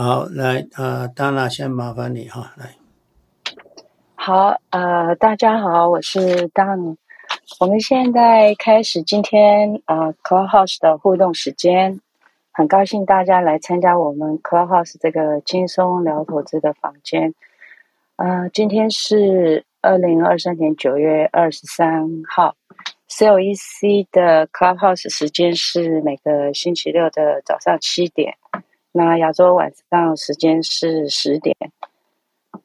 好，来，呃，Donna 先麻烦你哈，来。好，呃，大家好，我是丹。我们现在开始今天呃 Clubhouse 的互动时间，很高兴大家来参加我们 Clubhouse 这个轻松聊投资的房间。呃，今天是二零二三年九月二十三号，COEC 的 Clubhouse 时间是每个星期六的早上七点，那亚洲晚上时间是十点。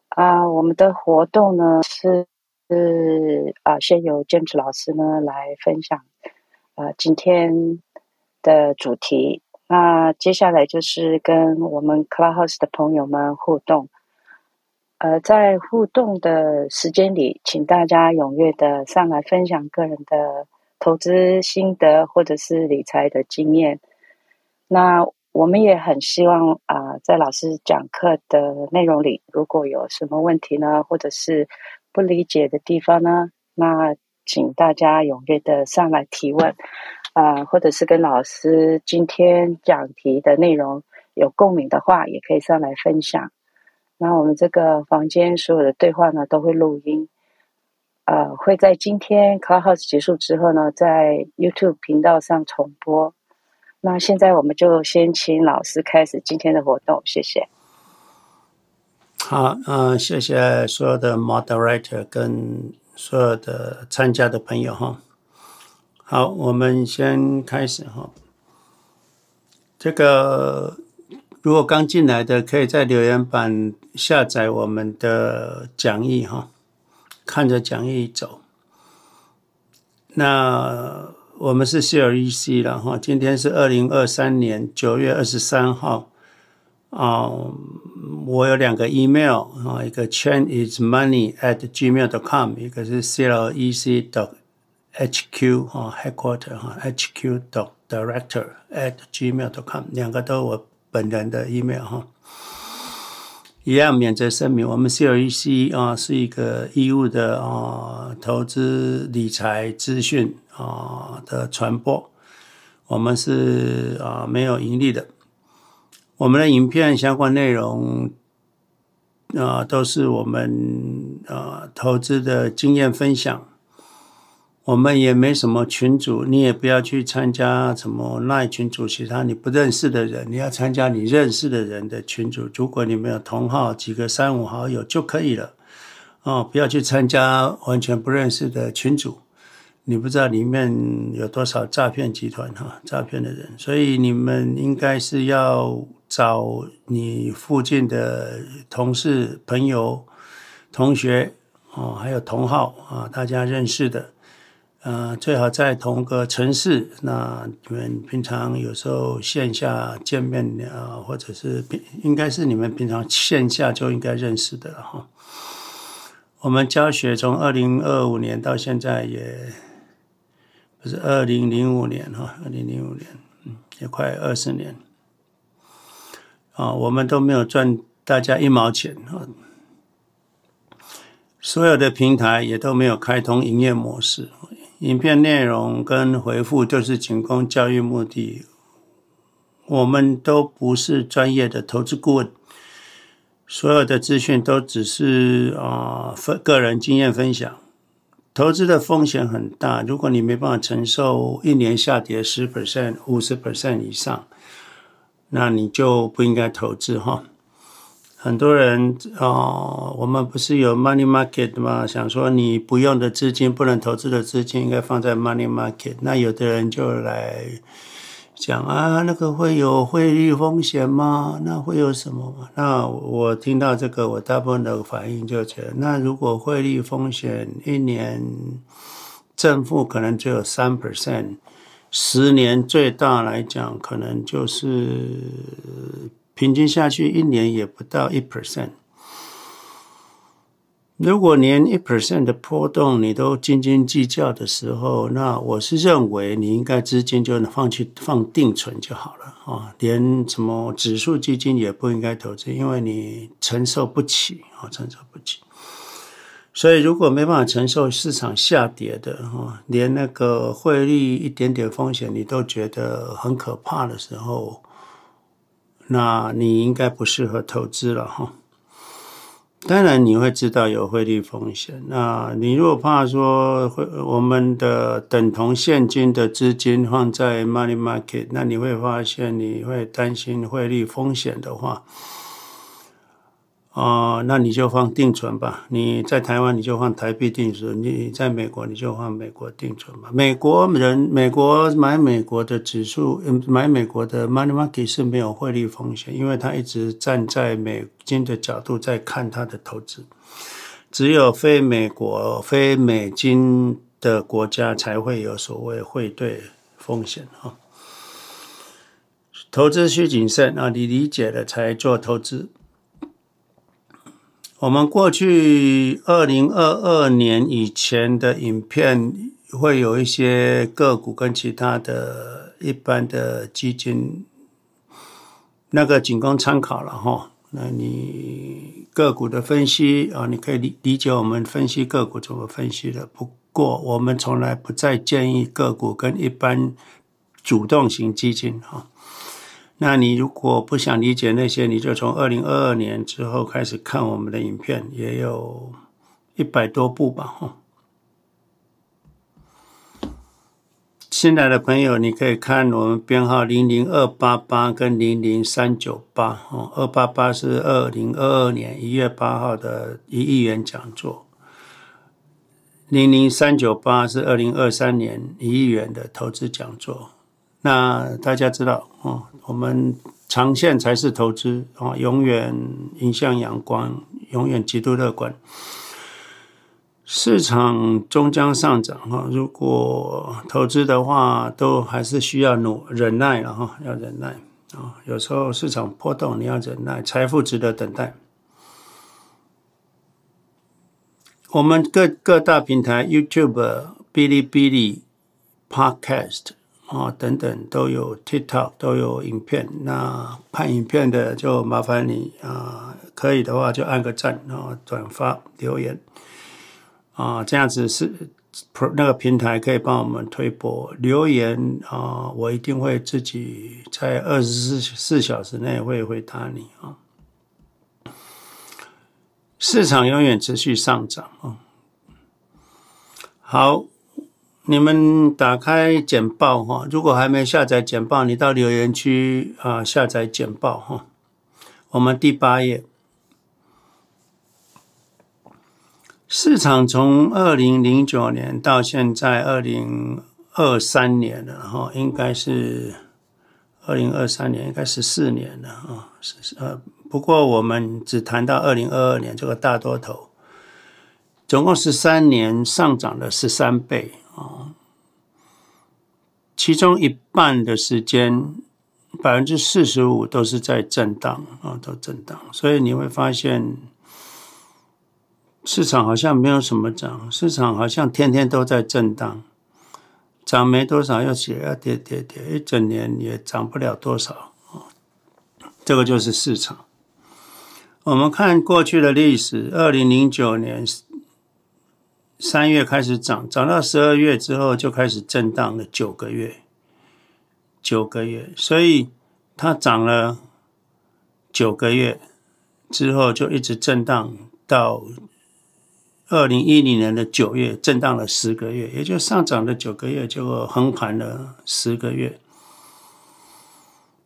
啊、我们的活动呢是。是啊，先由坚持老师呢来分享啊、今天的主题。那接下来就是跟我们 Clubhouse 的朋友们互动。呃，在互动的时间里，请大家踊跃的上来分享个人的投资心得或者是理财的经验。那我们也很希望啊、在老师讲课的内容里，如果有什么问题呢，或者是不理解的地方呢，那请大家踊跃的上来提问，啊、或者是跟老师今天讲题的内容有共鸣的话，也可以上来分享。那我们这个房间所有的对话呢，都会录音，呃，会在今天 Clubhouse 结束之后呢，在 YouTube 频道上重播。那现在我们就先请老师开始今天的活动，谢谢。好，嗯，谢谢所有的 moderator 跟所有的参加的朋友哈。好，我们先开始哈。这个如果刚进来的，可以在留言板下载我们的讲义哈，看着讲义走。那我们是 CLEC 了哈，今天是二零二三年九月二十三号。啊我有两个 email 啊，一个 Chen is money at gmail dot com，一个是 CLEC dot HQ 哈 headquarter 哈 HQ dot director at gmail dot com，两个都我本人的 email 哈。一样免责声明，我们 CLEC 啊是一个义务的啊投资理财资讯啊的传播，我们是啊没有盈利的。我们的影片相关内容，啊、都是我们啊、投资的经验分享。我们也没什么群组，你也不要去参加什么赖群组，其他你不认识的人，你要参加你认识的人的群组。如果你没有同号，几个三五好友就可以了。哦，不要去参加完全不认识的群组。你不知道里面有多少诈骗集团哈，诈骗的人，所以你们应该是要找你附近的同事、朋友、同学哦，还有同好啊，大家认识的，呃，最好在同个城市。那你们平常有时候线下见面啊，或者是应该是你们平常线下就应该认识的哈。我们教学从二零二五年到现在也。是二零零五年哈，二零零五年，嗯，也快二十年，啊，我们都没有赚大家一毛钱啊，所有的平台也都没有开通营业模式，影片内容跟回复就是仅供教育目的，我们都不是专业的投资顾问，所有的资讯都只是啊分个人经验分享。投资的风险很大，如果你没办法承受一年下跌十 percent、五十 percent 以上，那你就不应该投资哈。很多人、哦，我们不是有 money market 吗？想说你不用的资金、不能投资的资金应该放在 money market，那有的人就来。讲啊，那个会有汇率风险吗？那会有什么？那我听到这个，我大部分的反应就觉得，那如果汇率风险一年正负可能只有三 percent，十年最大来讲，可能就是平均下去一年也不到一 percent。如果连一 percent 的波动你都斤斤计较的时候，那我是认为你应该资金就能放去放定存就好了啊，连什么指数基金也不应该投资，因为你承受不起啊，承受不起。所以如果没办法承受市场下跌的啊，连那个汇率一点点风险你都觉得很可怕的时候，那你应该不适合投资了哈。当然你会知道有汇率风险。那你如果怕说会我们的等同现金的资金放在 money market，那你会发现你会担心汇率风险的话。哦、那你就放定存吧。你在台湾你就放台币定存，你在美国你就放美国定存吧。美国人美国买美国的指数，买美国的 money market 是没有汇率风险，因为他一直站在美金的角度在看他的投资。只有非美国、非美金的国家才会有所谓汇兑风险哈。投资需谨慎啊，你理解了才做投资。我们过去二零二二年以前的影片会有一些个股跟其他的一般的基金，那个仅供参考了哈。那你个股的分析啊，你可以理理解我们分析个股怎么分析的。不过我们从来不再建议个股跟一般主动型基金哈。那你如果不想理解那些，你就从二零二二年之后开始看我们的影片，也有一百多部吧，哈。新来的朋友，你可以看我们编号零零二八八跟零零三九八，哦，二八八是二零二二年一月八号的一亿元讲座，零零三九八是二零二三年一亿元的投资讲座。那大家知道哦，我们长线才是投资啊，永远迎向阳光，永远极度乐观。市场终将上涨哈，如果投资的话，都还是需要努忍耐了哈，要忍耐啊。有时候市场波动，你要忍耐，财富值得等待。我们各各大平台，YouTube、哔哩哔哩、Podcast。啊，等等都有 TikTok 都有影片，那看影片的就麻烦你啊，可以的话就按个赞然后，转发留言啊，这样子是那个平台可以帮我们推播留言啊，我一定会自己在二十四四小时内会回答你啊。市场永远持续上涨啊，好。你们打开简报哈，如果还没下载简报，你到留言区啊下载简报哈。我们第八页，市场从二零零九年到现在二零二三年了哈，应该是二零二三年，应该十四年了啊。是呃，不过我们只谈到二零二二年这个大多头，总共十三年上涨了十三倍。啊，其中一半的时间，百分之四十五都是在震荡啊，都震荡。所以你会发现，市场好像没有什么涨，市场好像天天都在震荡，涨没多少又起来，跌跌跌，一整年也涨不了多少啊。这个就是市场。我们看过去的历史，二零零九年。三月开始涨，涨到十二月之后就开始震荡了九个月，九个月，所以它涨了九个月之后就一直震荡到二零一零年的九月，震荡了十个月，也就上涨了九个月，就横盘了十个月，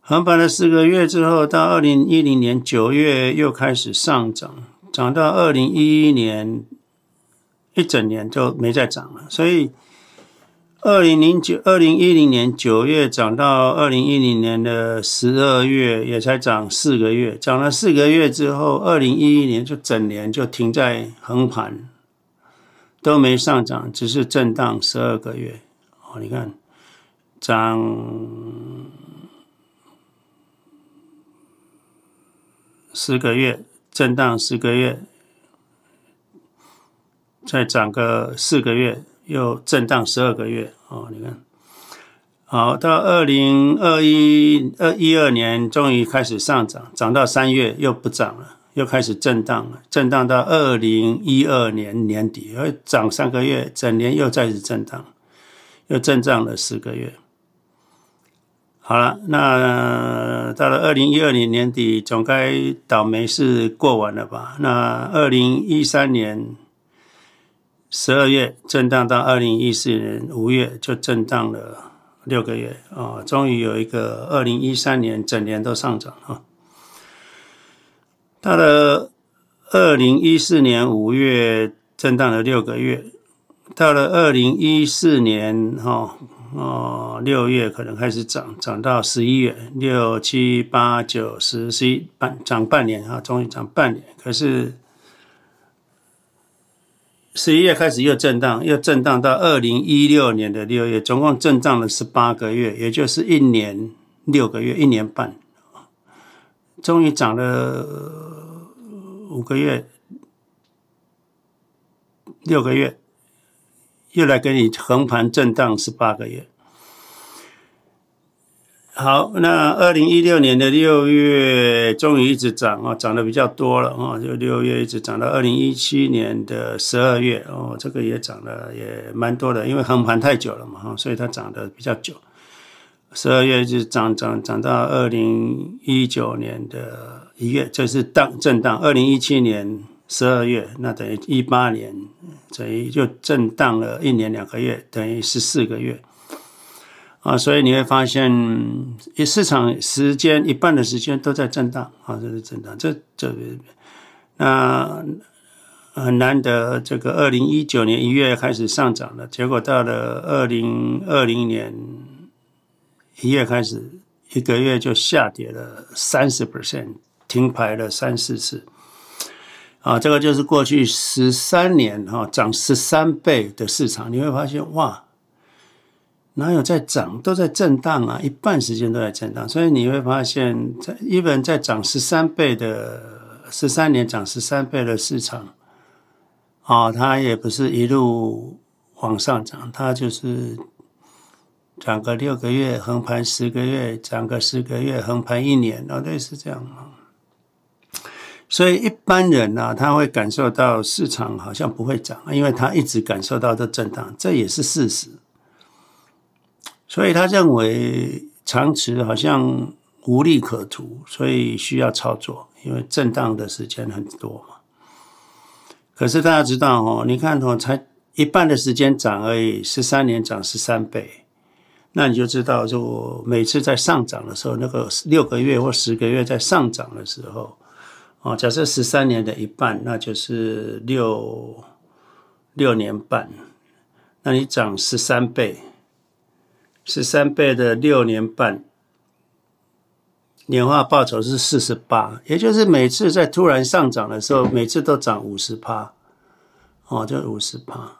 横盘了十个月之后，到二零一零年九月又开始上涨，涨到二零一一年。一整年就没再涨了，所以二零零九、二零一零年九月涨到二零一零年的十二月，也才涨四个月。涨了四个月之后，二零一一年就整年就停在横盘，都没上涨，只是震荡十二个月。哦，你看，涨十个月，震荡十个月。再涨个四个月，又震荡十二个月哦，你看，好，到二零二一二一二年终于开始上涨，涨到三月又不涨了，又开始震荡了，震荡到二零一二年年底又涨三个月，整年又再次震荡，又震荡了四个月。好了，那到了二零一二年年底，总该倒霉事过完了吧？那二零一三年十二月震荡到二零一四年五月，就震荡了六个月啊，终于有一个二零一三年整年都上涨啊。到了二零一四年五月震荡了六个月，到了二零一四年哈。哦，六月可能开始涨，涨到十一月，六七八九十十一半涨半年啊，终于涨半年。可是十一月开始又震荡，又震荡到二零一六年的六月，总共震荡了十八个月，也就是一年六个月，一年半，终于涨了五个月，六个月。又来给你横盘震荡十八个月。好，那二零一六年的六月终于一直涨啊，涨得比较多了啊，就六月一直涨到二零一七年的十二月哦，这个也涨了也蛮多的，因为横盘太久了嘛哈，所以它涨得比较久。十二月一直涨涨涨到二零一九年的一月，这是荡震荡。二零一七年。十二月，那等于一八年，等于就震荡了一年两个月，等于十四个月啊！所以你会发现，一市场时间一半的时间都在震荡啊，这是震荡。这这那很难得，这个二零一九年一月开始上涨了，结果到了二零二零年一月开始，一个月就下跌了三十 percent，停牌了三四次。啊，这个就是过去十三年哈涨十三倍的市场，你会发现哇，哪有在涨，都在震荡啊，一半时间都在震荡，所以你会发现，在一本在涨十三倍的十三年涨十三倍的市场，啊，它也不是一路往上涨，它就是涨个六个月横盘十个月，涨个十个月横盘一年，啊，类似这样。所以一般人呢、啊，他会感受到市场好像不会涨，因为他一直感受到这震荡，这也是事实。所以他认为长持好像无利可图，所以需要操作，因为震荡的时间很多嘛。可是大家知道哦，你看哦，才一半的时间涨而已，十三年涨十三倍，那你就知道，就每次在上涨的时候，那个六个月或十个月在上涨的时候。哦，假设十三年的一半，那就是六六年半。那你涨十三倍，十三倍的六年半，年化报酬是四十八，也就是每次在突然上涨的时候，每次都涨五十趴。哦，就五十趴。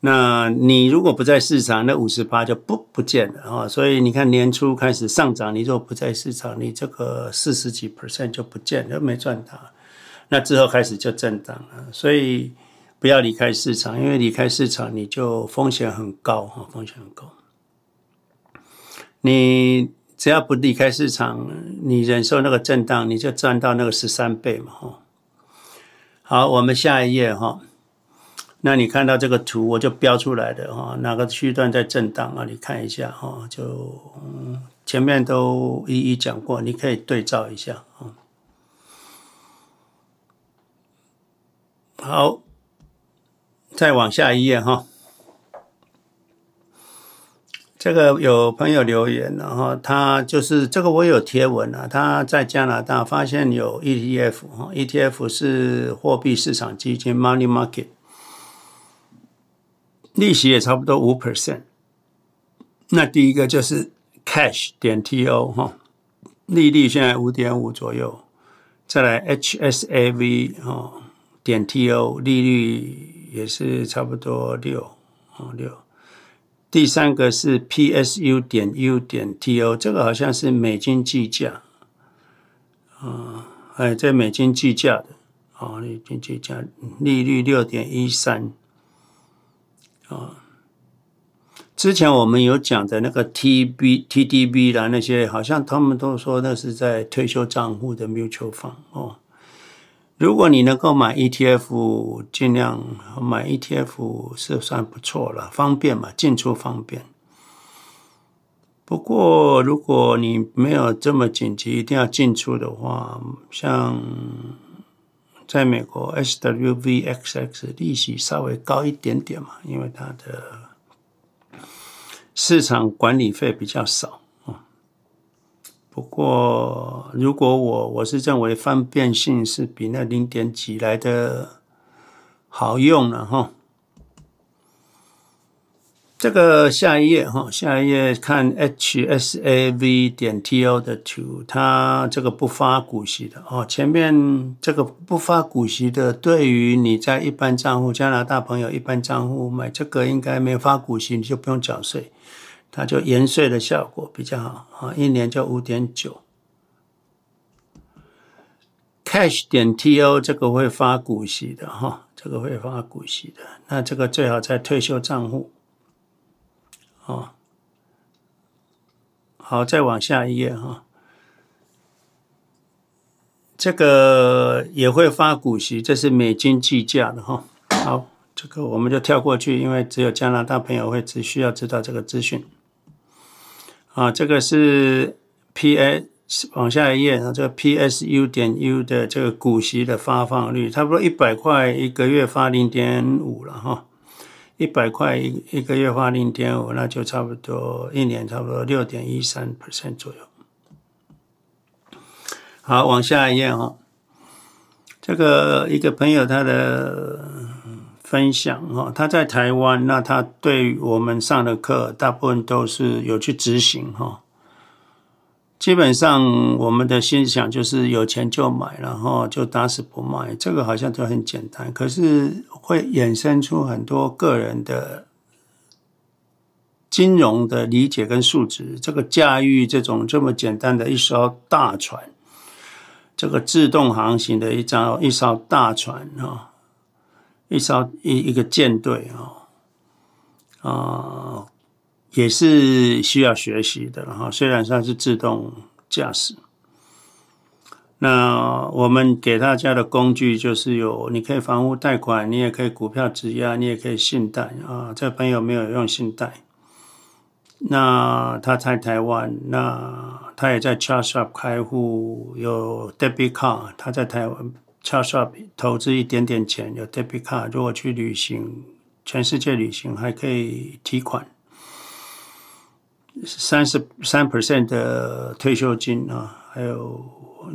那你如果不在市场，那五十趴就不不见了啊！所以你看年初开始上涨，你如果不在市场，你这个四十几 percent 就不见了，没赚到。那之后开始就震荡了，所以不要离开市场，因为离开市场你就风险很高哈，风险很高。你只要不离开市场，你忍受那个震荡，你就赚到那个十三倍嘛哈。好，我们下一页哈。那你看到这个图，我就标出来的哈，哪个区段在震荡啊？你看一下哈，就前面都一一讲过，你可以对照一下啊。好，再往下一页哈。这个有朋友留言，然后他就是这个我有贴文啊，他在加拿大发现有 ETF 哈，ETF 是货币市场基金 （Money Market）。利息也差不多五 percent，那第一个就是 cash 点 to 哈，利率现在五点五左右，再来 hsav 哈点 to 利率也是差不多六啊六，第三个是 psu 点 u 点 to，这个好像是美金计价啊，哎，在美金计价的啊，美金计价利率六点一三。啊，之前我们有讲的那个 TB、TDB 啦，那些好像他们都说那是在退休账户的 mutual fund 哦。如果你能够买 ETF，尽量买 ETF 是算不错了，方便嘛，进出方便。不过，如果你没有这么紧急一定要进出的话，像在美国 SWVXX 利息稍微高一点点嘛，因为它的市场管理费比较少。不过，如果我我是认为方便性是比那零点几来的好用了哈。这个下一页哈，下一页看 HSAV 点 TO 的图，它这个不发股息的哦。前面这个不发股息的，对于你在一般账户加拿大朋友一般账户买这个，应该没发股息，你就不用缴税，它就延税的效果比较好啊，一年就五点九。Cash 点 TO 这个会发股息的哈，这个会发股息的，那这个最好在退休账户。哦，好，再往下一页哈。这个也会发股息，这是美金计价的哈。好，这个我们就跳过去，因为只有加拿大朋友会只需要知道这个资讯。啊，这个是 PS，往下一页，这个 PSU 点 U 的这个股息的发放率，差不多一百块一个月发零点五了哈。一百块一一个月发零点五，那就差不多一年差不多六点一三 percent 左右。好，往下一页哈。这个一个朋友他的分享哈，他在台湾，那他对我们上的课大部分都是有去执行哈。基本上我们的心想就是有钱就买，然后就打死不卖，这个好像都很简单，可是会衍生出很多个人的金融的理解跟素质。这个驾驭这种这么简单的一艘大船，这个自动航行的一张一艘大船啊，一艘一一个舰队啊，啊。也是需要学习的哈，虽然它是自动驾驶。那我们给大家的工具就是有，你可以房屋贷款，你也可以股票质押，你也可以信贷啊。这朋友没有用信贷，那他在台湾，那他也在 Charles Schwab 开户，有 Debit Card，他在台湾 cash up 投资一点点钱，有 Debit Card，如果去旅行，全世界旅行还可以提款。三十三 percent 的退休金啊，还有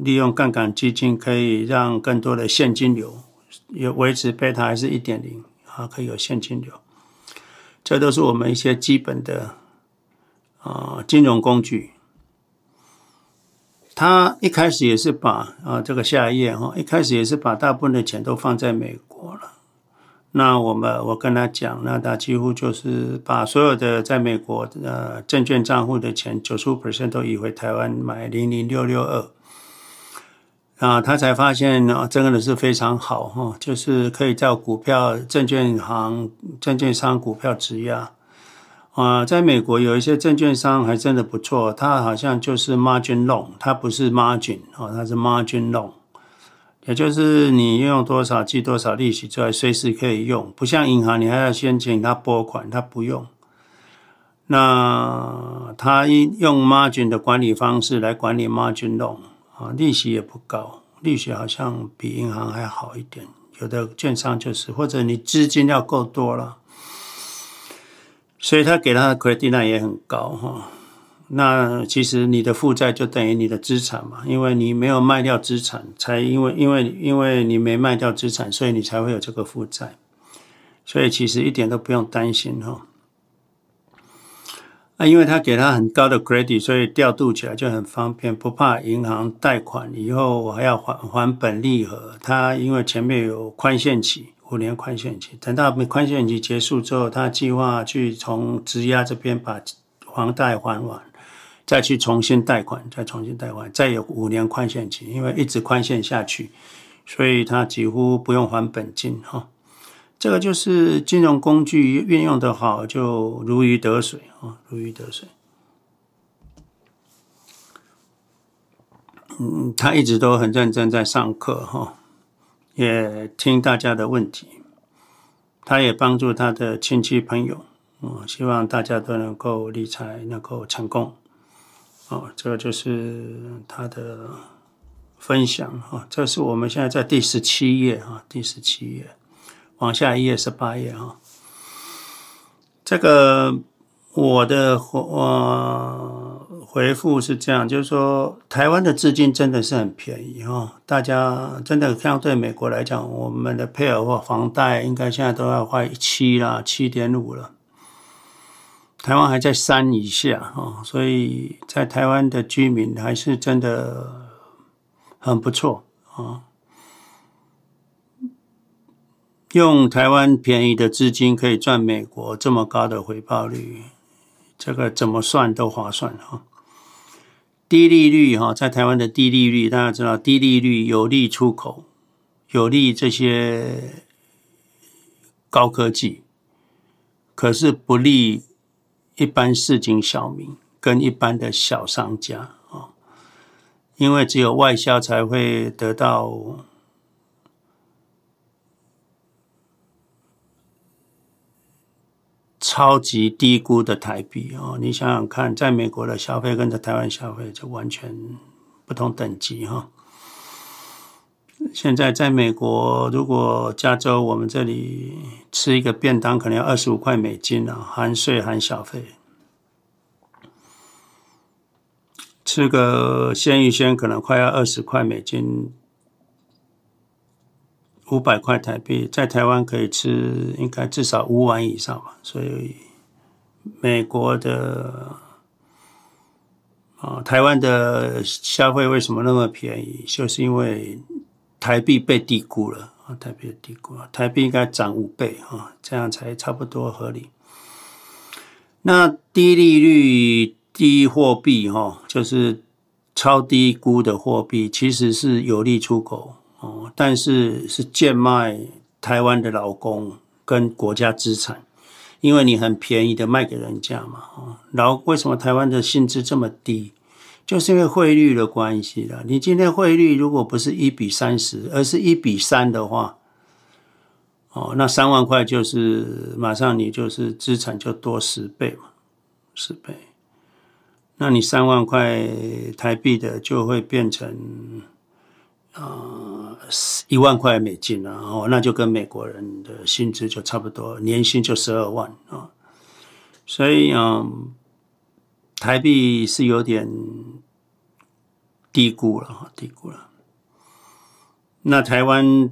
利用杠杆基金可以让更多的现金流，有维持贝塔还是一点零啊，可以有现金流。这都是我们一些基本的啊金融工具。他一开始也是把啊这个下一页哈，一开始也是把大部分的钱都放在美国了。那我们我跟他讲，那他几乎就是把所有的在美国呃证券账户的钱九十五 percent 都移回台湾买零零六六二，啊，他才发现啊，真的是非常好哈，就是可以叫股票证券行证券商股票质押啊，在美国有一些证券商还真的不错，他好像就是 margin loan，他不是 margin 哦，他是 margin loan。也就是你用多少记多少利息出来，随时可以用，不像银行，你还要先请他拨款，他不用。那他用 margin 的管理方式来管理 margin loan 啊，利息也不高，利息好像比银行还好一点。有的券商就是，或者你资金要够多了，所以他给他的 credit 也很高哈。那其实你的负债就等于你的资产嘛，因为你没有卖掉资产，才因为因为因为你没卖掉资产，所以你才会有这个负债。所以其实一点都不用担心哈。啊，因为他给他很高的 credit，所以调度起来就很方便，不怕银行贷款以后我还要还还本利和。他因为前面有宽限期，五年宽限期，等到宽限期结束之后，他计划去从质押这边把房贷还完。再去重新贷款，再重新贷款，再有五年宽限期，因为一直宽限下去，所以他几乎不用还本金哈。这个就是金融工具运用的好，就如鱼得水啊，如鱼得水。嗯，他一直都很认真在上课哈，也听大家的问题，他也帮助他的亲戚朋友，嗯，希望大家都能够理财能够成功，哦，这个就是他的分享啊，这是我们现在在第十七页啊，第十七页，往下一页十八页啊，这个我的我。回复是这样，就是说，台湾的资金真的是很便宜哈，大家真的相对美国来讲，我们的配偶或房贷应该现在都要快七啦，七点五了，台湾还在三以下哈，所以在台湾的居民还是真的很不错啊，用台湾便宜的资金可以赚美国这么高的回报率，这个怎么算都划算哈。低利率哈，在台湾的低利率，大家知道，低利率有利出口，有利这些高科技，可是不利一般市井小民跟一般的小商家啊，因为只有外销才会得到。超级低估的台币哦，你想想看，在美国的消费跟在台湾消费就完全不同等级哈。现在在美国，如果加州我们这里吃一个便当，可能要二十五块美金了，含税含小费。吃个鲜芋仙可能快要二十块美金。五百块台币，在台湾可以吃，应该至少五碗以上吧。所以，美国的啊，台湾的消费为什么那么便宜？就是因为台币被低估了啊，台币低估了，台币应该涨五倍啊，这样才差不多合理。那低利率、低货币哈，就是超低估的货币，其实是有利出口。哦，但是是贱卖台湾的劳工跟国家资产，因为你很便宜的卖给人家嘛。哦，然后为什么台湾的薪资这么低？就是因为汇率的关系啦。你今天汇率如果不是一比三十，而是一比三的话，哦，那三万块就是马上你就是资产就多十倍嘛，十倍。那你三万块台币的就会变成。啊，一万块美金啊，哦，那就跟美国人的薪资就差不多，年薪就十二万啊，所以嗯，台币是有点低估了，低估了。那台湾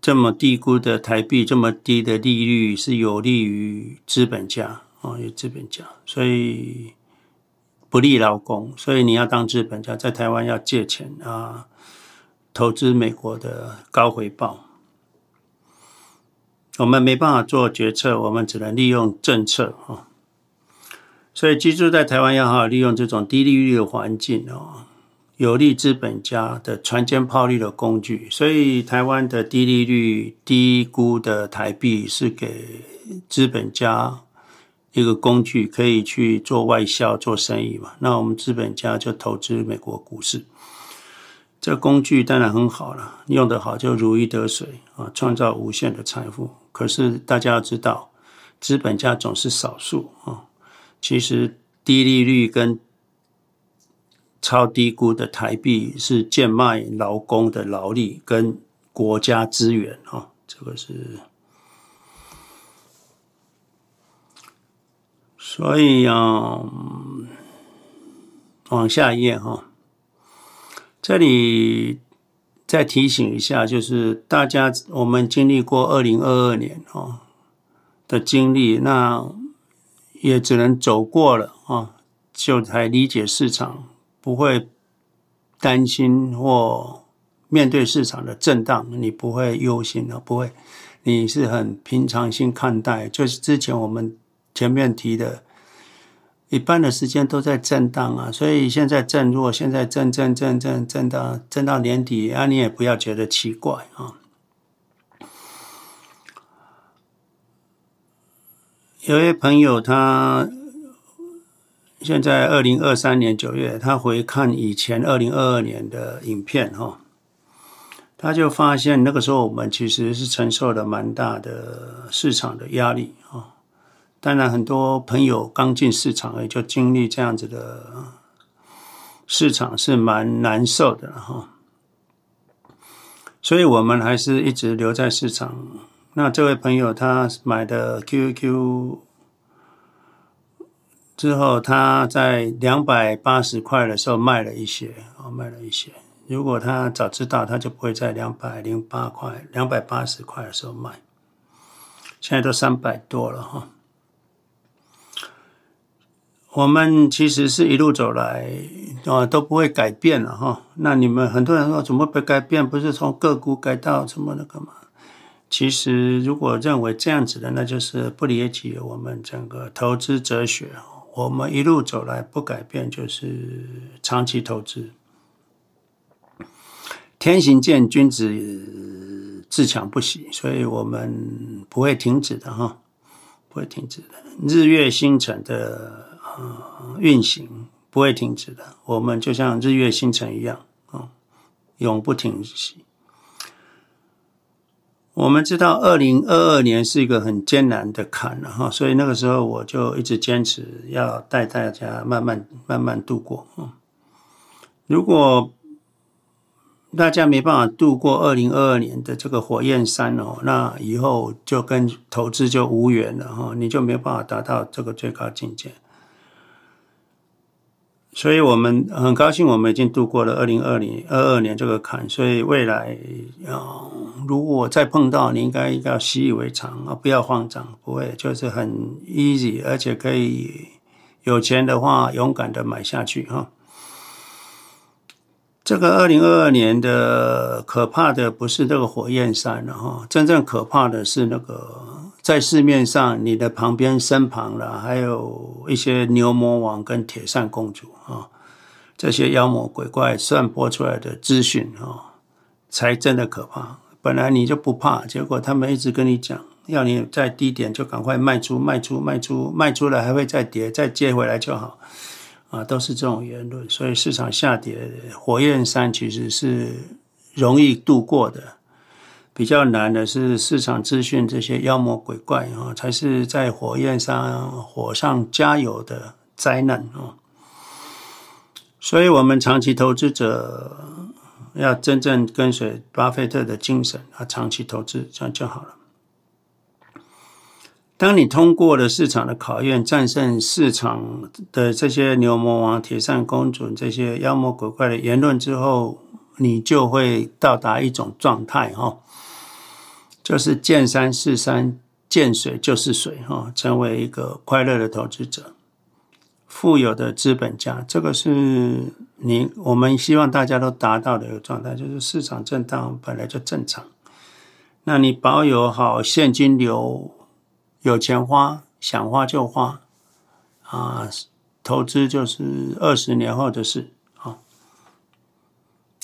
这么低估的台币，这么低的利率，是有利于资本家啊，有资本家，所以不利劳工，所以你要当资本家，在台湾要借钱啊。投资美国的高回报，我们没办法做决策，我们只能利用政策啊。所以居住在台湾要好好利用这种低利率的环境哦，有利资本家的船坚炮利的工具。所以台湾的低利率、低估的台币是给资本家一个工具，可以去做外销、做生意嘛。那我们资本家就投资美国股市。这工具当然很好了，用得好就如鱼得水啊，创造无限的财富。可是大家要知道，资本家总是少数啊。其实低利率跟超低估的台币是贱卖劳工的劳力跟国家资源啊，这个是。所以啊，往下一页哈。这里再提醒一下，就是大家我们经历过二零二二年哦的经历，那也只能走过了啊，就才理解市场，不会担心或面对市场的震荡，你不会忧心的，不会，你是很平常心看待。就是之前我们前面提的。一半的时间都在震荡啊，所以现在震弱，现在震震震震震到震到年底啊，你也不要觉得奇怪啊。有位朋友他现在二零二三年九月，他回看以前二零二二年的影片哈，他就发现那个时候我们其实是承受了蛮大的市场的压力啊。当然，很多朋友刚进市场也就经历这样子的市场是蛮难受的哈。所以我们还是一直留在市场。那这位朋友他买的 QQ。之后，他在两百八十块的时候卖了一些，啊，卖了一些。如果他早知道，他就不会在两百零八块、两百八十块的时候卖。现在都三百多了哈。我们其实是一路走来，啊，都不会改变了哈。那你们很多人说，怎么不改变？不是从个股改到什么那个吗？其实，如果认为这样子的，那就是不理解我们整个投资哲学。我们一路走来不改变，就是长期投资。天行健，君子自强不息，所以我们不会停止的哈，不会停止的。日月星辰的呃运行不会停止的，我们就像日月星辰一样啊，永不停息。我们知道，二零二二年是一个很艰难的坎了哈，所以那个时候我就一直坚持要带大家慢慢慢慢度过。嗯如果大家没办法度过二零二二年的这个火焰山哦，那以后就跟投资就无缘了哈，你就没办法达到这个最高境界。所以我们很高兴，我们已经度过了二零二零二二年这个坎。所以未来啊，如果再碰到，你应该要习以为常啊，不要慌张，不会，就是很 easy，而且可以有钱的话，勇敢的买下去哈。这个二零二二年的可怕的不是这个火焰山了哈，真正可怕的是那个。在市面上，你的旁边、身旁了，还有一些牛魔王跟铁扇公主啊，这些妖魔鬼怪散播出来的资讯啊，才真的可怕。本来你就不怕，结果他们一直跟你讲，要你在低点就赶快卖出、卖出、卖出、卖出了还会再跌，再接回来就好啊，都是这种言论。所以市场下跌，火焰山其实是容易度过的。比较难的是市场资讯这些妖魔鬼怪啊，才是在火焰上火上加油的灾难啊。所以，我们长期投资者要真正跟随巴菲特的精神啊，长期投资这样就好了。当你通过了市场的考验，战胜市场的这些牛魔王、铁扇公主这些妖魔鬼怪的言论之后，你就会到达一种状态哈。就是见山是山，见水就是水，哈，成为一个快乐的投资者，富有的资本家，这个是你我们希望大家都达到的一个状态。就是市场震荡本来就正常，那你保有好现金流，有钱花，想花就花，啊，投资就是二十年后的事。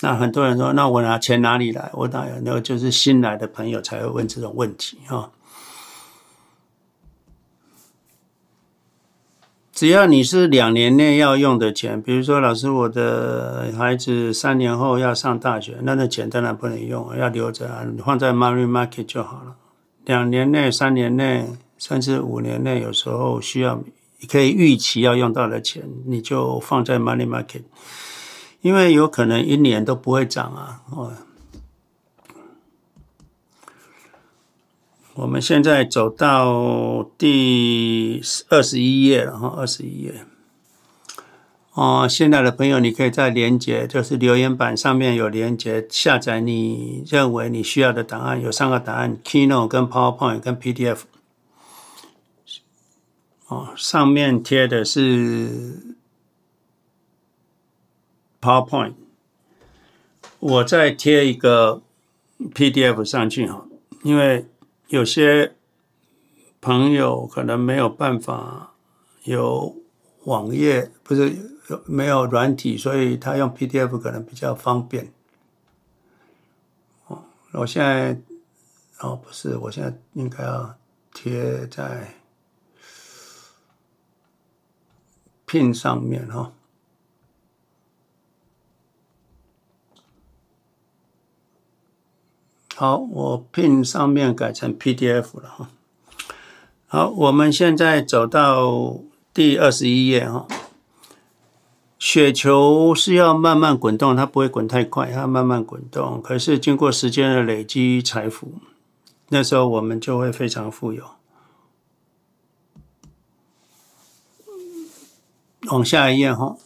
那很多人说，那我拿钱哪里来？我哪有？那就是新来的朋友才会问这种问题哈。只要你是两年内要用的钱，比如说老师，我的孩子三年后要上大学，那那钱当然不能用，要留着啊，放在 money market 就好了。两年内、三年内，甚至五年内，有时候需要可以预期要用到的钱，你就放在 money market。因为有可能一年都不会涨啊！哦，我们现在走到第二十一页了哈，二十一页。哦，现在的朋友，你可以在连结，就是留言板上面有连结，下载你认为你需要的档案，有三个档案：Keynote、跟 PowerPoint、跟 PDF。哦，上面贴的是。PowerPoint，我再贴一个 PDF 上去哈，因为有些朋友可能没有办法有网页，不是没有软体，所以他用 PDF 可能比较方便。哦，我现在哦不是，我现在应该要贴在 Pin 上面哈。好，我 pin 上面改成 PDF 了哈。好，我们现在走到第二十一页哈。雪球是要慢慢滚动，它不会滚太快，它慢慢滚动。可是经过时间的累积财富，那时候我们就会非常富有。往下一页哈，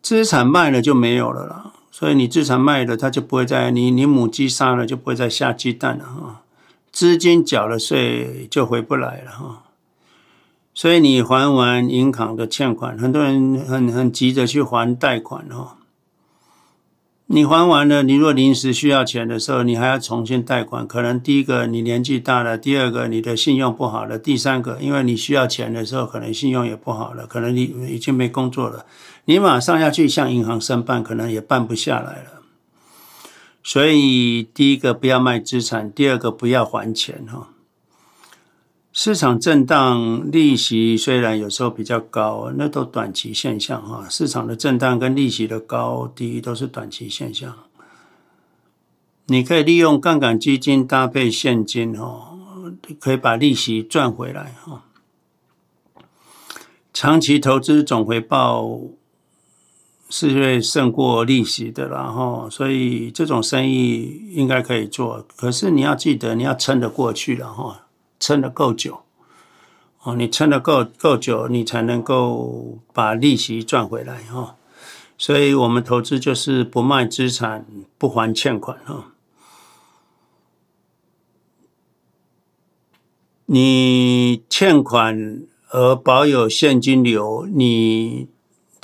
资产卖了就没有了啦。所以你资产卖了，它就不会再你你母鸡杀了就不会再下鸡蛋了哈。资金缴了税就回不来了哈。所以你还完银行的欠款，很多人很很急着去还贷款哦。你还完了，你若临时需要钱的时候，你还要重新贷款。可能第一个你年纪大了，第二个你的信用不好了，第三个因为你需要钱的时候，可能信用也不好了，可能你已经没工作了，你马上要去向银行申办，可能也办不下来了。所以第一个不要卖资产，第二个不要还钱哈。市场震荡，利息虽然有时候比较高，那都短期现象哈。市场的震荡跟利息的高低都是短期现象。你可以利用杠杆基金搭配现金哈，可以把利息赚回来哈。长期投资总回报是会胜过利息的，然后所以这种生意应该可以做。可是你要记得，你要撑得过去了哈。撑得够久，哦，你撑得够够久，你才能够把利息赚回来哈。所以，我们投资就是不卖资产，不还欠款哈。你欠款而保有现金流，你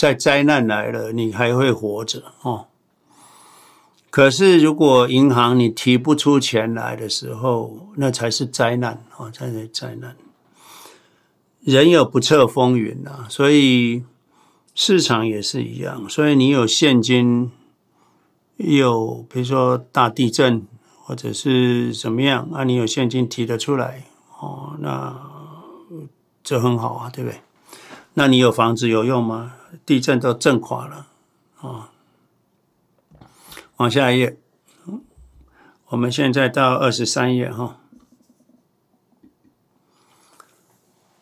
在灾难来了，你还会活着哦。可是，如果银行你提不出钱来的时候，那才是灾难哦！才是灾难。人有不测风云啊，所以市场也是一样。所以你有现金，有比如说大地震或者是怎么样啊，你有现金提得出来哦，那这很好啊，对不对？那你有房子有用吗？地震都震垮了啊！往下一页，我们现在到二十三页哈。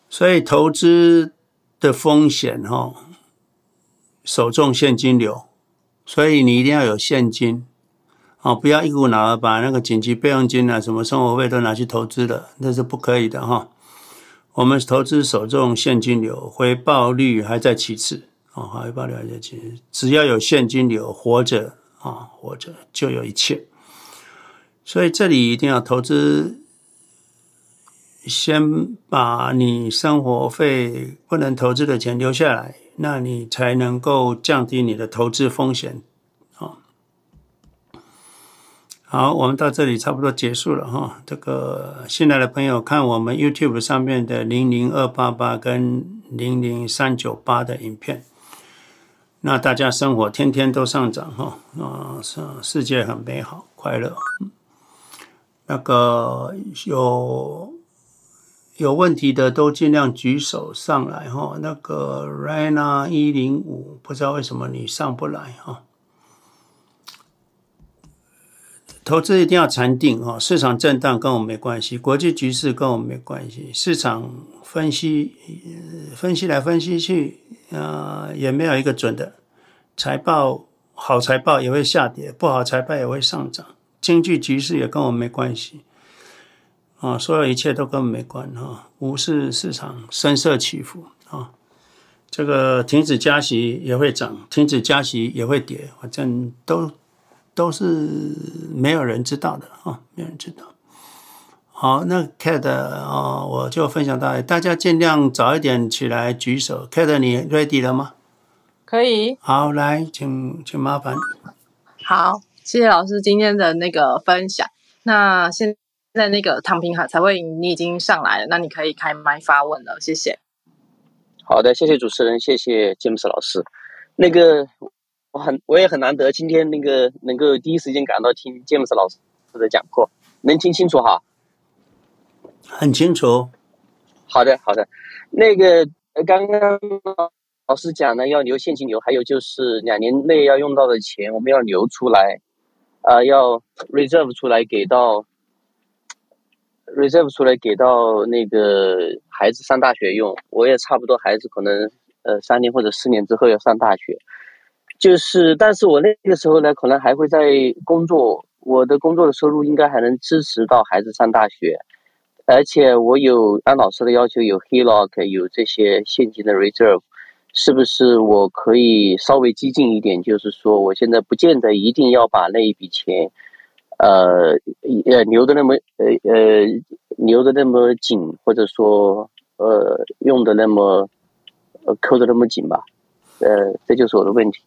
所以投资的风险哈，首重现金流，所以你一定要有现金啊，不要一股脑儿把那个紧急备用金啊、什么生活费都拿去投资了，那是不可以的哈。我们投资首重现金流，回报率还在其次啊，回报率还在其次，只要有现金流，活着。啊，活着就有一切，所以这里一定要投资，先把你生活费不能投资的钱留下来，那你才能够降低你的投资风险。啊，好，我们到这里差不多结束了哈。这个新来的朋友看我们 YouTube 上面的零零二八八跟零零三九八的影片。那大家生活天天都上涨哈，啊，世世界很美好快乐。那个有有问题的都尽量举手上来哈。那个 Rana 一零五，不知道为什么你上不来哈。投资一定要禅定哈，市场震荡跟我没关系，国际局势跟我没关系，市场分析分析来分析去。啊、也没有一个准的财报，好财报也会下跌，不好财报也会上涨。经济局势也跟我没关系啊，所有一切都跟我没关啊。股市市场声色起伏啊，这个停止加息也会涨，停止加息也会跌，反正都都是没有人知道的啊，没有人知道。好，那 Cat 啊，我就分享到，大家尽量早一点起来举手。Cat，你 ready 了吗？可以。好，来，请请麻烦。好，谢谢老师今天的那个分享。那现在那个躺平哈才会你已经上来了，那你可以开麦发问了，谢谢。好的，谢谢主持人，谢谢詹姆斯老师。那个我很我也很难得，今天那个能够第一时间赶到听詹姆斯老师的讲课，能听清楚哈。很清楚，好的好的，那个刚刚老师讲呢，要留现金流，还有就是两年内要用到的钱，我们要留出来。呃要 reserve 出来给到 reserve 出来给到那个孩子上大学用。我也差不多，孩子可能呃三年或者四年之后要上大学，就是但是我那个时候呢，可能还会在工作，我的工作的收入应该还能支持到孩子上大学。而且我有按老师的要求，有 HELOC，有这些现金的 reserve，是不是我可以稍微激进一点？就是说，我现在不见得一定要把那一笔钱，呃，呃，留的那么，呃呃，留的那么紧，或者说，呃，用的那么，呃，扣的那么紧吧？呃，这就是我的问题。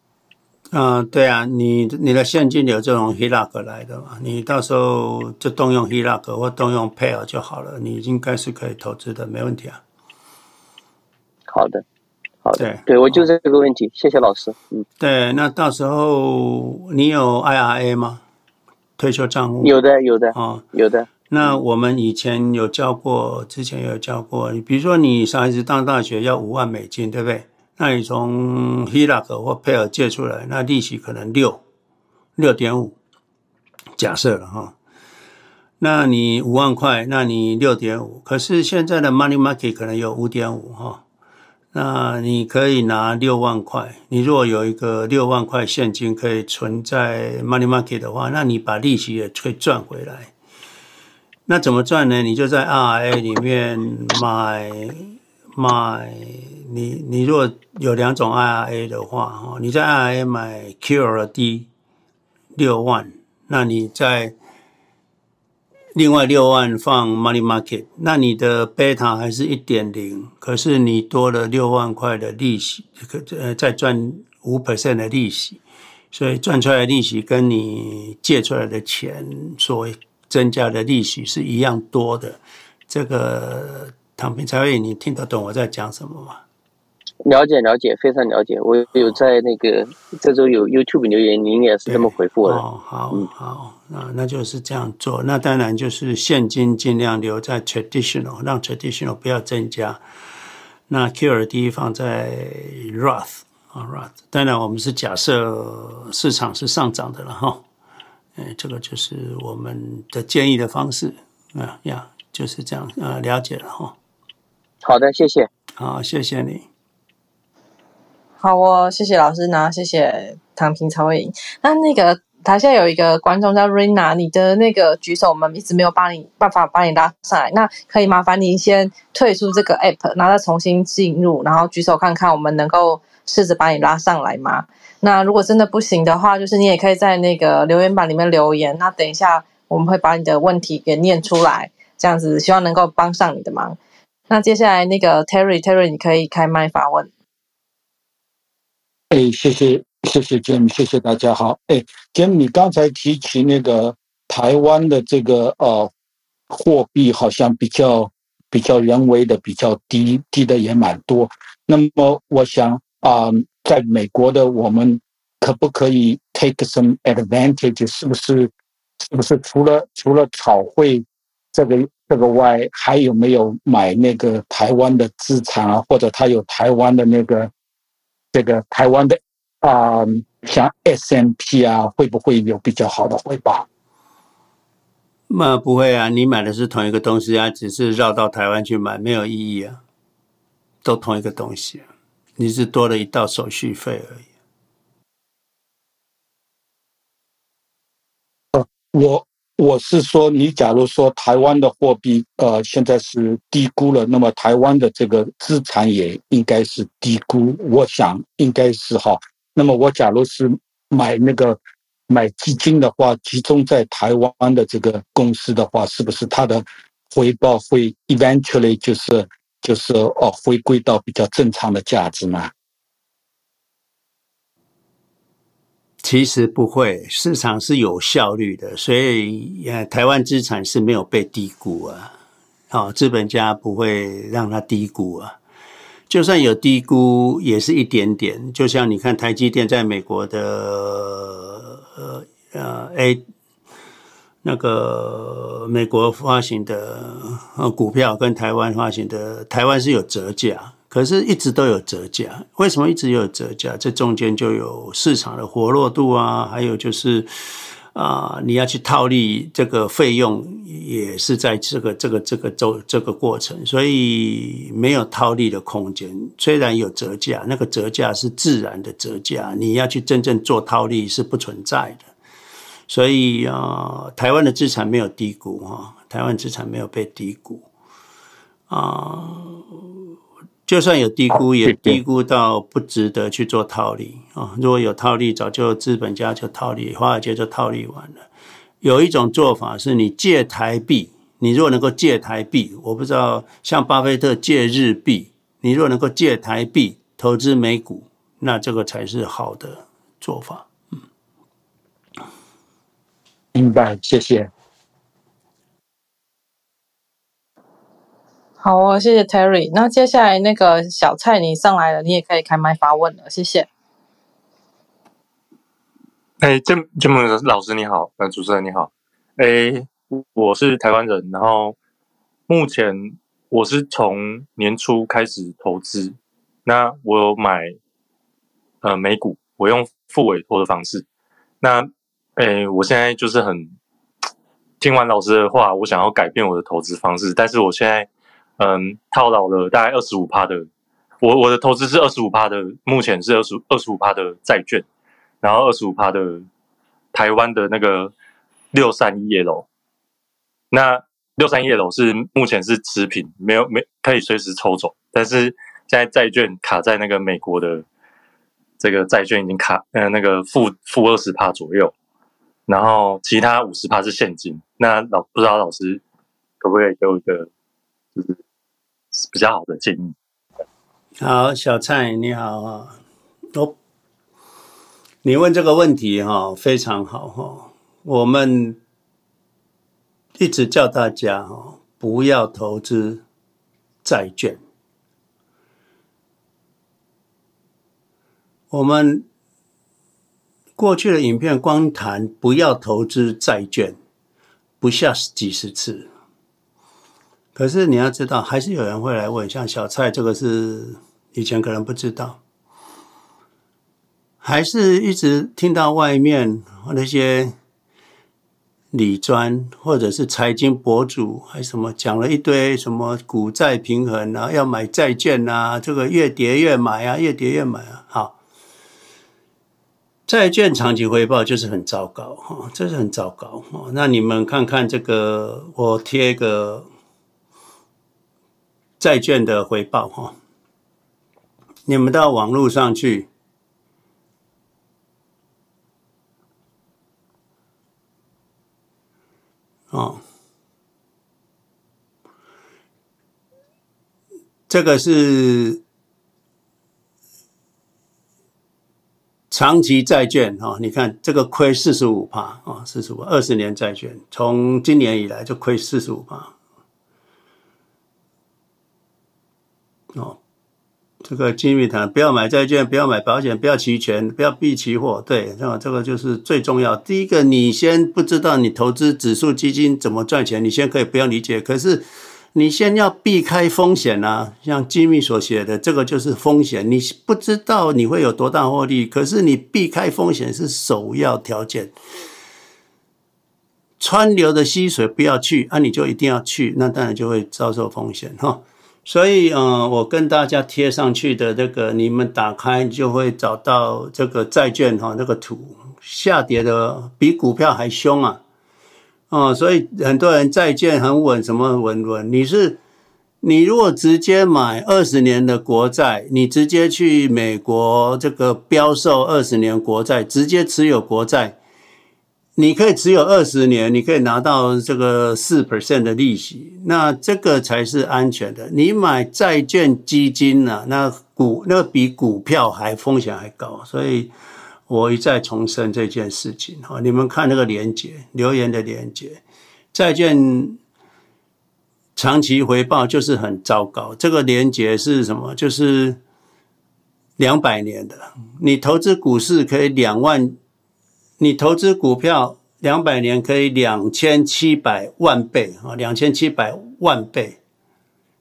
嗯，对啊，你你的现金流这种 HELOC 来的嘛，你到时候就动用 HELOC 或动用 Pair 就好了，你应该是可以投资的，没问题啊。好的，好的，对，对我就这个问题，谢谢老师。嗯，对，那到时候你有 IRA 吗？退休账户？有的，有的，哦，有的。那我们以前有教过，之前有教过，你比如说你小孩子上大学要五万美金，对不对？那你从 HELOC 或 Pair 借出来，那利息可能六六点五，假设了哈。那你五万块，那你六点五。可是现在的 Money Market 可能有五点五哈。那你可以拿六万块。你如果有一个六万块现金可以存在 Money Market 的话，那你把利息也可以赚回来。那怎么赚呢？你就在 IRA 里面买买。你你如果有两种 IRA 的话，哈，你在 IRA 买 QRD 六万，那你在另外六万放 Money Market，那你的 Beta 还是一点零，可是你多了六万块的利息，呃，再赚五 percent 的利息，所以赚出来的利息跟你借出来的钱所增加的利息是一样多的。这个躺平才会，你听得懂我在讲什么吗？了解了解，非常了解。我有在那个这周有 YouTube 留言，您也是这么回复的。哦，好，嗯、好，那那就是这样做。那当然就是现金尽量留在 traditional，让 traditional 不要增加。那 QRD 放在 Roth 啊 Roth。当然我们是假设市场是上涨的了哈。哎，这个就是我们的建议的方式啊呀，就是这样啊，了解了哈。好的，谢谢。好，谢谢你。好哦，谢谢老师，呢谢谢躺平才会赢。那那个台下有一个观众叫 Rina，你的那个举手，我们一直没有帮你办法帮你拉上来。那可以麻烦您先退出这个 app，然后再重新进入，然后举手看看，我们能够试着把你拉上来吗？那如果真的不行的话，就是你也可以在那个留言板里面留言。那等一下我们会把你的问题给念出来，这样子希望能够帮上你的忙。那接下来那个 Terry，Terry，你可以开麦发问。哎，谢谢谢谢 Jim，谢谢大家好。哎，Jim，你刚才提起那个台湾的这个呃货币，好像比较比较人为的比较低，低的也蛮多。那么我想啊、在美国的我们可不可以 take some advantage？是不是是不是除了除了炒汇这个这个外，还有没有买那个台湾的资产啊？或者他有台湾的那个？这个台湾的啊、呃，像 S M P 啊，会不会有比较好的回报？那不会啊，你买的是同一个东西啊，只是绕到台湾去买，没有意义啊，都同一个东西啊，你是多了一道手续费而已。呃，我。我是说，你假如说台湾的货币呃现在是低估了，那么台湾的这个资产也应该是低估。我想应该是哈。那么我假如是买那个买基金的话，集中在台湾的这个公司的话，是不是它的回报会 eventually 就是就是哦回归到比较正常的价值呢？其实不会，市场是有效率的，所以呃，台湾资产是没有被低估啊。好，资本家不会让它低估啊。就算有低估，也是一点点。就像你看，台积电在美国的呃呃 A 那个美国发行的呃股票，跟台湾发行的，台湾是有折价。可是，一直都有折价。为什么一直有折价？这中间就有市场的活络度啊，还有就是，啊，你要去套利这个费用，也是在这个这个这个周这个过程，所以没有套利的空间。虽然有折价，那个折价是自然的折价，你要去真正做套利是不存在的。所以啊，台湾的资产没有低估哈，台湾资产没有被低估啊。就算有低估，也低估到不值得去做套利啊！如果有套利，早就资本家就套利，华尔街就套利完了。有一种做法是你借台币，你如果能够借台币，我不知道像巴菲特借日币，你如果能够借台币投资美股，那这个才是好的做法。嗯，明白，谢谢。好哦，谢谢 Terry。那接下来那个小蔡你上来了，你也可以开麦发问了，谢谢。哎，建建文老师你好，呃，主持人你好。哎，我是台湾人，然后目前我是从年初开始投资，那我有买呃美股，我用复委托的方式。那哎，我现在就是很听完老师的话，我想要改变我的投资方式，但是我现在。嗯，套牢了大概二十五趴的，我我的投资是二十五趴的，目前是二十二十五趴的债券，然后二十五趴的台湾的那个六三一 L，那六三一 L 是目前是持平，没有没可以随时抽走，但是现在债券卡在那个美国的这个债券已经卡呃那个负负二十趴左右，然后其他五十趴是现金，那老不知道老师可不可以给我一个就是。比较好的建议。好，小蔡你好啊，哦，你问这个问题哈非常好哈。我们一直叫大家哈不要投资债券。我们过去的影片光谈不要投资债券，不下几十次。可是你要知道，还是有人会来问，像小蔡这个是以前可能不知道，还是一直听到外面那些理专或者是财经博主还什么讲了一堆什么股债平衡啊，要买债券啊，这个越跌越买啊，越跌越买啊。好，债券长期回报就是很糟糕哈，这是很糟糕。那你们看看这个，我贴一个。债券的回报哈，你们到网络上去哦，这个是长期债券哈，你看这个亏四十五趴啊，四十五，二十年债券从今年以来就亏四十五趴。哦，这个金密谈不要买债券，不要买保险，不要期权，不要避期货。对，那这个就是最重要。第一个，你先不知道你投资指数基金怎么赚钱，你先可以不用理解。可是你先要避开风险啊，像金密所写的，这个就是风险。你不知道你会有多大获利，可是你避开风险是首要条件。川流的溪水不要去，啊，你就一定要去，那当然就会遭受风险哈。所以，嗯，我跟大家贴上去的这个，你们打开就会找到这个债券哈，那个图下跌的比股票还凶啊，哦，所以很多人债券很稳，什么稳稳？你是你如果直接买二十年的国债，你直接去美国这个标售二十年国债，直接持有国债。你可以持有二十年，你可以拿到这个四 percent 的利息，那这个才是安全的。你买债券基金呢、啊，那股那比股票还风险还高，所以我一再重申这件事情。哈，你们看那个连接留言的连接，债券长期回报就是很糟糕。这个连接是什么？就是两百年的，你投资股市可以两万。你投资股票两百年可以两千七百万倍啊，两千七百万倍，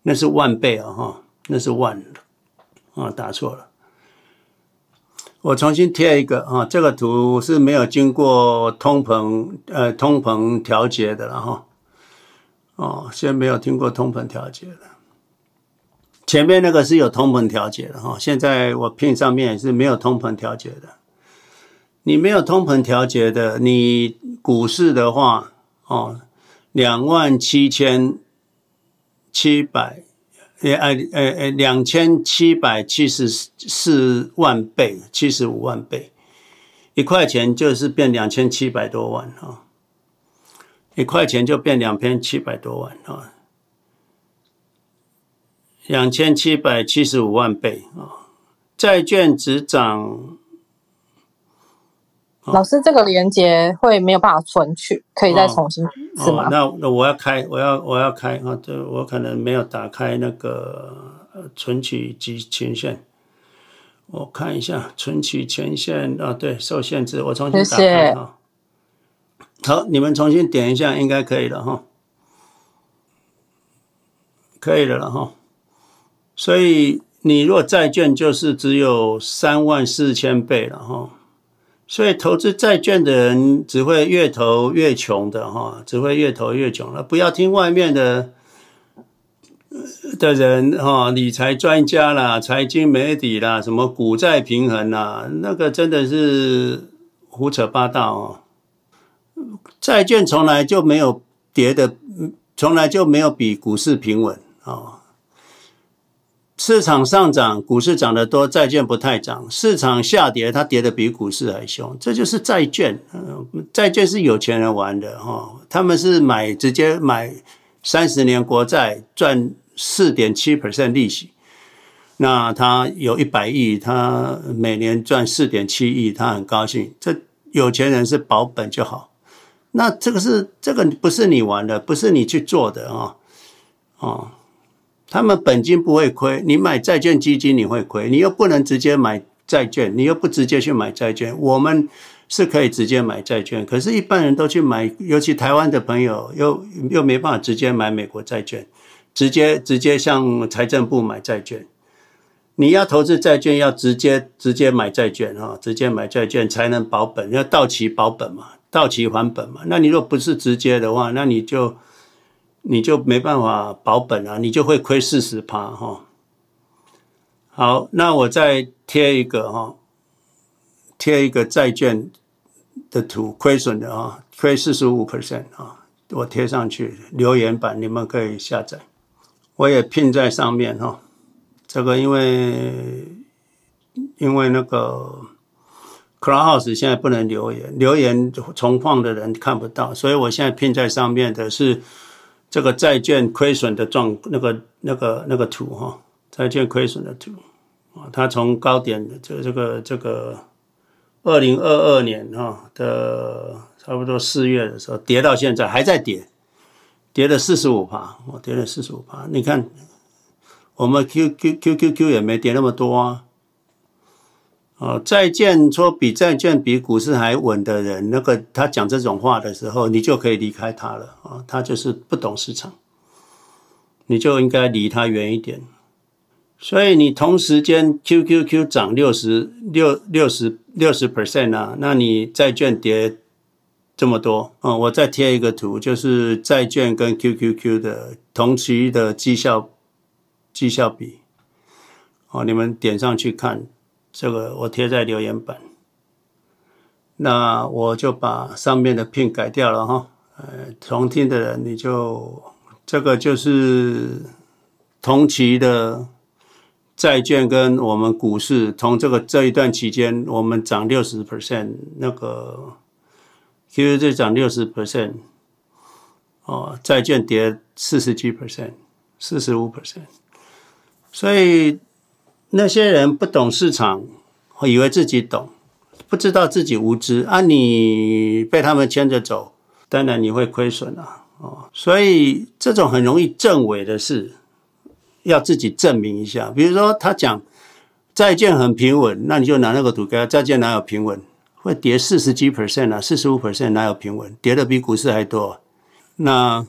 那是万倍啊哈，那是万啊，打错了。我重新贴一个啊，这个图是没有经过通膨呃通膨调节的了哈。哦，现在没有听过通膨调节的，前面那个是有通膨调节的哈。现在我 pin 上面是没有通膨调节的。你没有通膨调节的，你股市的话哦，两万七千七百。呃呃呃两千七百七十四万倍，七十五万倍，一块钱就是变两千七百多万啊！一块钱就变两千七百多万啊！两千七百七十五万倍啊！债券只涨。老师，这个连接会没有办法存取，可以再重新是吗？那那我要开，我要我要开啊！这我可能没有打开那个存取及权限，我看一下存取权限啊，对，受限制，我重新打开啊。好，你们重新点一下，应该可以了哈，可以了了哈。所以你如果债券就是只有三万四千倍了哈。所以投资债券的人只会越投越穷的哈，只会越投越穷了。不要听外面的的人哈，理财专家啦、财经媒体啦、什么股债平衡啦，那个真的是胡扯八道哦。债券从来就没有跌的，从来就没有比股市平稳啊。市场上涨，股市涨得多，债券不太涨。市场下跌，它跌得比股市还凶。这就是债券。嗯，债券是有钱人玩的哈，他们是买直接买三十年国债，赚四点七 percent 利息。那他有一百亿，他每年赚四点七亿，他很高兴。这有钱人是保本就好。那这个是这个不是你玩的，不是你去做的啊，哦。他们本金不会亏，你买债券基金你会亏，你又不能直接买债券，你又不直接去买债券。我们是可以直接买债券，可是，一般人都去买，尤其台湾的朋友又又没办法直接买美国债券，直接直接向财政部买债券。你要投资债券，要直接直接买债券哈，直接买债券才能保本，要到期保本嘛，到期还本嘛。那你若不是直接的话，那你就。你就没办法保本啊，你就会亏四十趴哈。好，那我再贴一个哈，贴一个债券的图，亏损的啊，亏四十五 percent 啊，我贴上去留言板，你们可以下载。我也拼在上面哈。这个因为因为那个 Clubhouse 现在不能留言，留言重放的人看不到，所以我现在拼在上面的是。这个债券亏损的状，那个、那个、那个图哈，债券亏损的图啊，它从高点的这、这个、这个二零二二年哈的差不多四月的时候跌到现在还在跌，跌了四十五趴，我跌了四十五趴。你看，我们 Q Q Q Q Q 也没跌那么多啊。哦，债券说比债券比股市还稳的人，那个他讲这种话的时候，你就可以离开他了啊！他就是不懂市场，你就应该离他远一点。所以你同时间 QQQ 涨六十六六十六十 percent 啊，那你债券跌这么多啊！我再贴一个图，就是债券跟 QQQ 的同期的绩效绩效比，哦，你们点上去看。这个我贴在留言板，那我就把上面的 pin 改掉了哈。呃，重听的人你就这个就是同期的债券跟我们股市，从这个这一段期间，我们涨六十 percent，那个 QQQ 涨六十 percent，哦，债券跌四十几 percent，四十五 percent，所以。那些人不懂市场，以为自己懂，不知道自己无知啊！你被他们牵着走，当然你会亏损啊！哦，所以这种很容易证伪的事，要自己证明一下。比如说，他讲债券很平稳，那你就拿那个图给他，债券哪有平稳？会跌四十几 percent 啊，四十五 percent 哪有平稳？跌的比股市还多。那。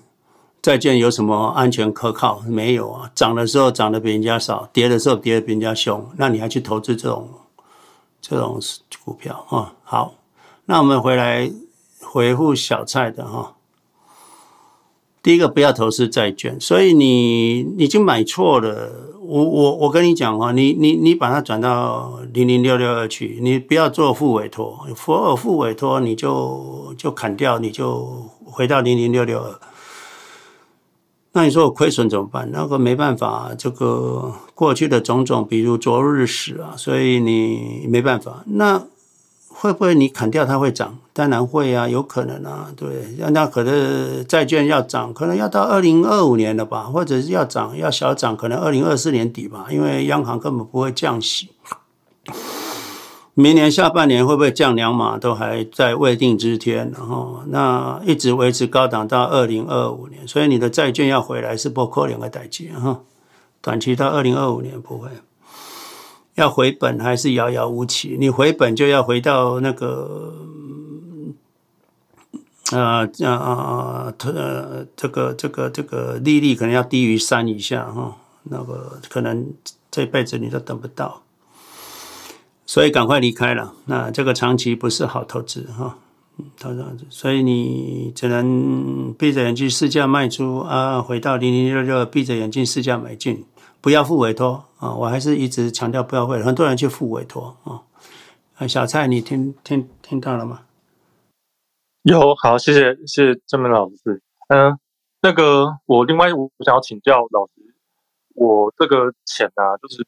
债券有什么安全可靠？没有啊，涨的时候涨得比人家少，跌的时候跌得比人家凶，那你还去投资这种这种股票啊。好，那我们回来回复小蔡的哈。第一个不要投资债券，所以你已经买错了。我我我跟你讲哈，你你你把它转到零零六六二去，你不要做复委托，复尔复委托你就就砍掉，你就回到零零六六二。那你说我亏损怎么办？那个没办法，这个过去的种种，比如昨日死啊，所以你没办法。那。会不会你砍掉它会涨？当然会啊，有可能啊，对。那可能债券要涨，可能要到二零二五年了吧，或者是要涨要小涨，可能二零二四年底吧，因为央行根本不会降息。明年下半年会不会降两码，都还在未定之天。然后那一直维持高档到二零二五年，所以你的债券要回来是不可能的代志哈。短期到二零二五年不会。要回本还是遥遥无期？你回本就要回到那个，呃呃呃呃，这个这个这个利率可能要低于三以下哈，那个可能这辈子你都等不到，所以赶快离开了。那这个长期不是好投资哈，投资，所以你只能闭着眼睛试价卖出啊，回到零零六六，闭着眼睛试价买进。不要付委托啊！我还是一直强调不要会，很多人去付委托啊。小蔡，你听听听到了吗？有，好，谢谢谢谢郑明老师。嗯，那个我另外我想要请教老师，我这个钱啊，就是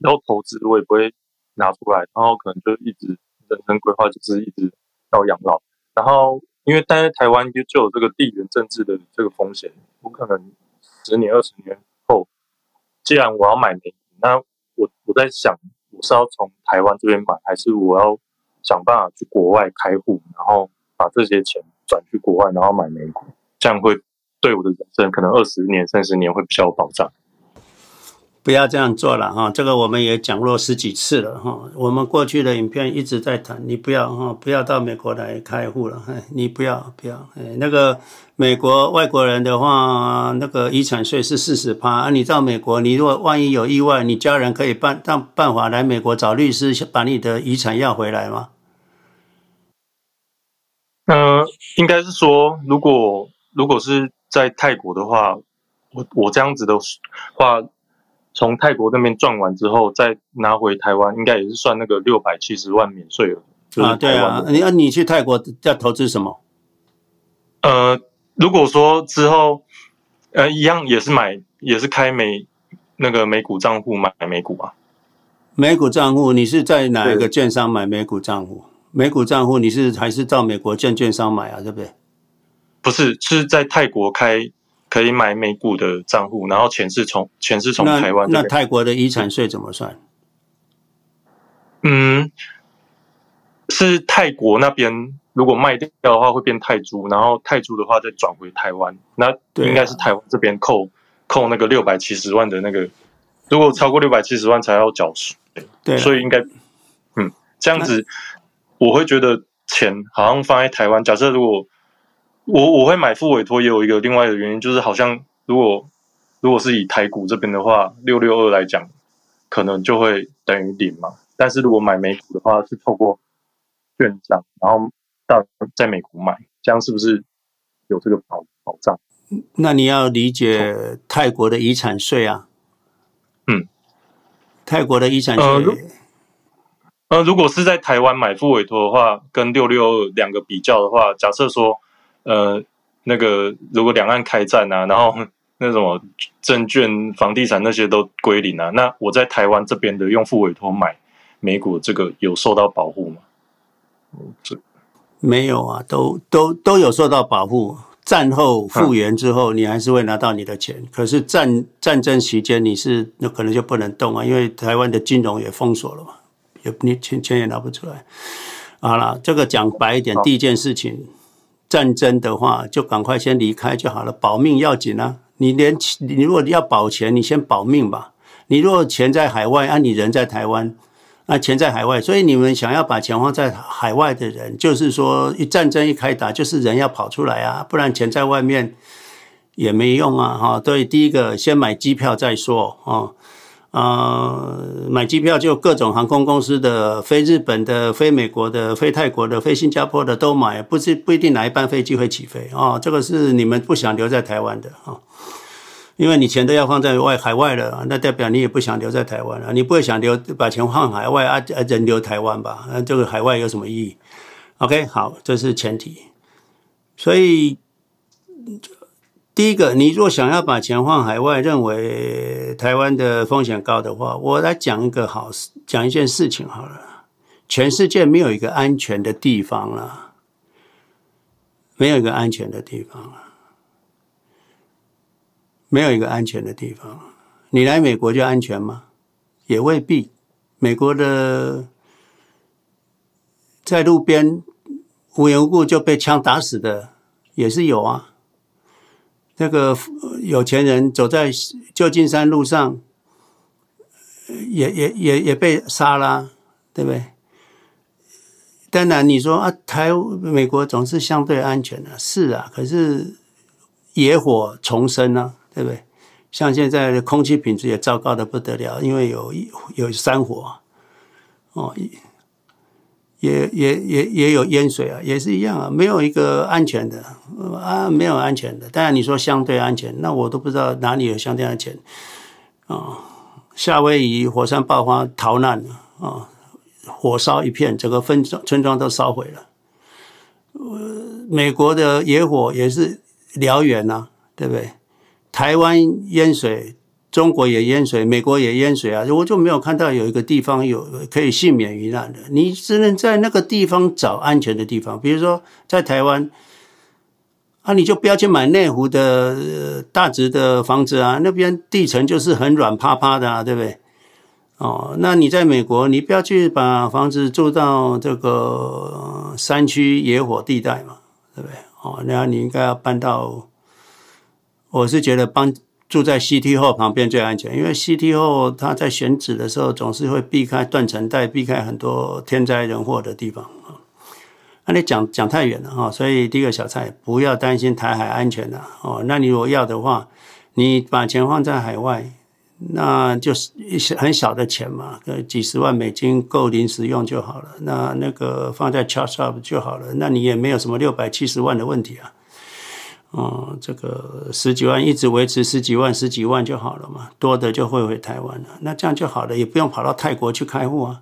要投资，我也不会拿出来，然后可能就一直人生规划就是一直到养老。然后因为待在台湾就就有这个地缘政治的这个风险，我可能十年二十年后。既然我要买美股，那我我在想，我是要从台湾这边买，还是我要想办法去国外开户，然后把这些钱转去国外，然后买美股，这样会对我的人生可能二十年、三十年会比较有保障。不要这样做了哈，这个我们也讲过十几次了哈。我们过去的影片一直在谈，你不要哈，不要到美国来开户了，你不要不要。那个美国外国人的话，那个遗产税是四十趴，啊，你到美国，你如果万一有意外，你家人可以办当办法来美国找律师把你的遗产要回来吗？呃，应该是说，如果如果是在泰国的话，我我这样子的话。从泰国那边赚完之后，再拿回台湾，应该也是算那个六百七十万免税了。啊，对啊，你那你去泰国要投资什么？呃，如果说之后，呃，一样也是买，也是开美那个美股账户买美股啊。美股账户，你是在哪一个券商买美股账户？美股账户你是还是到美国证券商买啊？对不对？不是，是在泰国开。可以买美股的账户，然后钱是从钱是从台湾。那泰国的遗产税怎么算？嗯，是泰国那边如果卖掉的话会变泰铢，然后泰铢的话再转回台湾，那应该是台湾这边扣扣那个六百七十万的那个，如果超过六百七十万才要缴税。对，所以应该嗯这样子，我会觉得钱好像放在台湾。假设如果我我会买副委托，也有一个另外的原因，就是好像如果如果是以台股这边的话，六六二来讲，可能就会等于零嘛。但是如果买美股的话，是透过券商，然后到在美国买，这样是不是有这个保保障？那你要理解泰国的遗产税啊。嗯，泰国的遗产税。呃，呃，如果是在台湾买副委托的话，跟六六二两个比较的话，假设说。呃，那个如果两岸开战啊，然后那什么证券、房地产那些都归零啊，那我在台湾这边的用户委托买美股，这个有受到保护吗？这没有啊，都都都有受到保护。战后复原之后，你还是会拿到你的钱。嗯、可是战战争期间，你是那可能就不能动啊，因为台湾的金融也封锁了嘛，也你钱钱也拿不出来。好了，这个讲白一点，第一件事情。战争的话，就赶快先离开就好了，保命要紧啊！你连你如果要保钱，你先保命吧。你如果钱在海外，啊，你人在台湾，那钱在海外，所以你们想要把钱放在海外的人，就是说一战争一开打，就是人要跑出来啊，不然钱在外面也没用啊！哈，所以第一个先买机票再说啊啊、呃，买机票就各种航空公司的，飞日本的、飞美国的、飞泰国的、飞新加坡的都买，不是不一定哪一班飞机会起飞啊、这个是你们不想留在台湾的啊、因为你钱都要放在外海外了，那代表你也不想留在台湾了。你不会想留把钱放海外啊，人留台湾吧？那这个海外有什么意义？OK，好，这是前提。所以。第一个，你若想要把钱放海外，认为台湾的风险高的话，我来讲一个好事，讲一件事情好了。全世界没有一个安全的地方了，没有一个安全的地方了，没有一个安全的地方。你来美国就安全吗？也未必。美国的在路边无缘无故就被枪打死的也是有啊。那个有钱人走在旧金山路上，也也也也被杀了，对不对？当然，你说啊，台美国总是相对安全的，是啊。可是野火重生啊，对不对？像现在的空气品质也糟糕的不得了，因为有有山火，哦。也也也也有淹水啊，也是一样啊，没有一个安全的啊，没有安全的。当然你说相对安全，那我都不知道哪里有相对安全啊。夏威夷火山爆发逃难啊，火烧一片，整个村庄村庄都烧毁了。呃美国的野火也是燎原呐，对不对？台湾淹水。中国也淹水，美国也淹水啊！我就没有看到有一个地方有可以幸免于难的。你只能在那个地方找安全的地方，比如说在台湾啊，你就不要去买内湖的大直的房子啊，那边地层就是很软趴趴的啊，对不对？哦，那你在美国，你不要去把房子住到这个山区野火地带嘛，对不对？哦，那你应该要搬到，我是觉得搬。住在 City Hall 旁边最安全，因为 City Hall 它在选址的时候总是会避开断层带，避开很多天灾人祸的地方啊。那你讲讲太远了哈，所以第一个小菜不要担心台海安全了哦。那你如果要的话，你把钱放在海外，那就是一些很小的钱嘛，几十万美金够临时用就好了。那那个放在 Charge Up 就好了，那你也没有什么六百七十万的问题啊。哦，这个十几万一直维持十几万、十几万就好了嘛，多的就会回台湾了。那这样就好了，也不用跑到泰国去开户啊。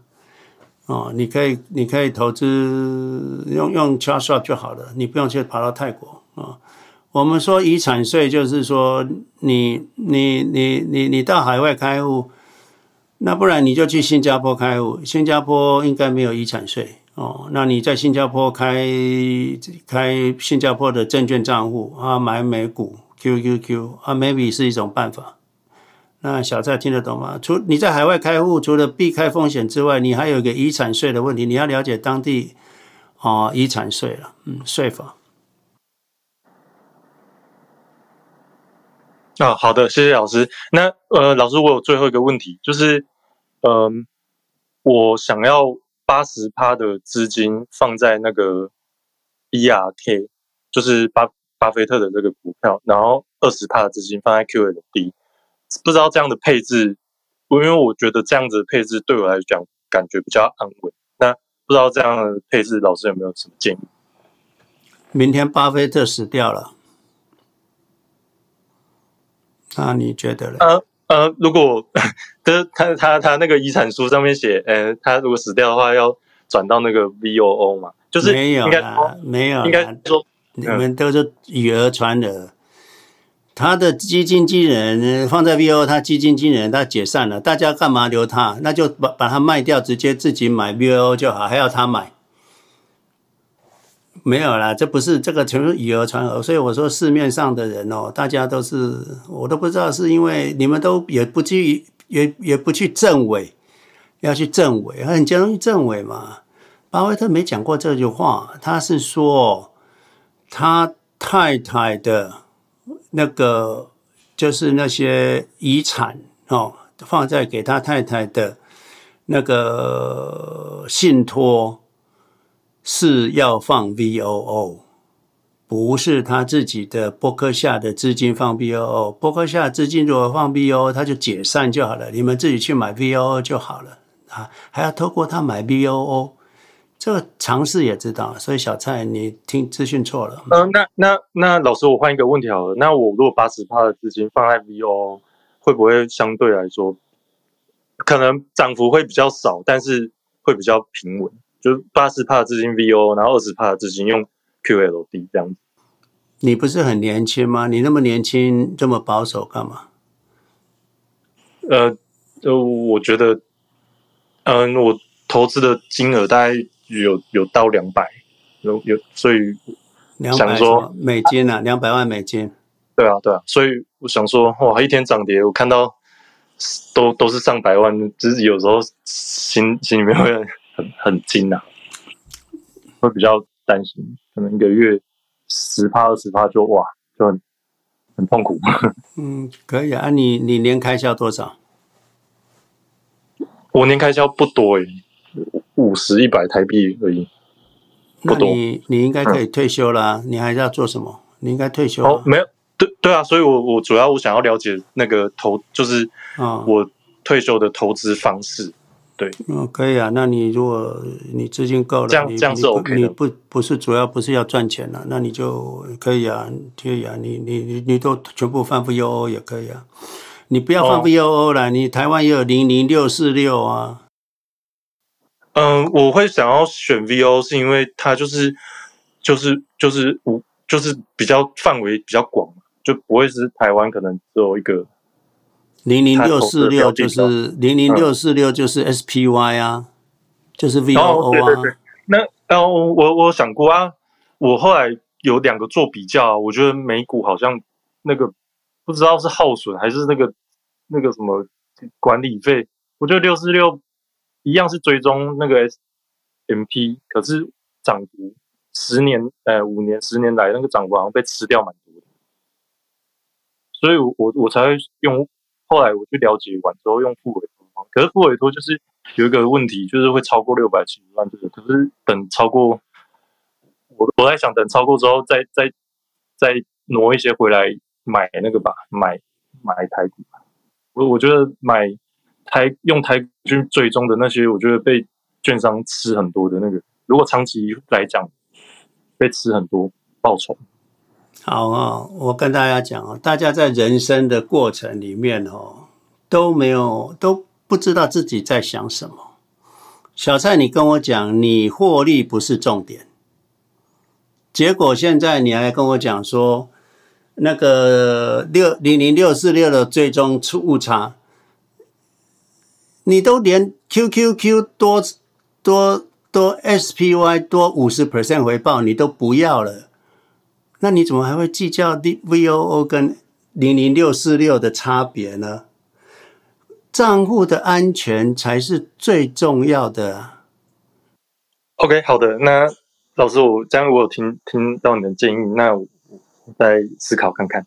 哦，你可以，你可以投资用用 c h a r s h o p 就好了，你不用去跑到泰国啊。哦，我们说遗产税，就是说你你你你你到海外开户，那不然你就去新加坡开户，新加坡应该没有遗产税。哦，那你在新加坡开开新加坡的证券账户啊，买美股 QQQ 啊，maybe 是一种办法。那小蔡听得懂吗？除你在海外开户，除了避开风险之外，你还有一个遗产税的问题，你要了解当地啊遗产税了，嗯，税法。啊，好的，谢谢老师。那呃，老师，我有最后一个问题，就是嗯、我想要。八十趴的资金放在那个 BRK，就是巴巴菲特的这个股票，然后二十趴的资金放在 QLD，不知道这样的配置，因为我觉得这样子的配置对我来讲感觉比较安稳。那不知道这样的配置，老师有没有什么建议？明天巴菲特死掉了，那你觉得呢？呃呃，如果 他他他他那个遗产书上面写，呃，他如果死掉的话，要转到那个 VOO 嘛，就是没有啦，没有，应该说你们都是以讹传讹。他的基金经理人放在 VOO，他基金经理人他解散了，大家干嘛留他？那就把把他卖掉，直接自己买 VOO 就好，还要他买。没有啦，这不是这个全是以讹传讹，所以我说市面上的人哦，大家都是我都不知道是因为你们都也不去也也不去证伪，要去证伪，很容易证伪嘛。巴菲特没讲过这句话，他是说他太太的那个就是那些遗产哦，放在给他太太的那个信托。是要放 VOO，不是他自己的博客下的资金放 VOO，波克夏资金如果放 VOO，他就解散就好了，你们自己去买 VOO 就好了啊，还要透过他买 VOO，这个尝试也知道，所以小蔡你听资讯错了。嗯、那那那老师，我换一个问题好了，那我如果八十趴的资金放在 VOO，会不会相对来说，可能涨幅会比较少，但是会比较平稳？就八十帕的资金 VOO，然后二十帕的资金用 QLD 这样子。你不是很年轻吗？你那么年轻，这么保守干嘛？呃，就我觉得，嗯、呃，我投资的金额大概有有到两百，有有，所以想说美金啊，两百万美金。对啊，对啊，所以我想说，哇，一天涨跌，我看到都都是上百万，只是有时候心心里面会很很精呐、啊，会比较担心，可能一个月。十趴二十趴就哇，就很很痛苦。嗯，可以啊。你你年开销多少？我年开销不多诶，五十一百台币而已，不多。你你应该可以退休啦，嗯。你还是要做什么？你应该退休。哦，没有，对对啊，所以我我主要我想要了解那个投，就是我退休的投资方式。哦对，嗯，可以啊。那你如果你资金够了，这样这样是 OK 的。你不不是主要不是要赚钱了，啊，那你就可以啊，可以啊。你你你你都全部放 VOO 也可以啊。你不要放 VOO 了，哦，你台湾也有零零六四六啊。嗯，我会想要选 VOO 是因为它就是就是就是无就是比较范围比较广，就不会是台湾可能只有一个。零零六四六就是零零六四六就是 SPY 啊，嗯、就是 VOO 啊。哦、对对对那哦，我我想过啊，我后来有两个做比较，我觉得美股好像那个不知道是耗损还是那个那个什么管理费，我觉得六四六一样是追踪那个 SMP，可是涨幅十年呃五年十年来那个涨幅好像被吃掉蛮多的，所以我我我才会用。后来我去了解完之后，用付委托，可是付委托就是有一个问题，就是会超过六百七十万这个。可是等超过，我我在想等超过之后再，再再挪一些回来买那个吧，买买台股。我我觉得买台用台去追踪的那些，我觉得被券商吃很多的那个，如果长期来讲被吃很多报酬。好啊，我跟大家讲啊，大家在人生的过程里面哦，都没有都不知道自己在想什么。小蔡，你跟我讲，你获利不是重点，结果现在你还跟我讲说，那个六零零六四六的最终出误差，你都连 QQQ 多多多 SPY 多五十 percent 回报你都不要了。那你怎么还会计较 VOO 跟零零六四六的差别呢？账户的安全才是最重要的。OK，好的，那老师，我这样我有听听到你的建议，那我再思考看看。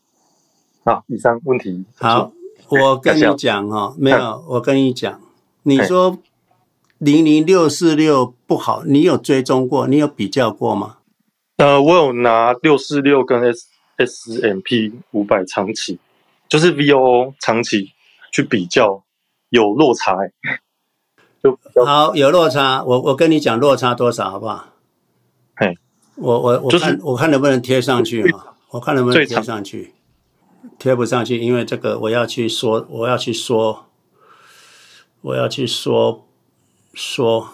好，以上问题。好，我跟你讲哈，没有，我跟你讲，你说零零六四六不好，你有追踪过？你有比较过吗？呃，我有拿六四六跟 S S M P 五百长期，就是 V O O 长期去比较，有落差哎，就好有落差。我我跟你讲落差多少好不好？嘿，我我我看、就是、我看能不能贴上去啊？我看能不能贴上去？贴不上去，因为这个我要去说，我要去说，我要去说说。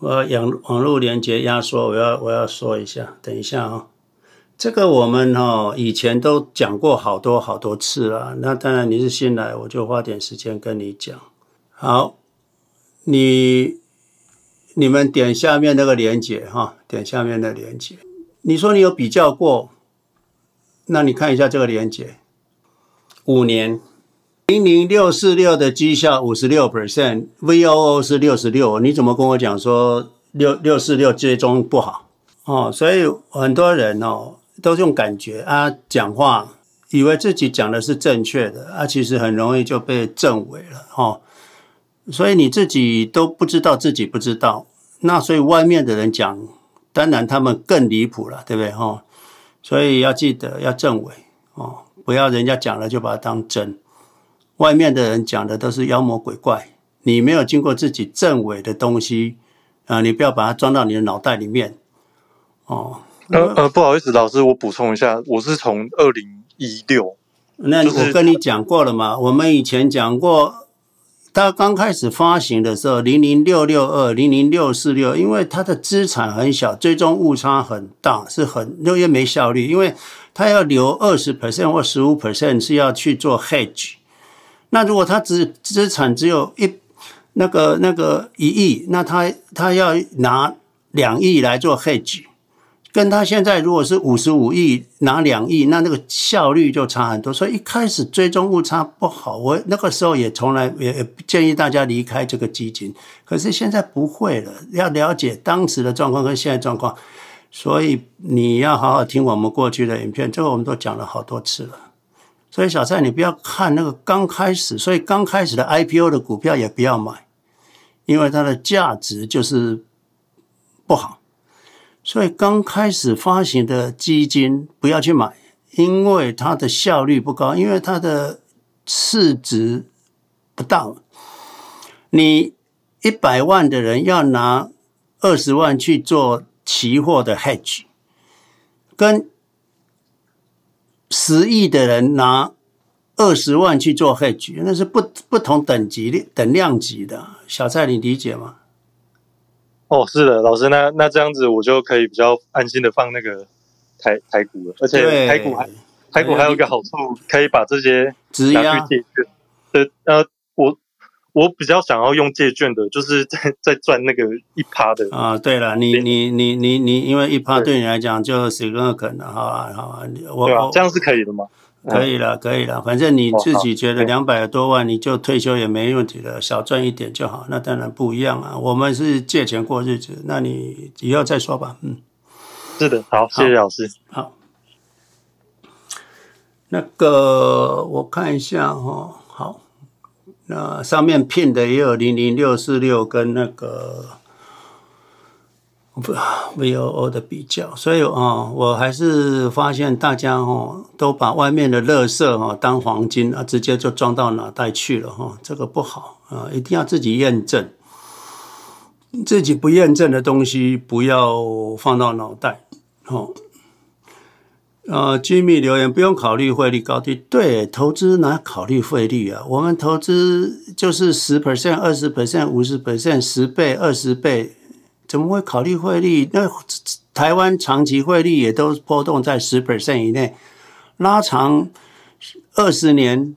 我要网网络连接压缩，我要我要说一下，等一下啊、哦，这个我们哈、哦、以前都讲过好多好多次了，那当然你是新来，我就花点时间跟你讲。好，你你们点下面那个连接哈，点下面的连接。你说你有比较过，那你看一下这个连接，五年。零零六四六的绩效五十六 percent，VOO 是六十六，你怎么跟我讲说六六四六追踪不好？哦，所以很多人哦都用感觉啊讲话，以为自己讲的是正确的啊，其实很容易就被证伪了哦。所以你自己都不知道自己不知道，那所以外面的人讲，当然他们更离谱了，对不对？哈、哦，所以要记得要证伪哦，不要人家讲了就把它当真。外面的人讲的都是妖魔鬼怪，你没有经过自己证伪的东西啊，你不要把它装到你的脑袋里面哦。呃呃，不好意思，老师，我补充一下，我是从二零一六。那我跟你讲过了嘛？我们以前讲过，它刚开始发行的时候，零零六六二、零零六四六，因为它的资产很小，最终误差很大，是很因为没效率，因为它要留二十 percent 或十五 percent 是要去做 hedge。那如果他只资产只有一那个那个一亿，那他他要拿两亿来做 hedge。跟他现在如果是五十五亿拿两亿，那那个效率就差很多。所以一开始追踪误差不好，我那个时候也从来也也建议大家离开这个基金。可是现在不会了，要了解当时的状况跟现在状况，所以你要好好听我们过去的影片，这个我们都讲了好多次了。所以小蔡，你不要看那个刚开始，所以刚开始的 IPO 的股票也不要买，因为它的价值就是不好。所以刚开始发行的基金不要去买，因为它的效率不高，因为它的市值不到。你一百万的人要拿二十万去做期货的 hedge，跟十亿的人拿二十万去做 hedge，那是不不同等级的、等量级的。小蔡，你理解吗？哦，是的，老师，那那这样子我就可以比较安心的放那个台台股了，而且台股还台股还有一个好处，可以把这些拿去借券。呃呃，我我比较想要用借券的，就是在在赚那个一趴的啊。对了，你你你你你，因为一趴对你来讲就十个可能，好啊好啊，我我这样是可以的吗？可以了，可以了，反正你自己觉得两百多万，你就退休也没问题了，少赚一点就好。那当然不一样啊，我们是借钱过日子，那你以后再说吧。嗯，是的，好，谢谢老师。好，那个我看一下哈，好，那上面拼的也有零零六四六跟那个。，VOO 的比较，所以啊，我还是发现大家哦，都把外面的垃圾哈当黄金啊，直接就装到脑袋去了哈，这个不好啊，一定要自己验证，自己不验证的东西不要放到脑袋。好，呃，Jimmy 留言不用考虑汇率高低，对，投资哪考虑汇率啊？我们投资就是十 percent、二十 percent、五十 percent、十倍、二十倍。怎么会考虑汇率？那台湾长期汇率也都波动在十 percent 以内，拉长二十年，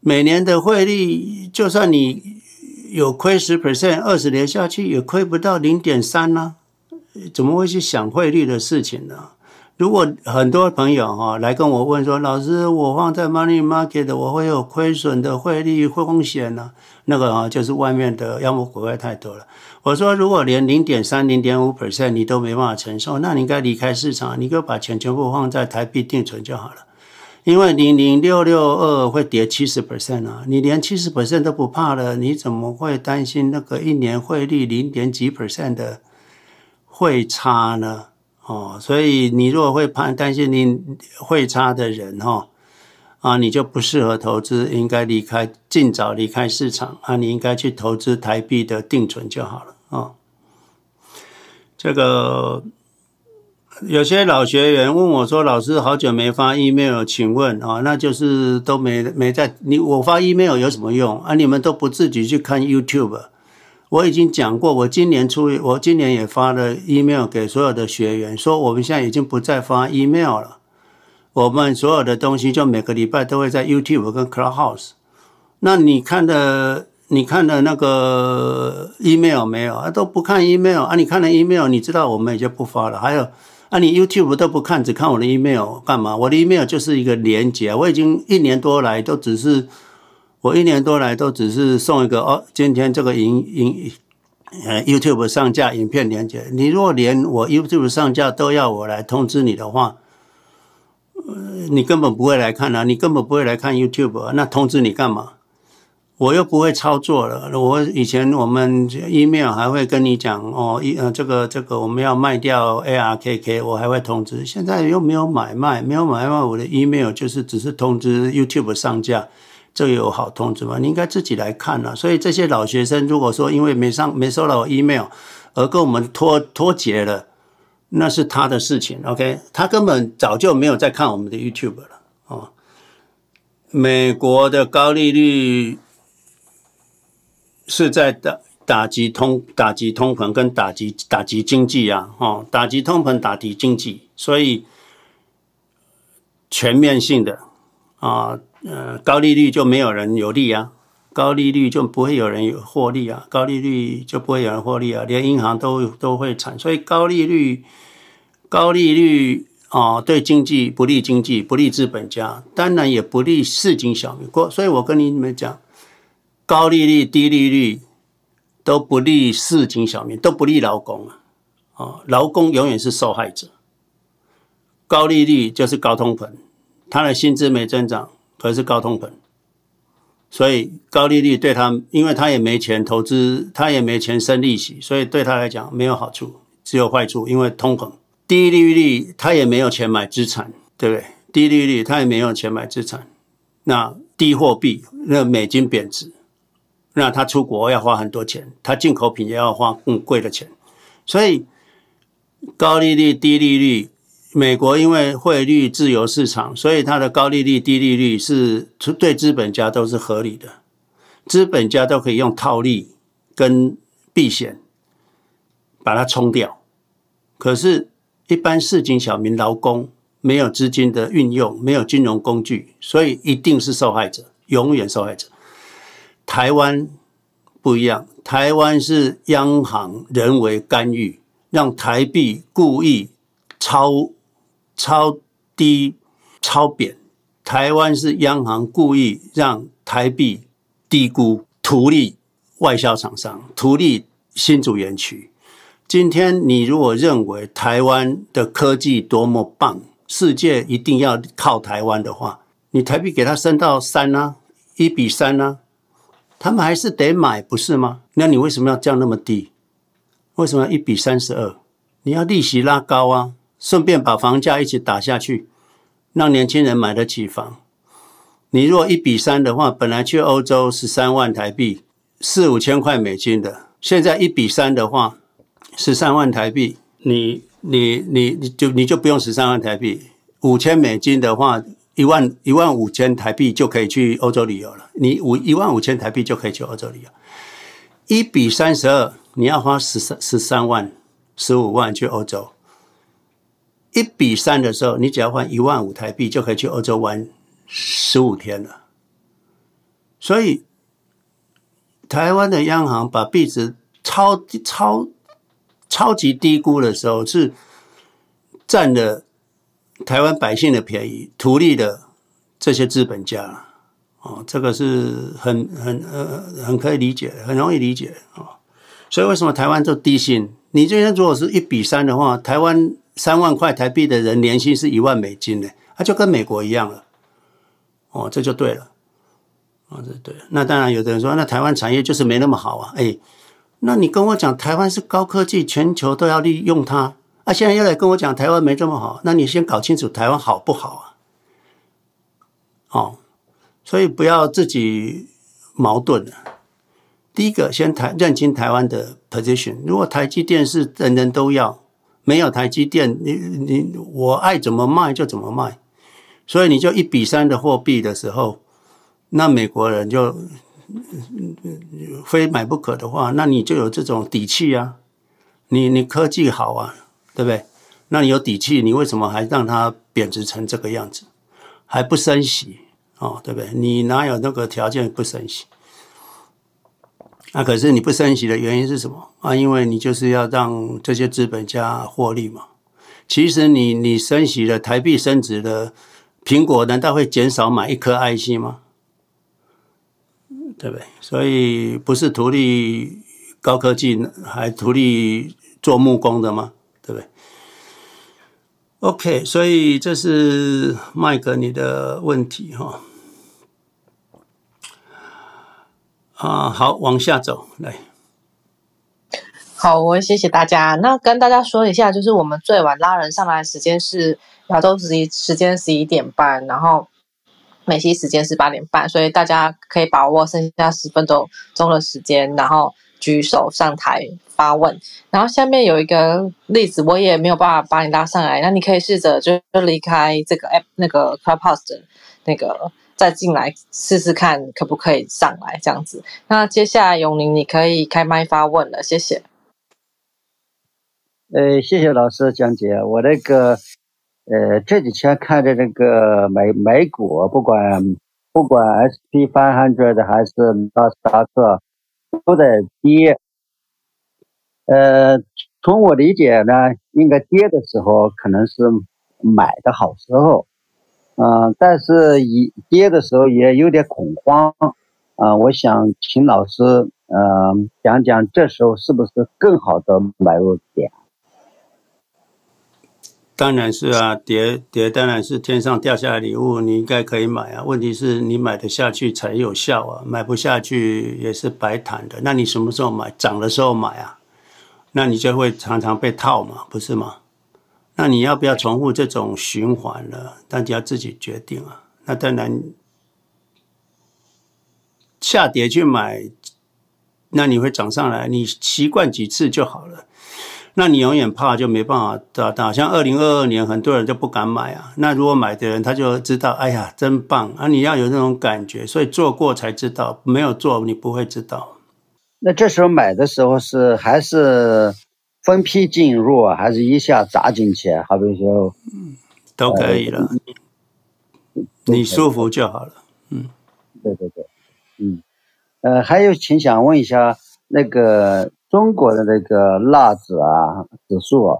每年的汇率，就算你有亏十 percent，二十年下去也亏不到零点三呢？怎么会去想汇率的事情呢？如果很多朋友哈来跟我问说，老师，我放在 money market，我会有亏损的汇率风险呢？那个啊，就是外面的妖魔鬼怪太多了。我说，如果连零点三、零点五 percent 你都没办法承受，那你应该离开市场，你就把钱全部放在台币定存就好了。因为零零六六二会跌七十 percent 啊，你连七十 percent 都不怕了，你怎么会担心那个一年汇率零点几 percent 的汇差呢？哦，所以你如果会怕担心你会差的人哈，啊，你就不适合投资，应该离开，尽早离开市场啊，你应该去投资台币的定存就好了啊。这个有些老学员问我说：“老师，好久没发 email，请问啊，那就是都没没在你我发 email 有什么用啊？你们都不自己去看 YouTube。”我已经讲过，我今年初，我今年也发了 email 给所有的学员，说我们现在已经不再发 email 了，我们所有的东西就每个礼拜都会在 YouTube 跟 Clubhouse。那你看的，你看的那个 email 没有啊？都不看 email 啊？你看了 email，你知道我们也就不发了。还有啊，你 YouTube 都不看，只看我的 email 干嘛？我的 email 就是一个连接，我已经一年多来都只是。我一年多来都只是送一个哦，今天这个影影呃 YouTube 上架影片连接。你如果连我 YouTube 上架都要我来通知你的话，呃，你根本不会来看啊，你根本不会来看 YouTube，那通知你干嘛？我又不会操作了。我以前我们 email 还会跟你讲哦，一呃这个这个我们要卖掉 ARKK，我还会通知。现在又没有买卖，没有买卖，我的 email 就是只是通知 YouTube 上架，这有好通知吗？你应该自己来看了。所以这些老学生如果说因为没上没收到 email 而跟我们脱脱节了，那是他的事情。OK，他根本早就没有在看我们的 YouTube 了哦。美国的高利率。是在打打击通打击通膨跟打击打击经济啊，哦，打击通膨打击经济，所以全面性的啊，呃，高利率就没有人有利啊，高利率就不会有人有获利啊，高利率就不会有人获利啊，连银行都都会惨，所以高利率高利率啊，对经济不利，经济不利资本家，当然也不利市井小民。过，所以我跟你们讲。高利率、低利率都不利市井小民，都不利劳工啊！啊，劳工永远是受害者。高利率就是高通膨，他的薪资没增长，可是高通膨，所以高利率对他，因为他也没钱投资，他也没钱生利息，所以对他来讲没有好处，只有坏处，因为通膨。低利率他也没有钱买资产，对不对？低利率他也没有钱买资产，那低货币，那美金贬值。那他出国要花很多钱，他进口品也要花更贵的钱，所以高利率、低利率，美国因为汇率自由市场，所以它的高利率、低利率是对资本家都是合理的，资本家都可以用套利跟避险把它冲掉。可是，一般市井小民、劳工没有资金的运用，没有金融工具，所以一定是受害者，永远受害者。台湾不一样，台湾是央行人为干预，让台币故意超超低、超贬。台湾是央行故意让台币低估，图利外销厂商，图利新竹园区。今天你如果认为台湾的科技多么棒，世界一定要靠台湾的话，你台币给它升到三呢、一比三呢、他们还是得买，不是吗？那你为什么要降那么低？为什么要一比三十二？你要利息拉高啊，顺便把房价一起打下去，让年轻人买得起房。你若一比三的话，本来去欧洲十三万台币，四五千块美金的，现在一比三的话，十三万台币，你你你你就你就不用十三万台币，五千美金的话。一万一万五千台币就可以去欧洲旅游了。你五一万五千台币就可以去欧洲旅游。一比三十二，你要花十三十三万十五万去欧洲。一比三的时候，你只要换一万五台币就可以去欧洲玩十五天了。所以，台湾的央行把币值超超超级低估的时候，是占了。台湾百姓的便宜，图利的这些资本家，哦，这个是很很呃很可以理解，很容易理解、哦。所以为什么台湾就低薪？你这边如果是一比三的话，台湾三万块台币的人年薪是一万美金呢，他就跟美国一样了。哦，这就对了，哦，这对。那当然，有的人说，那台湾产业就是没那么好啊。哎，那你跟我讲，台湾是高科技，全球都要利用它。啊、现在又来跟我讲台湾没这么好，那你先搞清楚台湾好不好啊？哦，所以不要自己矛盾了。第一个，先台认清台湾的 position。如果台积电是人人都要，没有台积电，你你我爱怎么卖就怎么卖。所以你就一比三的货币的时候，那美国人就非买不可的话，那你就有这种底气啊。你你科技好啊。对不对？那你有底气，你为什么还让它贬值成这个样子，还不升息哦？对不对？你哪有那个条件不升息？那、可是你不升息的原因是什么啊？因为你就是要让这些资本家获利嘛。其实你你升息了，台币升值了，苹果难道会减少买一颗 IC 吗？对不对？所以不是图利高科技，还图利做木工的吗？对不对？OK，所以这是麦克你的问题哈。啊，好，往下走来。好，我谢谢大家。那跟大家说一下，就是我们最晚拉人上来的时间是亚洲时时间十一点半，然后美西时间是八点半，所以大家可以把握剩下十分钟钟的时间，然后举手上台发问。然后下面有一个例子，我也没有办法把你拉上来，那你可以试着就离开这个 app 那个 Clubhouse 的那个。再进来试试看可不可以上来这样子。那接下来永宁，你可以开麦发问了，谢谢。呃，谢谢老师讲解。我那个呃这几天看着那个美美股，不管不管 SP 500还是纳斯达克都在跌。呃，从我理解呢，应该跌的时候可能是买的好时候。嗯，但是一跌的时候也有点恐慌，啊，我想请老师，嗯，讲讲这时候是不是更好的买入点？当然是啊，跌跌当然是天上掉下来礼物，你应该可以买啊。问题是你买得下去才有效啊，买不下去也是白谈的。那你什么时候买？涨的时候买啊，那你就会常常被套嘛，不是吗？那你要不要重复这种循环呢？大家自己决定啊。那当然，下跌去买，那你会涨上来。你习惯几次就好了。那你永远怕就没办法达到。像二零二二年，很多人就不敢买啊。那如果买的人，他就知道，哎呀，真棒啊！你要有那种感觉，所以做过才知道，没有做你不会知道。那这时候买的时候是还是？分批进入还是一下砸进去？好比说，嗯，都可以了，呃、你舒服就好了。嗯，对对对，嗯，呃，还有，请想问一下，那个中国的那个辣子啊指数啊，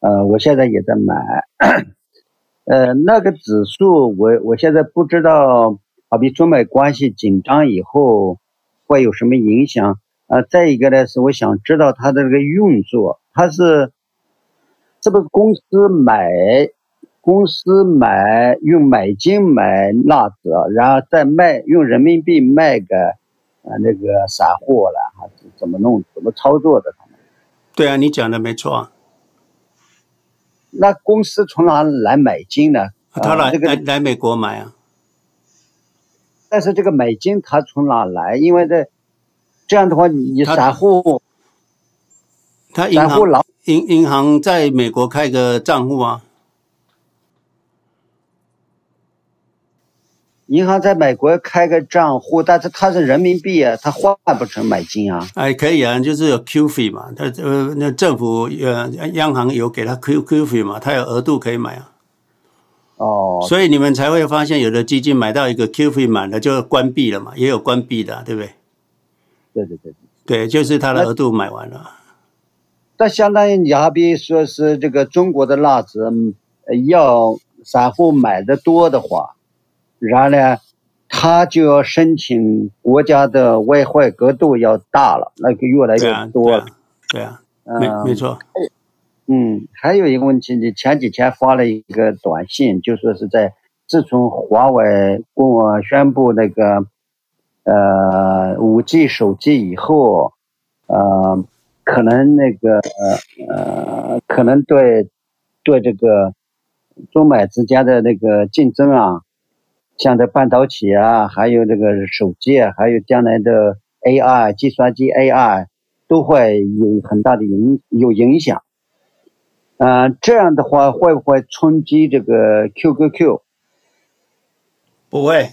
呃，我现在也在买，呃，那个指数我我现在不知道，好比中美关系紧张以后会有什么影响？啊，再一个呢是我想知道它的这个运作，它是是不是公司买公司买用美金买纳指，然后再卖用人民币卖给啊那个散户了，还是怎么弄怎么操作的？他们？对啊，你讲的没错。那公司从哪来美金呢？他来、这个、来来美国买啊。但是这个美金它从哪来？因为这。这样的话，你散户，他银行银银行在美国开个账户啊，银行在美国开个账户，但是它是人民币啊，它换不成美金啊。哎，可以啊，就是有 Q 费嘛，他呃那政府呃央行有给他 Q Q 费嘛，他有额度可以买啊。哦，所以你们才会发现有的基金买到一个 Q 费满了就关闭了嘛，也有关闭的，对不对？对对对对，就是他的额度买完了。那相当于你好比说是这个中国的辣子，要散户买的多的话，然后呢，他就要申请国家的外汇额度要大了，那个越来越多了。对啊，对啊，对啊，没没错。嗯，还有一个问题，你前几天发了一个短信，就说是在自从华为跟我宣布那个。呃，五 G 手机以后，呃，可能那个呃，可能对对这个中美之间的那个竞争啊，像这半导体啊，还有这个手机啊，还有将来的 AI 计算机 AI 都会有很大的影有影响。呃，这样的话会不会冲击这个 QQQ？不会，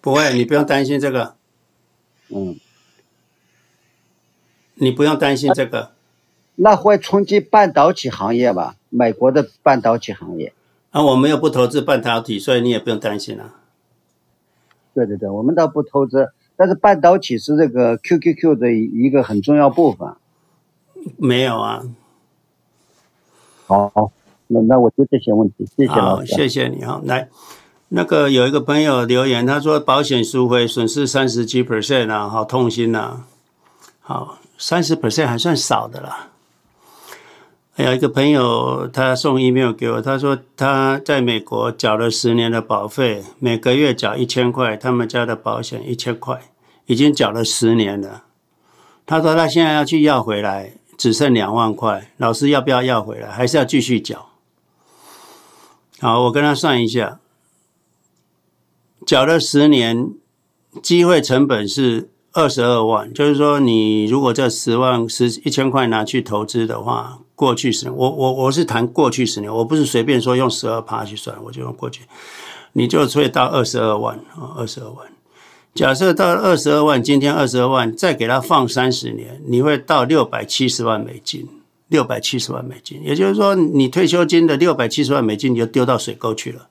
不会，你不用担心这个。嗯，你不用担心这个，那会冲击半导体行业吧？美国的半导体行业啊，我们又不投资半导体，所以你也不用担心啊。对对对，我们倒不投资，但是半导体是这个 QQQ 的一个很重要部分。没有啊。好，那那我就这些问题，谢谢老师。好，谢谢你啊，来。那个有一个朋友留言，他说保险赎回损失三十几 percent 啊，好痛心呐、好，三十 percent 还算少的啦。还有一个朋友他送 email 给我，他说他在美国缴了十年的保费，每个月缴一千块，他们家的保险一千块，已经缴了十年了。他说他现在要去要回来，只剩两万块。老师要不要要回来？还是要继续缴？好，我跟他算一下，缴了十年，机会成本是二十二万。就是说，你如果这十万十一千块拿去投资的话，过去十年，我我我是谈过去十年，我不是随便说用十二趴去算，我就用过去，你就会到二十二万啊，二十二万。假设到二十二万，今天二十二万，再给他放三十年，你会到六百七十万美金。六百七十万美金，也就是说，你退休金的六百七十万美金你就丢到水沟去了。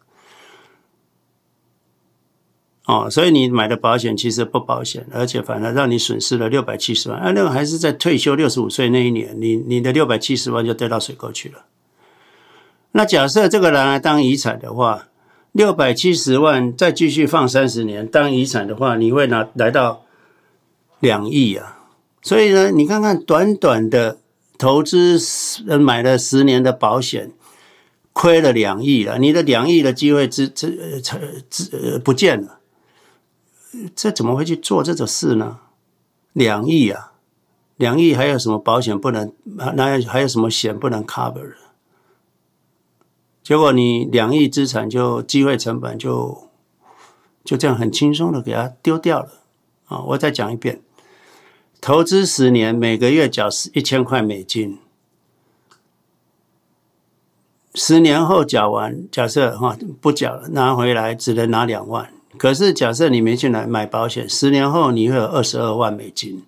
哦，所以你买的保险其实不保险，而且反而让你损失了六百七十万。啊，那个还是在退休六十五岁那一年，你你的六百七十万就丢到水沟去了。那假设这个拿来当遗产的话，六百七十万再继续放三十年当遗产的话，你会拿来到两亿啊！所以呢，你看看短短的投资，呃，买了十年的保险，亏了两亿了，你的两亿的机会之之之呃不见了，这怎么会去做这种事呢？两亿啊，两亿还有什么保险不能？那还有什么险不能 cover？结果你两亿资产就机会成本就就这样很轻松的给它丢掉了啊！我再讲一遍，投资十年，每个月缴一千块美金，十年后缴完，假设哈不缴了，拿回来只能拿两万。可是假设你没去买买保险，十年后你会有二十二万美金，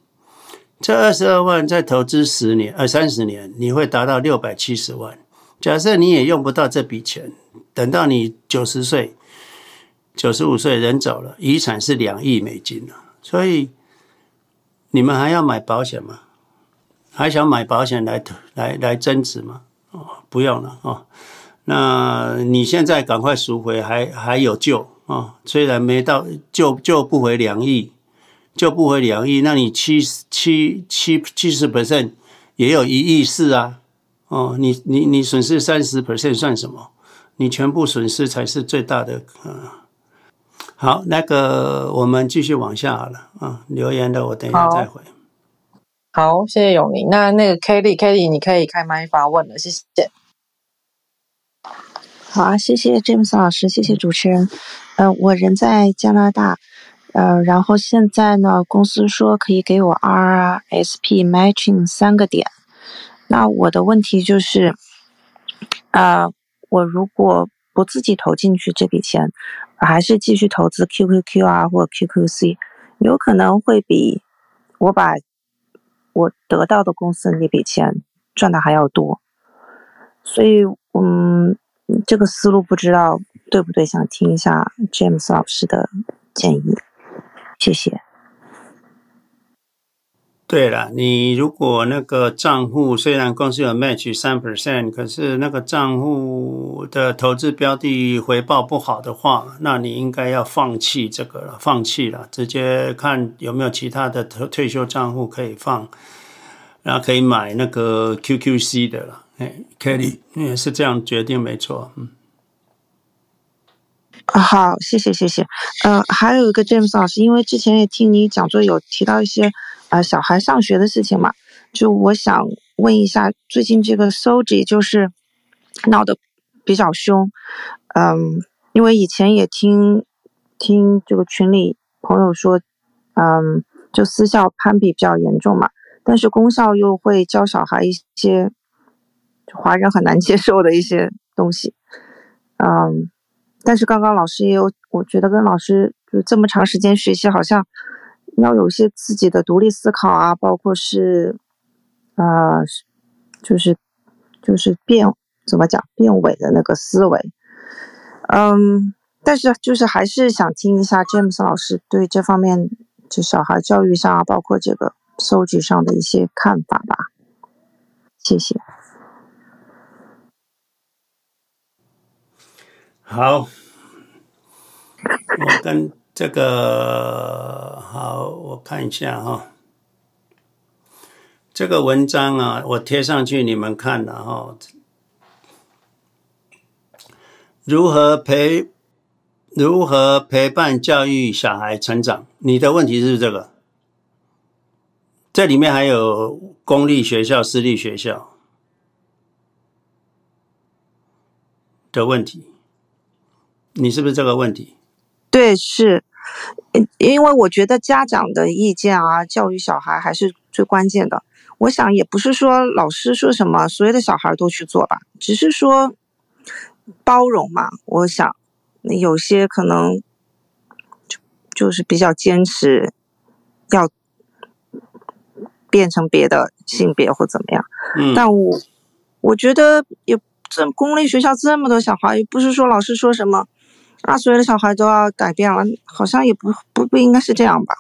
这二十二万再投资十年二三十年，你会达到六百七十万。假设你也用不到这笔钱，等到你九十岁、九十五岁人走了，遗产是两亿美金了。所以你们还要买保险吗？还想买保险来来来增值吗？哦，不用了哦。那你现在赶快赎回，还还有救哦。虽然没到救救不回两亿，救不回两亿，那你七七七七十 percent 也有一亿四啊。哦，你你你损失三十 percent 算什么？你全部损失才是最大的。嗯，好，那个我们继续往下好了。啊，留言的我等一下再回。好，好，谢谢永宁。那那个 Kelly，Kelly，你可以开麦发问了，谢谢。好啊，谢谢 James 老师，谢谢主持人。呃，我人在加拿大，呃，然后现在呢，公司说可以给我 RRSP matching 三个点。那我的问题就是，啊、呃，我如果不自己投进去这笔钱，还是继续投资 QQQ 啊或 QQC，有可能会比我把我得到的公司那笔钱赚的还要多。所以，嗯，这个思路不知道对不对，想听一下 James 老师的建议，谢谢。对了，你如果那个账户虽然公司有 match 三 percent，可是那个账户的投资标的回报不好的话，那你应该要放弃这个了，放弃了，直接看有没有其他的退退休账户可以放，然后可以买那个 QQC 的了。哎，Kelly 也是这样决定，没错，嗯。好，谢谢谢谢。呃，还有一个 James 老师，因为之前也听你讲座有提到一些。啊、呃，小孩上学的事情嘛，就我想问一下，最近这个 SOGI 就是闹得比较凶，嗯，因为以前也听听这个群里朋友说，嗯，就私校攀比比较严重嘛，但是公校又会教小孩一些华人很难接受的一些 东西，嗯，但是刚刚老师也有，我觉得跟老师就这么长时间学习，好像。要有一些自己的独立思考啊，包括是，呃，就是就是变怎么讲变伪的那个思维，嗯，但是就是还是想听一下 James 老师对这方面就小孩教育上啊，包括这个收集上的一些看法吧，谢谢。好，我跟。这个好，我看一下哈。这个文章啊，我贴上去你们看了哈。如何陪如何陪伴教育小孩成长？你的问题是不是这个？这里面还有公立学校、私立学校的问题。你是不是这个问题？对，是，因为我觉得家长的意见啊，教育小孩还是最关键的。我想也不是说老师说什么，所有的小孩都去做吧，只是说包容嘛。我想有些可能就就是比较坚持要变成别的性别或怎么样。嗯，但我我觉得也这公立学校这么多小孩，也不是说老师说什么。啊，所有的小孩都要改变了，好像也不不不应该是这样吧？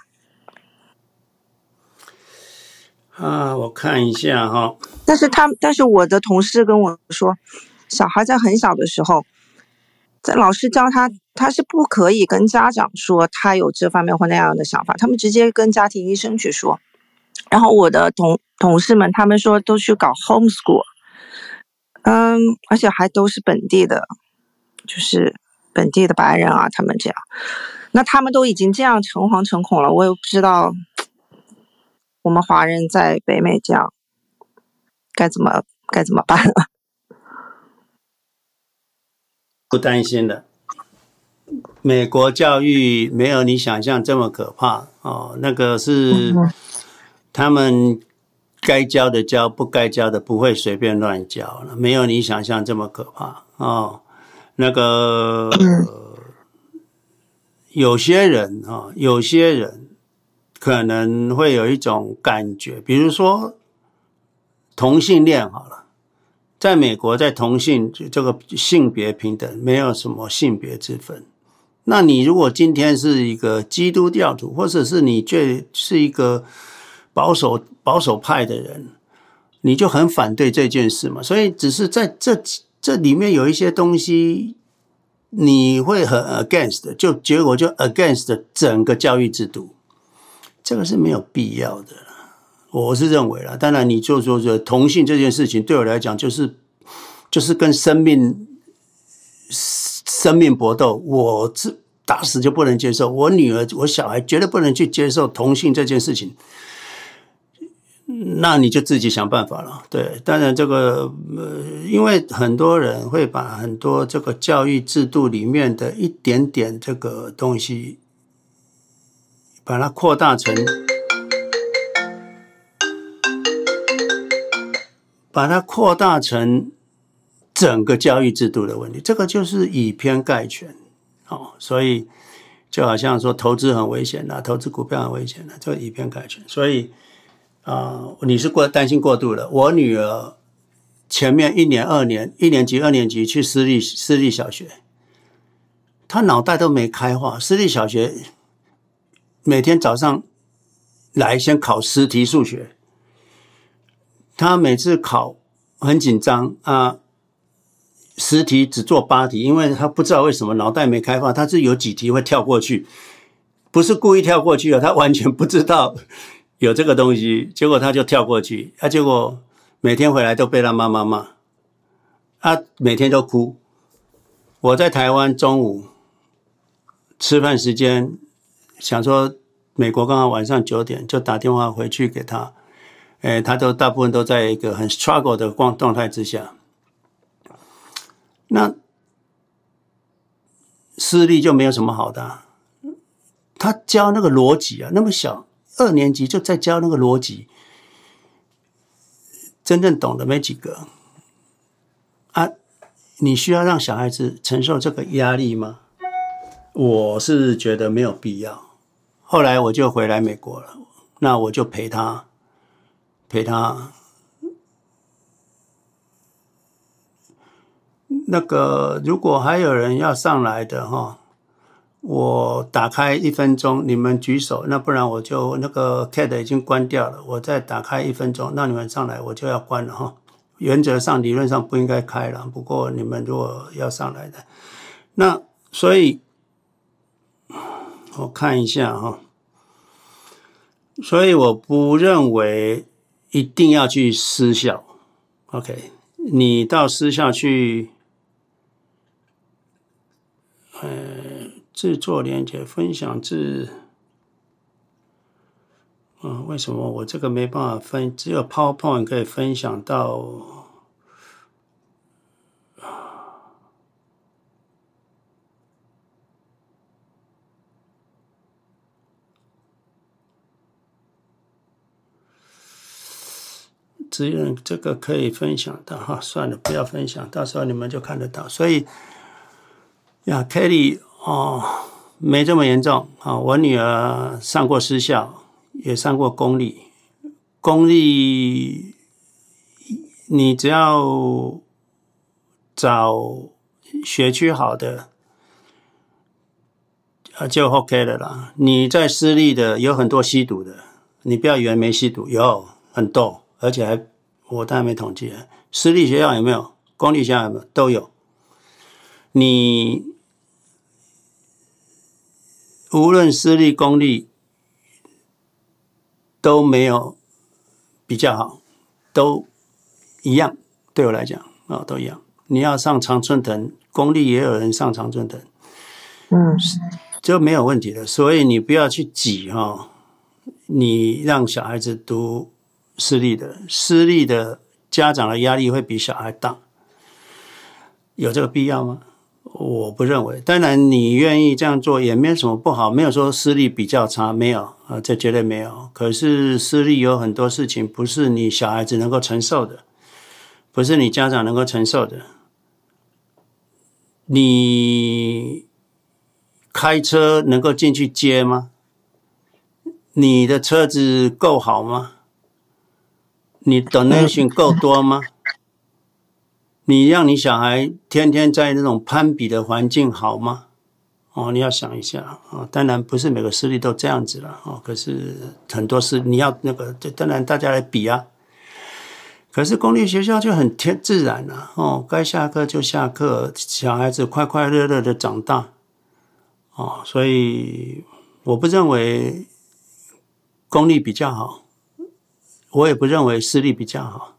啊，我看一下哈。但是他，但是我的同事跟我说，小孩在很小的时候，在老师教他，他是不可以跟家长说他有这方面或那样的想法，他们直接跟家庭医生去说。然后我的同同事们，他们说都去搞 homeschool，嗯，而且还都是本地的，就是。本地的白人啊，他们这样，那他们都已经这样诚惶诚恐了，我也不知道我们华人在北美这样该怎么该怎么办了。不担心的，美国教育没有你想象这么可怕哦。那个是他们该教的教，不该教的不会随便乱教了，没有你想象这么可怕哦。那个有些人啊，有些人可能会有一种感觉，比如说同性恋好了，在美国，在同性这个性别平等，没有什么性别之分。那你如果今天是一个基督教徒，或者是你这是一个保守保守派的人，你就很反对这件事嘛。所以只是在这。这里面有一些东西，你会很 against，就结果就 against 整个教育制度，这个是没有必要的。我是认为啦，当然你就说这同性这件事情对我来讲，就是就是跟生命生命搏斗，我这打死就不能接受。我女儿、我小孩绝对不能去接受同性这件事情。那你就自己想办法了。对，当然这个呃，因为很多人会把很多这个教育制度里面的一点点这个东西，把它扩大成，把它扩大成整个教育制度的问题。这个就是以偏概全，哦，所以就好像说投资很危险的，投资股票很危险的，就以偏概全，所以。啊、你是过担心过度了。我女儿前面一年、二年、一年级、二年级去私立私立小学，她脑袋都没开化。私立小学每天早上来先考十题数学，她每次考很紧张啊，十题只做八题，因为她不知道为什么脑袋没开化，她是有几题会跳过去，不是故意跳过去的，她完全不知道。有这个东西，结果他就跳过去，啊，结果每天回来都被他妈妈骂，啊，每天都哭。我在台湾中午吃饭时间，想说美国刚好晚上九点，就打电话回去给他，哎，他都大部分都在一个很 struggle 的光状态之下。那私立就没有什么好的，他教那个逻辑啊，那么小。二年级就在教那个逻辑，真正懂的没几个啊！你需要让小孩子承受这个压力吗？我是觉得没有必要。后来我就回来美国了，那我就陪他，陪他。那个如果还有人要上来的哈。我打开一分钟，你们举手，那不然我就那个 cat 已经关掉了。我再打开一分钟，那你们上来我就要关了哈。原则上理论上不应该开了，不过你们如果要上来的，那所以我看一下哈。所以我不认为一定要去私校，OK？你到私校去，呃。制作连接分享至嗯，为什么我这个没办法分？只有 PowerPoint 可以分享到。只有这个可以分享的哈，算了，不要分享，到时候你们就看得到。所以呀，Kelly 哦，没这么严重啊。我女儿上过私校，也上过公立，公立你只要找学区好的啊，就 OK 了啦。你在私立的有很多吸毒的，你不要以为没吸毒，有很多。而且还，我当然没统计了。私立学校有没有？公立学校有没有？都有。你无论私立、公立都没有比较好，都一样。对我来讲，啊，都一样。你要上常春藤，公立也有人上常春藤，嗯，就没有问题的。所以你不要去挤哈，你让小孩子读。私立的，私立的家长的压力会比小孩大，有这个必要吗？我不认为。当然，你愿意这样做也没有什么不好，没有说私立比较差，没有啊，这绝对没有。可是私立有很多事情不是你小孩子能够承受的，不是你家长能够承受的。你开车能够进去接吗？你的车子够好吗？你 donation 够多吗？你让你小孩天天在那种攀比的环境好吗？哦，你要想一下啊。当然不是每个私立都这样子了哦。可是很多事你要那个，当然大家来比啊。可是公立学校就很天自然了哦，该下课就下课，小孩子快快乐乐的长大哦。所以我不认为公立比较好。我也不认为私立比较好，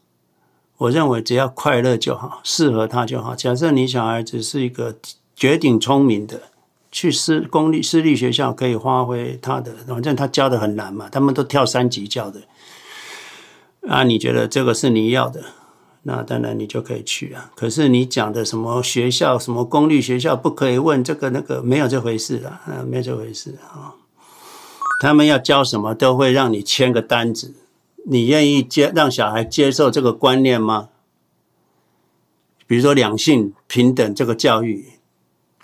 我认为只要快乐就好，适合他就好。假设你小孩子是一个绝顶聪明的，去私公立私立学校可以发挥他的，反正他教的很难嘛，他们都跳三级教的。啊，你觉得这个是你要的，那当然你就可以去啊。可是你讲的什么学校，什么公立学校不可以问这个那个，没有这回事，啊，没有这回事啊。他们要教什么，都会让你签个单子。你愿意接让小孩接受这个观念吗？比如说两性平等这个教育，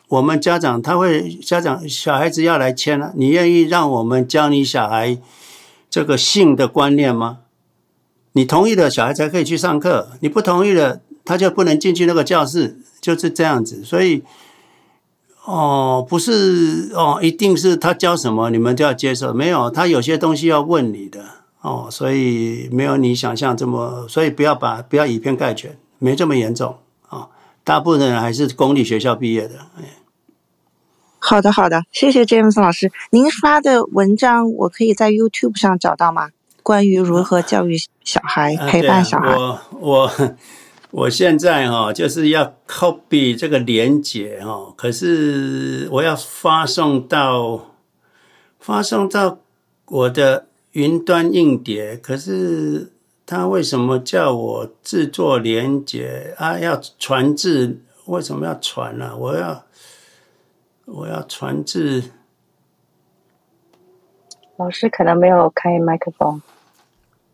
我们家长他会家长小孩子要来签了，你愿意让我们教你小孩这个性的观念吗？你同意了，小孩才可以去上课；你不同意了，他就不能进去那个教室，就是这样子。所以，哦，不是哦，一定是他教什么你们就要接受，没有，他有些东西要问你的。哦，所以没有你想象这么，所以不要把不要以偏概全，没这么严重啊、哦。大部分人还是公立学校毕业的。好的，好的，谢谢 James 老师。您发的文章我可以在 YouTube 上找到吗？关于如何教育小孩、啊、陪伴小孩。我我我现在哈、哦、就是要 copy 这个连接哈、哦，可是我要发送到发送到我的。云端硬碟，可是他为什么叫我制作连接啊？要传至，为什么要传呢、啊？我要我要传至。老师可能没有开麦克风。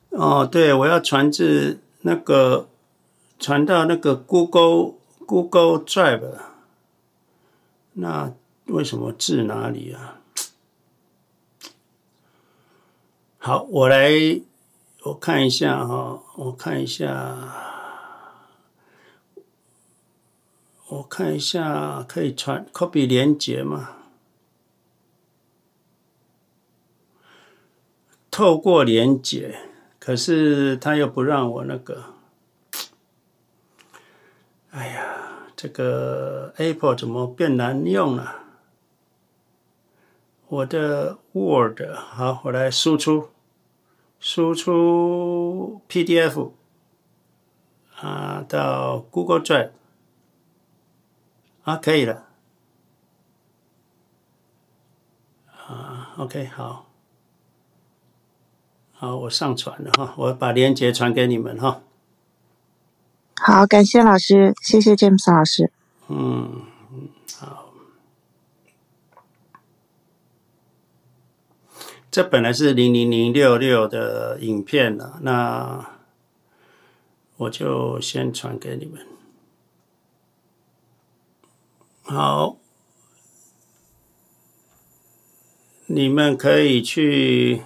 哦，对，我要传至，那个传到那个 Google Google Drive。那为什么至哪里啊？好，我来，我看一下哈，我看一下，我看一下，可以传 copy 连接吗？透过连接，可是他又不让我那个，哎呀，这个 Apple 怎么变难用了？我的 Word，好，我来输出。输出 PDF 啊，到 Google Drive 啊，可以了啊，OK，好，好，我上传了哈，我把链接传给你们哈。好，感谢老师，谢谢 James 老师。嗯，这本来是零零零六六的影片了，那我就先传给你们。好，你们可以去。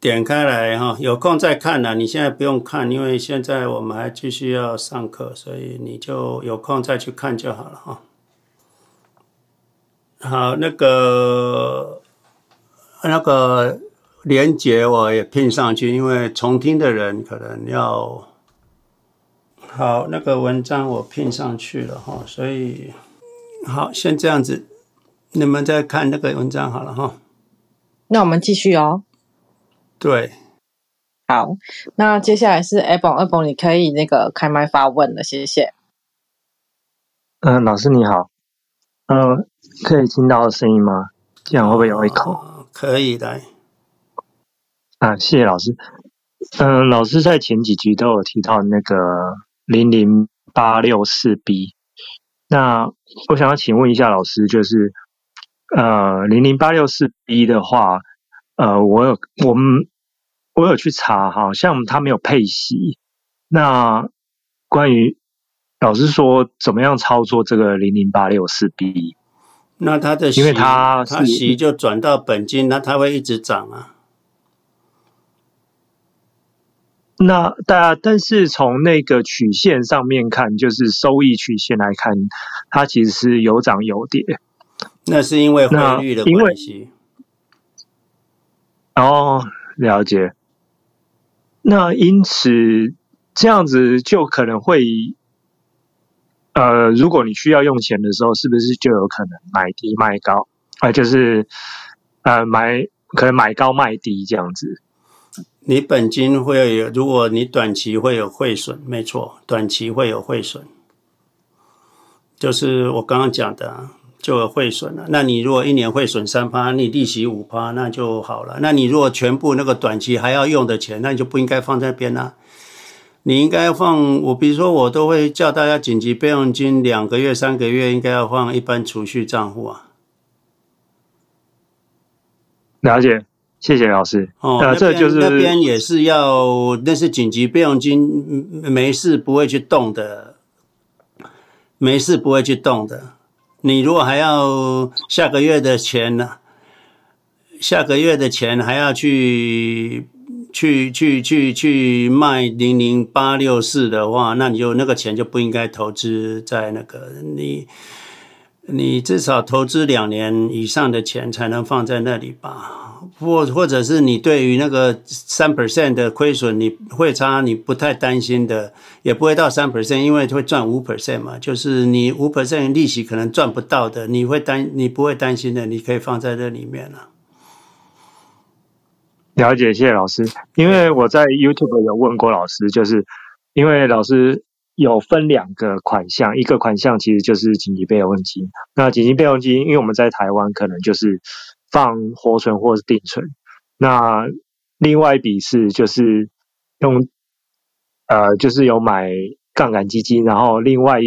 点开来哈，有空再看啦。你现在不用看，因为现在我们还继续要上课，所以你就有空再去看就好了哈。好，那个那个连接我也拼上去，因为重听的人可能要。好，那个文章我拼上去了哈，所以好，先这样子，你们再看那个文章好了哈。那我们继续哦。对，好，那接下来是 Abel，Abel 你可以那个开麦发问了，谢谢。嗯、呃，老师你好，嗯、呃，可以听到声音吗？这样会不会有一口？哦、可以的。啊，谢谢老师。嗯、呃，老师在前几集都有提到那个零零八六四 B，那我想要请问一下老师，就是呃零零八六四 B 的话。呃，我有我们我有去查，好像他没有配息。那关于老师说怎么样操作这个零零八六四 B？那它的息，因为它它息就转到本金，那它会一直涨啊。那大家但是从那个曲线上面看，就是收益曲线来看，它其实是有涨有跌。那是因为汇率的关系。哦，了解。那因此这样子就可能会，呃，如果你需要用钱的时候，是不是就有可能买低卖高？啊、就是呃买可能买高卖低这样子。你本金会有，如果你短期会有汇损，没错，短期会有汇损，就是我刚刚讲的。就有汇损了。那你如果一年汇损三趴，你利息五趴，那就好了。那你如果全部那个短期还要用的钱，那你就不应该放在那边了。你应该放我，比如说我都会叫大家紧急备用金两个月、三个月应该要放一般储蓄账户啊。了解，谢谢老师。哦，那这就是那边也是要，那是紧急备用金，没事不会去动的，没事不会去动的。你如果还要下个月的钱呢？下个月的钱还要去去去去去卖零零八六四的话，那你就那个钱就不应该投资在那个你。你至少投资两年以上的钱才能放在那里吧，或或者是你对于那个三 percent 的亏损，你会差，你不太担心的，也不会到三 percent，因为会赚五 percent 嘛，就是你五 percent 利息可能赚不到的，你会担，你不会担心的，你可以放在这里面了。了解，谢谢老师。因为我在 YouTube 有问过老师，就是因为老师。有分两个款项，一个款项其实就是紧急备用金。那紧急备用金，因为我们在台湾可能就是放活存或是定存。那另外一笔是就是用呃，就是有买杠杆基金，然后另外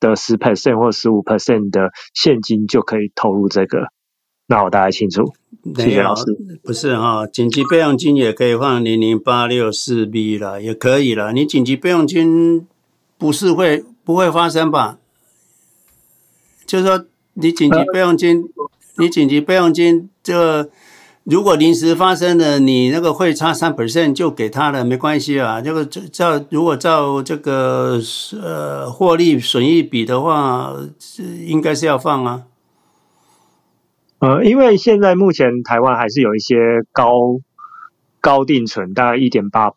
的十 percent 或十五 percent 的现金就可以投入这个。那我大概清楚，谢谢老师。不是哈，紧急备用金也可以放零零八六四 B 了，也可以了。你紧急备用金。不是会不会发生吧？就是说，你紧急备用金，你紧急备用金，这个如果临时发生了，你那个会差三 percent 就给他了，没关系啊。这个照如果照这个呃获利损益比的话，应该是要放啊。呃，因为现在目前台湾还是有一些高高定存，大概一点八，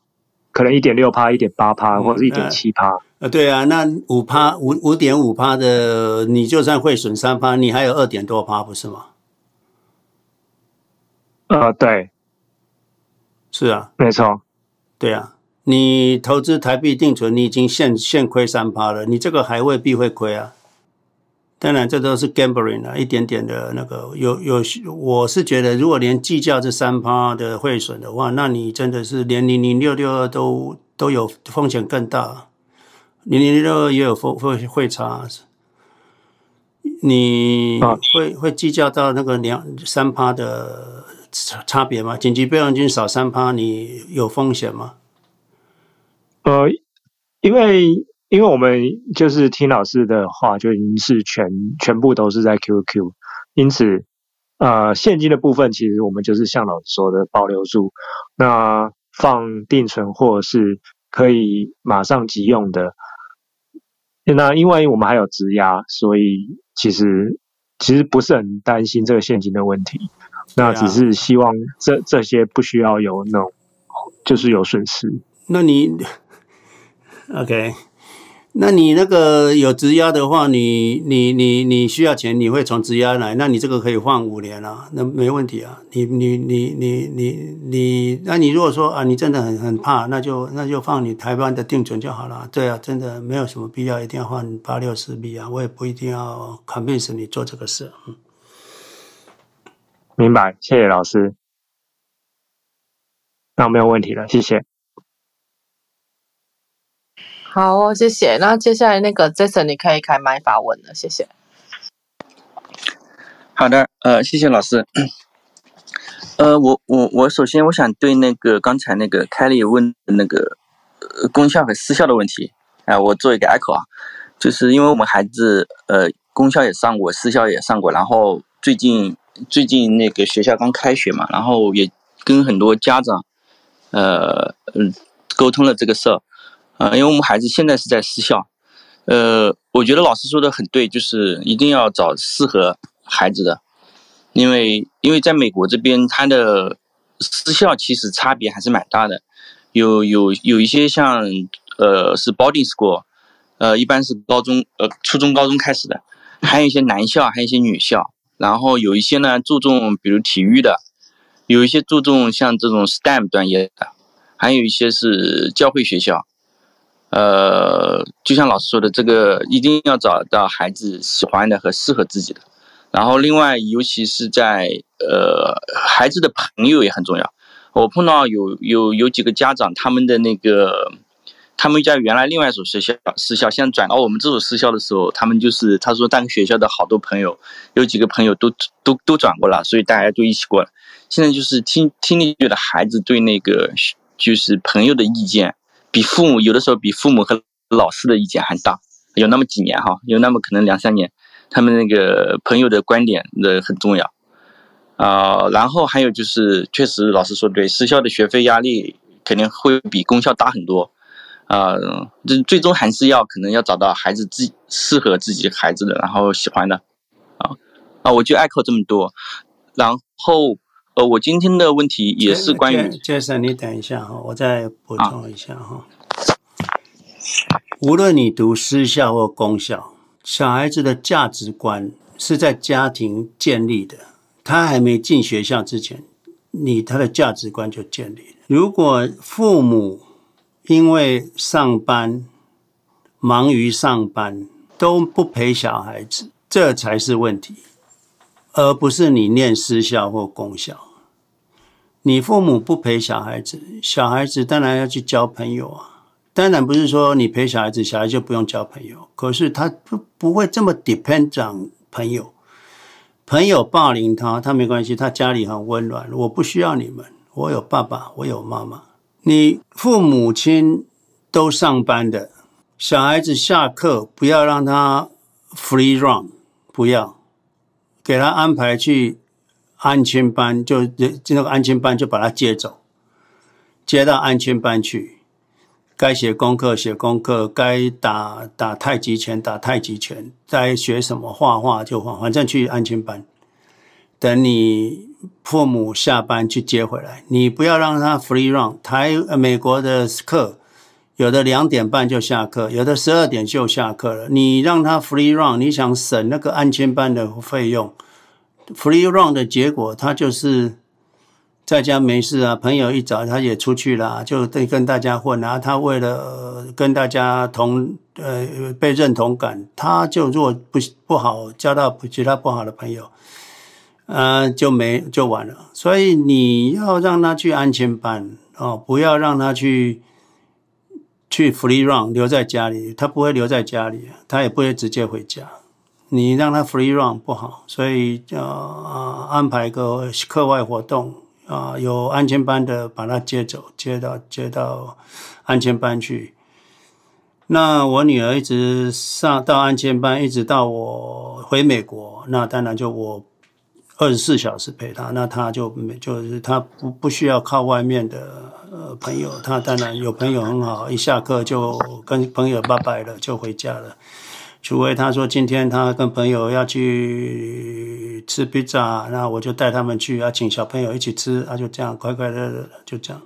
可能一点六趴、一点八趴，或者一点七趴。呃，对啊，那五趴五五点五趴的，你就算会损三趴，你还有二点多趴，不是吗？呃，对，是啊，没错，对啊，你投资台币定存，你已经现现亏三趴了，你这个还未必会亏啊。当然这都是 gambling 啊，一点点的那个有有，我是觉得如果连计价这三趴的汇损的话，那你真的是连零零六六二都都有风险更大，零零六二也有风会会差，你会会计较到那个两三趴的差差别吗？紧急备用金少三趴，你有风险吗？呃，因为。因为我们就是听老师的话，就已经是全全部都是在 QQ，因此，呃，现金的部分其实我们就是像老师说的保留住，那放定存或是可以马上急用的，那因为我们还有质押，所以其实其实不是很担心这个现金的问题，那只是希望这这些不需要有那种就是有损失。那你，OK。那你那个有质押的话，你你你你需要钱，你会从质押来，那你这个可以换五年啊，那没问题啊。你你你你你你，那你如果说啊，你真的很很怕，那就那就放你台湾的定存就好了。对啊，真的没有什么必要一定要换八六四 B 啊，我也不一定要 convince 你做这个事。嗯，明白，谢谢老师。那没有问题了，谢谢。好哦，谢谢。那接下来那个 Jason，你可以开麦发问了，谢谢。好的，呃，谢谢老师。呃，我我我首先我想对那个刚才那个 Kelly 问的那个呃公校和私校的问题，啊、我做一个 echo 啊，就是因为我们孩子呃公校也上过，私校也上过，然后最近最近那个学校刚开学嘛，然后也跟很多家长呃嗯沟通了这个事儿。啊，因为我们孩子现在是在私校，呃，我觉得老师说的很对，就是一定要找适合孩子的，因为因为在美国这边，他的私校其实差别还是蛮大的，有有有一些像呃是 boarding school，呃一般是高中呃初中高中开始的，还有一些男校，还有一些女校，然后有一些呢注重比如体育的，有一些注重像这种 STEM 专业的，还有一些是教会学校。呃，就像老师说的，这个一定要找到孩子喜欢的和适合自己的。然后，另外，尤其是在呃，孩子的朋友也很重要。我碰到有有有几个家长，他们的那个，他们家原来另外一所学校私校，现在转到我们这所私校的时候，他们就是他说，那个学校的好多朋友，有几个朋友都都都转过了，所以大家都一起过来。现在就是听听力觉得孩子对那个就是朋友的意见。比父母有的时候比父母和老师的意见还大，有那么几年哈，有那么可能两三年，他们那个朋友的观点的很重要啊、然后还有就是，确实老师说对，私校的学费压力肯定会比公校大很多啊。这、最终还是要可能要找到孩子自适合自己孩子的，然后喜欢的啊啊。我就爱扣这么多，然后。呃，我今天的问题也是关于。Jason，你等一下哈，我再补充一下哈。无论你读私校或公校，小孩子的价值观是在家庭建立的。他还没进学校之前，你他的价值观就建立了。如果父母因为上班忙于上班都不陪小孩子，这才是问题，而不是你念私校或公校。你父母不陪小孩子，小孩子当然要去交朋友啊。当然不是说你陪小孩子，小孩就不用交朋友。可是他不不会这么 depend on 朋友，朋友霸凌他，他没关系，他家里很温暖。我不需要你们，我有爸爸，我有妈妈。你父母亲都上班的，小孩子下课不要让他 free run，不要给他安排去。安亲班就就那个安亲班就把他接走，接到安亲班去，该写功课写功课，该打打太极拳打太极拳，该学什么画画就画，反正去安亲班。等你父母下班去接回来，你不要让他 free run。台美国的课有的两点半就下课，有的十二点就下课了。你让他 free run，你想省那个安亲班的费用？Free run 的结果，他就是在家没事啊，朋友一找他也出去了，就得跟大家混啊。他为了跟大家同呃被认同感，他就如果不不好交到其他不好的朋友，呃就没就完了。所以你要让他去安全班哦，不要让他去去 free run 留在家里，他不会留在家里，他也不会直接回家。你让他 free run 不好，所以呃安排个课外活动。啊，有安全班的把他接走，接到接到安全班去。那我女儿一直上到安全班，一直到我回美国。那当然就我二十四小时陪她，那她就没就是她不不需要靠外面的呃朋友，她当然有朋友很好，一下课就跟朋友拜拜了，就回家了。除非他说今天他跟朋友要去吃披萨，那我就带他们去，啊，请小朋友一起吃，啊，就这样快快乐乐的就这样。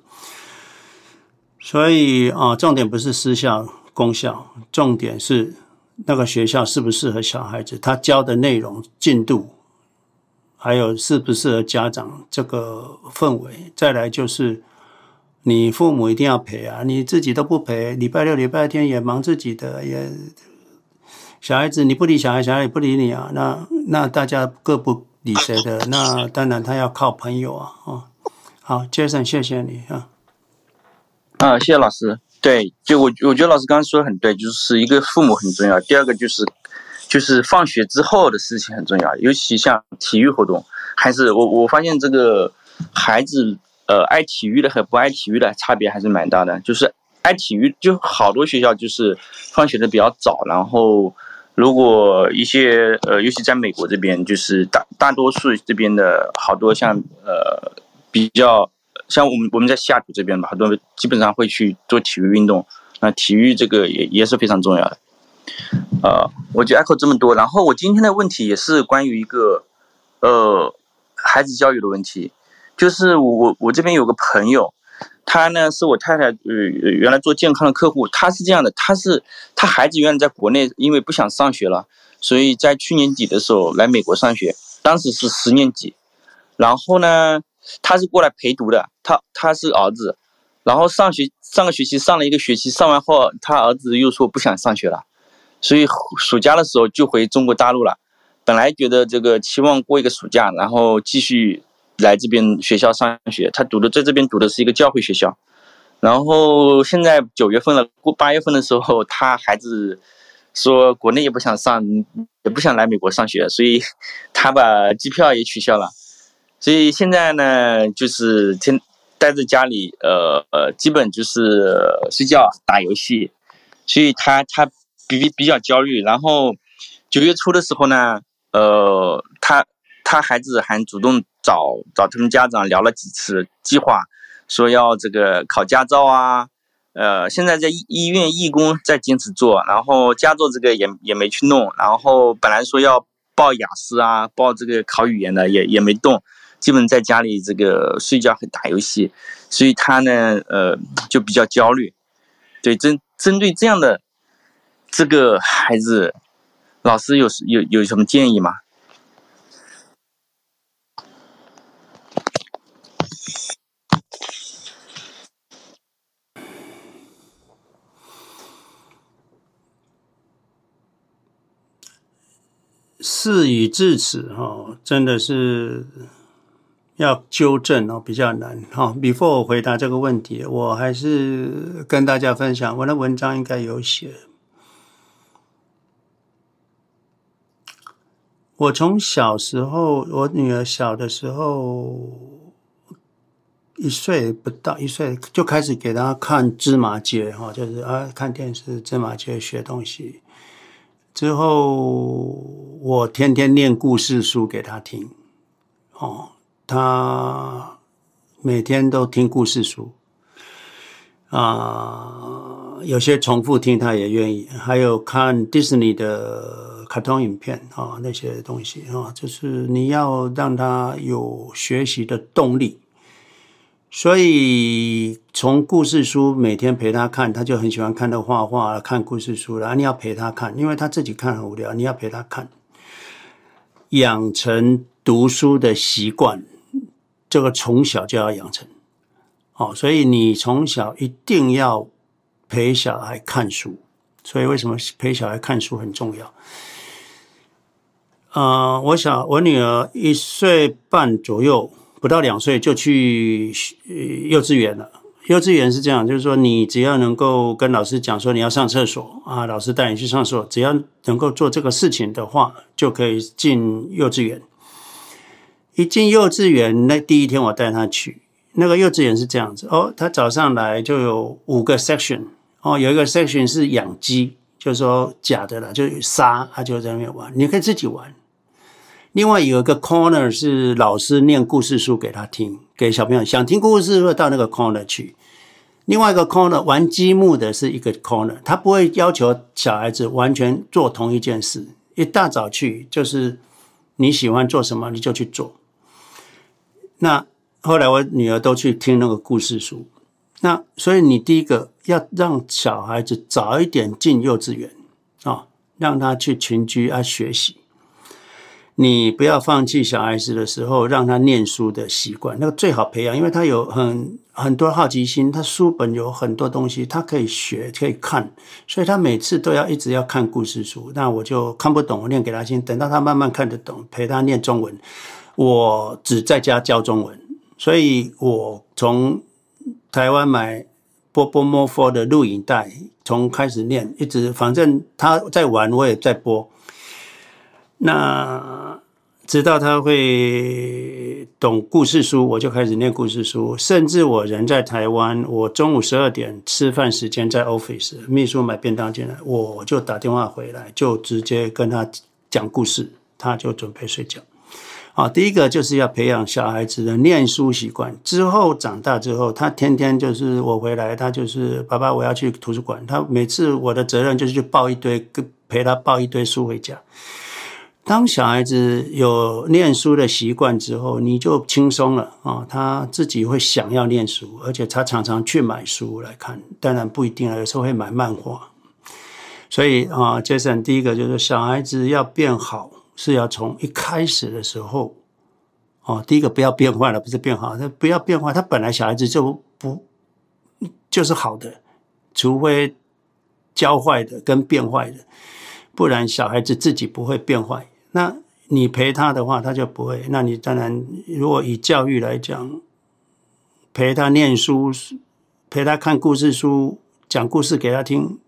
所以啊，重点不是私校、公校，重点是那个学校适不适合小孩子，他教的内容、进度，还有适不适合家长这个氛围。再来就是你父母一定要陪啊，你自己都不陪，礼拜六、礼拜天也忙自己的也。小孩子你不理小孩，小孩也不理你啊。那那大家各不理谁的，那当然他要靠朋友啊。哦，好，Jason，谢谢你啊。啊，谢谢老师。对，就我我觉得老师刚刚说的很对，就是一个父母很重要，第二个就是就是放学之后的事情很重要，尤其像体育活动，还是我我发现这个孩子呃爱体育的和不爱体育的差别还是蛮大的。就是爱体育，就好多学校就是放学的比较早，然后。如果一些呃，尤其在美国这边，就是大大多数这边的好多像呃比较像我们我们在西雅图这边吧，好多基本上会去做体育运动。那体育这个也也是非常重要的。呃，我就 echo 这么多。然后我今天的问题也是关于一个呃孩子教育的问题，就是我我这边有个朋友。他呢是我太太，呃，原来做健康的客户。他是这样的，他是他孩子原来在国内，因为不想上学了，所以在去年底的时候来美国上学，当时是十年级。然后呢，他是过来陪读的，他他是儿子。然后上学上个学期上了一个学期，上完后他儿子又说不想上学了，所以暑假的时候就回中国大陆了。本来觉得这个期望过一个暑假，然后继续。来这边学校上学，他读的在这边读的是一个教会学校，然后现在九月份了，过八月份的时候，他孩子说国内也不想上，也不想来美国上学，所以他把机票也取消了，所以现在呢，就是天待在家里，呃呃，基本就是睡觉打游戏，所以他他比比较焦虑，然后九月初的时候呢，呃，他。他孩子还主动找找他们家长聊了几次，计划说要这个考驾照啊，呃，现在在医医院义工在坚持做，然后驾照这个也也没去弄，然后本来说要报雅思啊，报这个考语言的也也没动，基本在家里这个睡觉和打游戏，所以他呢，呃，就比较焦虑。对，针针对这样的这个孩子，老师有有有什么建议吗？事已至此，哈，真的是要纠正哦，比较难哈。Before 我回答这个问题，我还是跟大家分享我的文章应该有写。我从小时候，我女儿小的时候，一岁不到一岁就开始给她看芝麻街哈，就是啊看电视芝麻街学东西。之后，我天天念故事书给他听，哦，他每天都听故事书，啊，有些重复听他也愿意，还有看迪士尼的卡通影片啊，那些东西啊，就是你要让他有学习的动力。所以从故事书每天陪他看，他就很喜欢看的画画，看故事书。然后你要陪他看，因为他自己看很无聊，你要陪他看，养成读书的习惯。这个从小就要养成。哦，所以你从小一定要陪小孩看书。所以为什么陪小孩看书很重要？啊、我想我女儿一岁半左右，不到两岁就去幼稚园了。幼稚园是这样，就是说你只要能够跟老师讲说你要上厕所啊，老师带你去上厕所，只要能够做这个事情的话，就可以进幼稚园。一进幼稚园那第一天，我带他去那个幼稚园是这样子哦，他早上来就有五个 section 哦，有一个 section 是养鸡，就是说假的了，就杀他就在那边玩，你可以自己玩。另外有一个 corner 是老师念故事书给他听，给小朋友想听故事会到那个 corner 去。另外一个 corner 玩积木的是一个 corner，他不会要求小孩子完全做同一件事。一大早去就是你喜欢做什么你就去做。那后来我女儿都去听那个故事书。那所以你第一个要让小孩子早一点进幼稚园啊，让他去群居啊学习。你不要放弃小孩子的时候，让他念书的习惯，那个最好培养，因为他有很很多好奇心，他书本有很多东西，他可以学，可以看，所以他每次都要一直要看故事书。那我就看不懂，我念给他听，等到他慢慢看得懂，陪他念中文。我只在家教中文，所以我从台湾买波波莫佛的录影带，从开始念，一直反正他在玩，我也在播。那直到他会懂故事书，我就开始念故事书。甚至我人在台湾，我中午十二点吃饭时间在 office，秘书买便当进来，我就打电话回来，就直接跟他讲故事，他就准备睡觉。好，第一个就是要培养小孩子的念书习惯。之后长大之后，他天天就是我回来，他就是爸爸，我要去图书馆。他每次我的责任就是去抱一堆，陪他抱一堆书回家。当小孩子有念书的习惯之后，你就轻松了啊！他自己会想要念书，而且他常常去买书来看。当然不一定了，有时候会买漫画。所以啊，Jason，第一个就是小孩子要变好，是要从一开始的时候哦。第一个不要变坏了，不是变好，他不要变坏。他本来小孩子就不就是好的，除非教坏的跟变坏的，不然小孩子自己不会变坏。那你陪他的话，他就不会。那你当然，如果以教育来讲，陪他念书，陪他看故事书，讲故事给他听，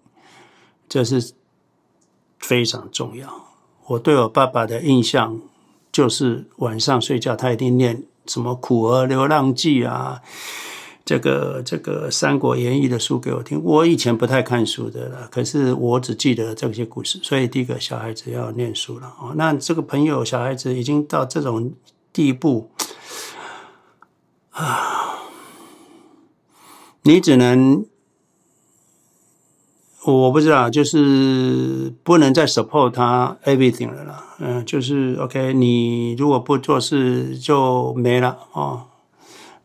这是非常重要。我对我爸爸的印象就是晚上睡觉，他一定念什么《苦儿流浪记》啊。这个这个《三国演义》的书给我听，我以前不太看书的了，可是我只记得这些故事。所以第一个小孩子要念书了哦。那这个朋友小孩子已经到这种地步啊，你只能我不知道，就是不能再 support 他 everything 了啦。嗯，就是 OK，你如果不做事就没了哦，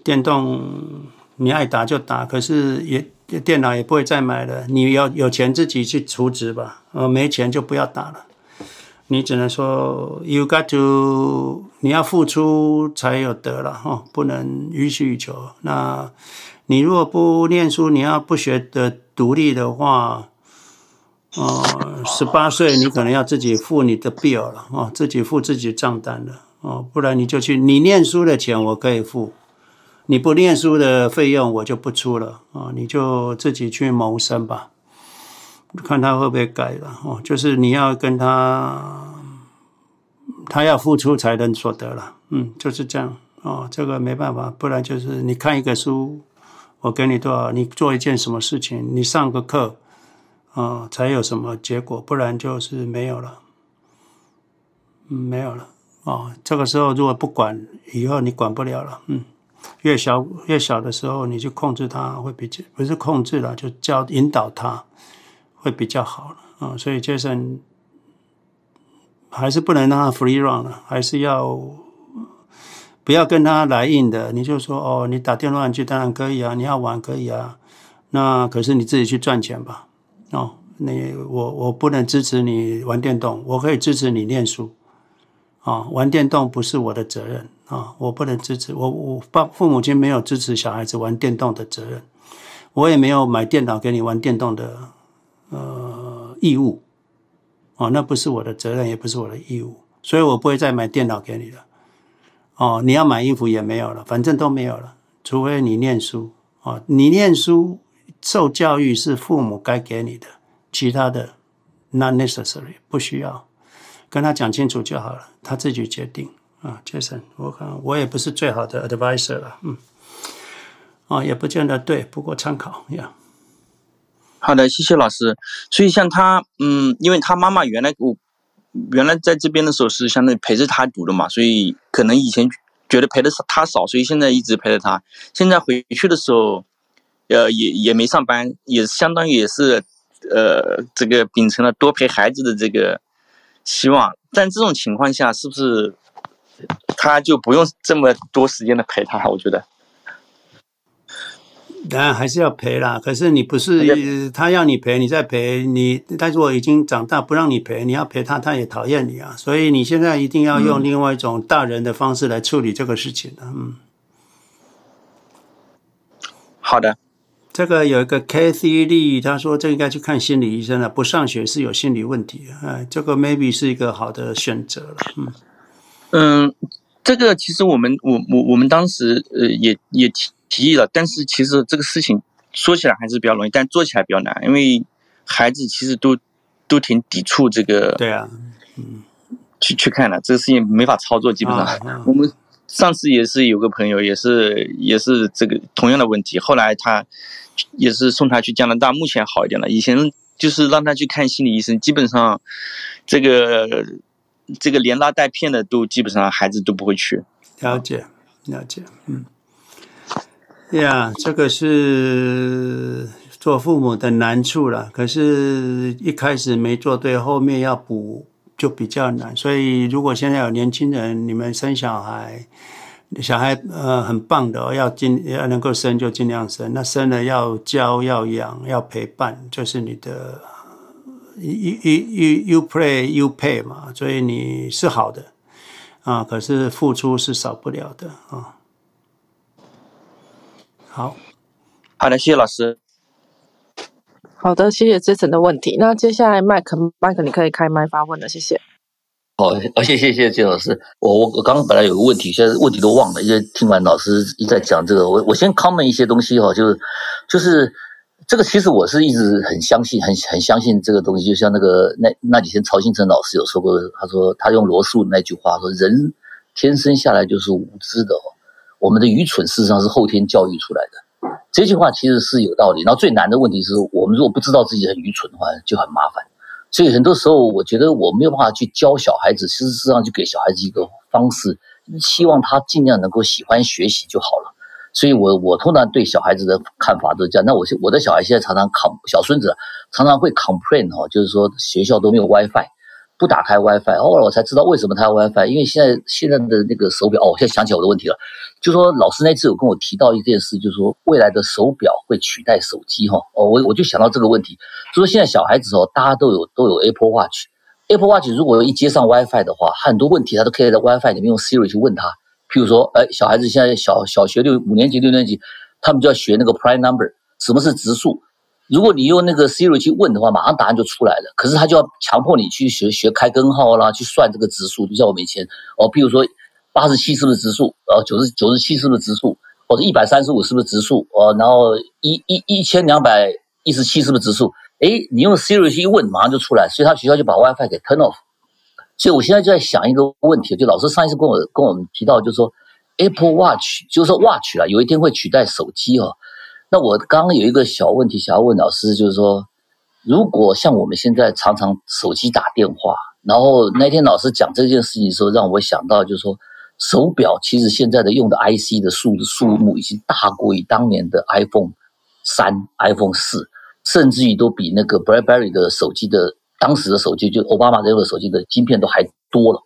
电动。你爱打就打，可是也电脑也不会再买了。你要有钱自己去储值吧，呃，没钱就不要打了。你只能说，you got to，你要付出才有得了哈，不能予取予求。那你如果不念书，你要不学的独立的话，呃，十八岁你可能要自己付你的 bill 了啊，自己付自己账单了哦，不然你就去，你念书的钱我可以付。你不念书的费用我就不出了啊，你就自己去谋生吧，看他会不会改了哦。就是你要跟他，他要付出才能所得了，嗯，就是这样哦。这个没办法，不然就是你看一个书，我给你多少，你做一件什么事情，你上个课啊，才有什么结果，不然就是没有了，嗯，没有了哦。这个时候如果不管，以后你管不了了，嗯。越小越小的时候，你就控制他会比较，不是控制了，就教引导他会比较好了啊。所以 Jason 还是不能让他 free run 了，还是要不要跟他来硬的。你就说哦，你打电动去当然可以啊，你要玩可以啊，那可是你自己去赚钱吧。哦，你我我不能支持你玩电动，我可以支持你念书。啊，玩电动不是我的责任啊，我不能支持我我爸父母亲没有支持小孩子玩电动的责任，我也没有买电脑给你玩电动的呃义务，哦，那不是我的责任，也不是我的义务，所以我不会再买电脑给你了。哦，你要买衣服也没有了，反正都没有了，除非你念书哦，你念书受教育是父母该给你的，其他的 not necessary 不需要，跟他讲清楚就好了，他自己决定。啊，Jason，我看我也不是最好的 advisor 了，嗯，啊，也不见得对，不过参考呀。好的，谢谢老师。所以像他，嗯，因为他妈妈原来我原来在这边的时候是相当于陪着他读的嘛，所以可能以前觉得陪的他少，所以现在一直陪着他。现在回去的时候，呃，也也没上班，也相当于也是呃，这个秉承了多陪孩子的这个希望。但这种情况下，是不是？他就不用这么多时间的陪他，我觉得，当然还是要陪啦。可是你不是他要你陪，你再陪你。但是我已经长大，不让你陪，你要陪他，他也讨厌你啊。所以你现在一定要用另外一种大人的方式来处理这个事情的。嗯，好的。这个有一个 Kathy Lee，他说这应该去看心理医生了。不上学是有心理问题，哎，这个 maybe 是一个好的选择了。嗯。嗯，这个其实我们我我我们当时呃也也提提议了，但是其实这个事情说起来还是比较容易，但做起来比较难，因为孩子其实都都挺抵触这个。对啊，嗯，去去看了这个事情没法操作，基本上、我们上次也是有个朋友也是也是这个同样的问题，后来他也是送他去加拿大，目前好一点了，以前就是让他去看心理医生，基本上这个。这个连拉带骗的都基本上孩子都不会去。了解，了解，嗯，呀、这个是做父母的难处了。可是，一开始没做对，后面要补就比较难。所以，如果现在有年轻人，你们生小孩，小孩呃很棒的，要尽要能够生就尽量生。那生了要教、要养、要陪伴，就是你的。You you you you play you pay 嘛，所以你是好的啊，可是付出是少不了的啊。好，好的，谢谢老师。好的，谢谢 Jason 的问题。那接下来麦克麦克，你可以开麦发问了，谢谢。好，谢谢谢谢谢老师。我我我刚刚本来有个问题，现在问题都忘了，因为听完老师一再讲这个，我我先 comment 一些东西哈，就是就是。这个其实我是一直很相信，很很相信这个东西。就像那个那那几天曹新成老师有说过，他说他用罗素那句话说：“人天生下来就是无知的，哦我们的愚蠢事实上是后天教育出来的。”这句话其实是有道理。然后最难的问题是我们如果不知道自己很愚蠢的话，就很麻烦。所以很多时候我觉得我没有办法去教小孩子，事实上就给小孩子一个方式，希望他尽量能够喜欢学习就好了。所以我，我通常对小孩子的看法都是这样。那我我的小孩现在常常 com 小孙子常常会 complain 哈，就是说学校都没有 WiFi，不打开 WiFi。后来我才知道为什么他要 WiFi，因为现在现在的那个手表哦，我现在想起来我的问题了，就说老师那次有跟我提到一件事，就是说未来的手表会取代手机哈。哦，我我就想到这个问题，就说现在小孩子哦，大家都有都有 Apple Watch，Apple Watch 如果一接上 WiFi 的话，很多问题他都可以在 WiFi 里面用 Siri 去问他。譬如说，哎，小孩子现在小小学六五年级六年级，他们就要学那个 prime number，什么是质数？如果你用那个 Siri 去问的话，马上答案就出来了。可是他就要强迫你去学学开根号啦，去算这个质数。就像我们以前哦，譬如说八十七是不是质数？哦，九十九十七是不是质数？或者一百三十五是不是质数？哦，然后一一一千两百一十七是不是质数？哎，你用 Siri 去一问，马上就出来。所以他学校就把 WiFi 给 turn off。所以我现在就在想一个问题，就老师上一次跟我跟我们提到，就是说 Apple Watch，就是说 Watch 啊，有一天会取代手机哦。那我刚刚有一个小问题想要问老师，就是说，如果像我们现在常常手机打电话，然后那天老师讲这件事情的时候，让我想到就是说，手表其实现在的用的 IC 的数数目已经大过于当年的 iPhone 三、iPhone 四，甚至于都比那个 BlackBerry 的手机的。当时的手机就奥巴马这个手机的晶片都还多了，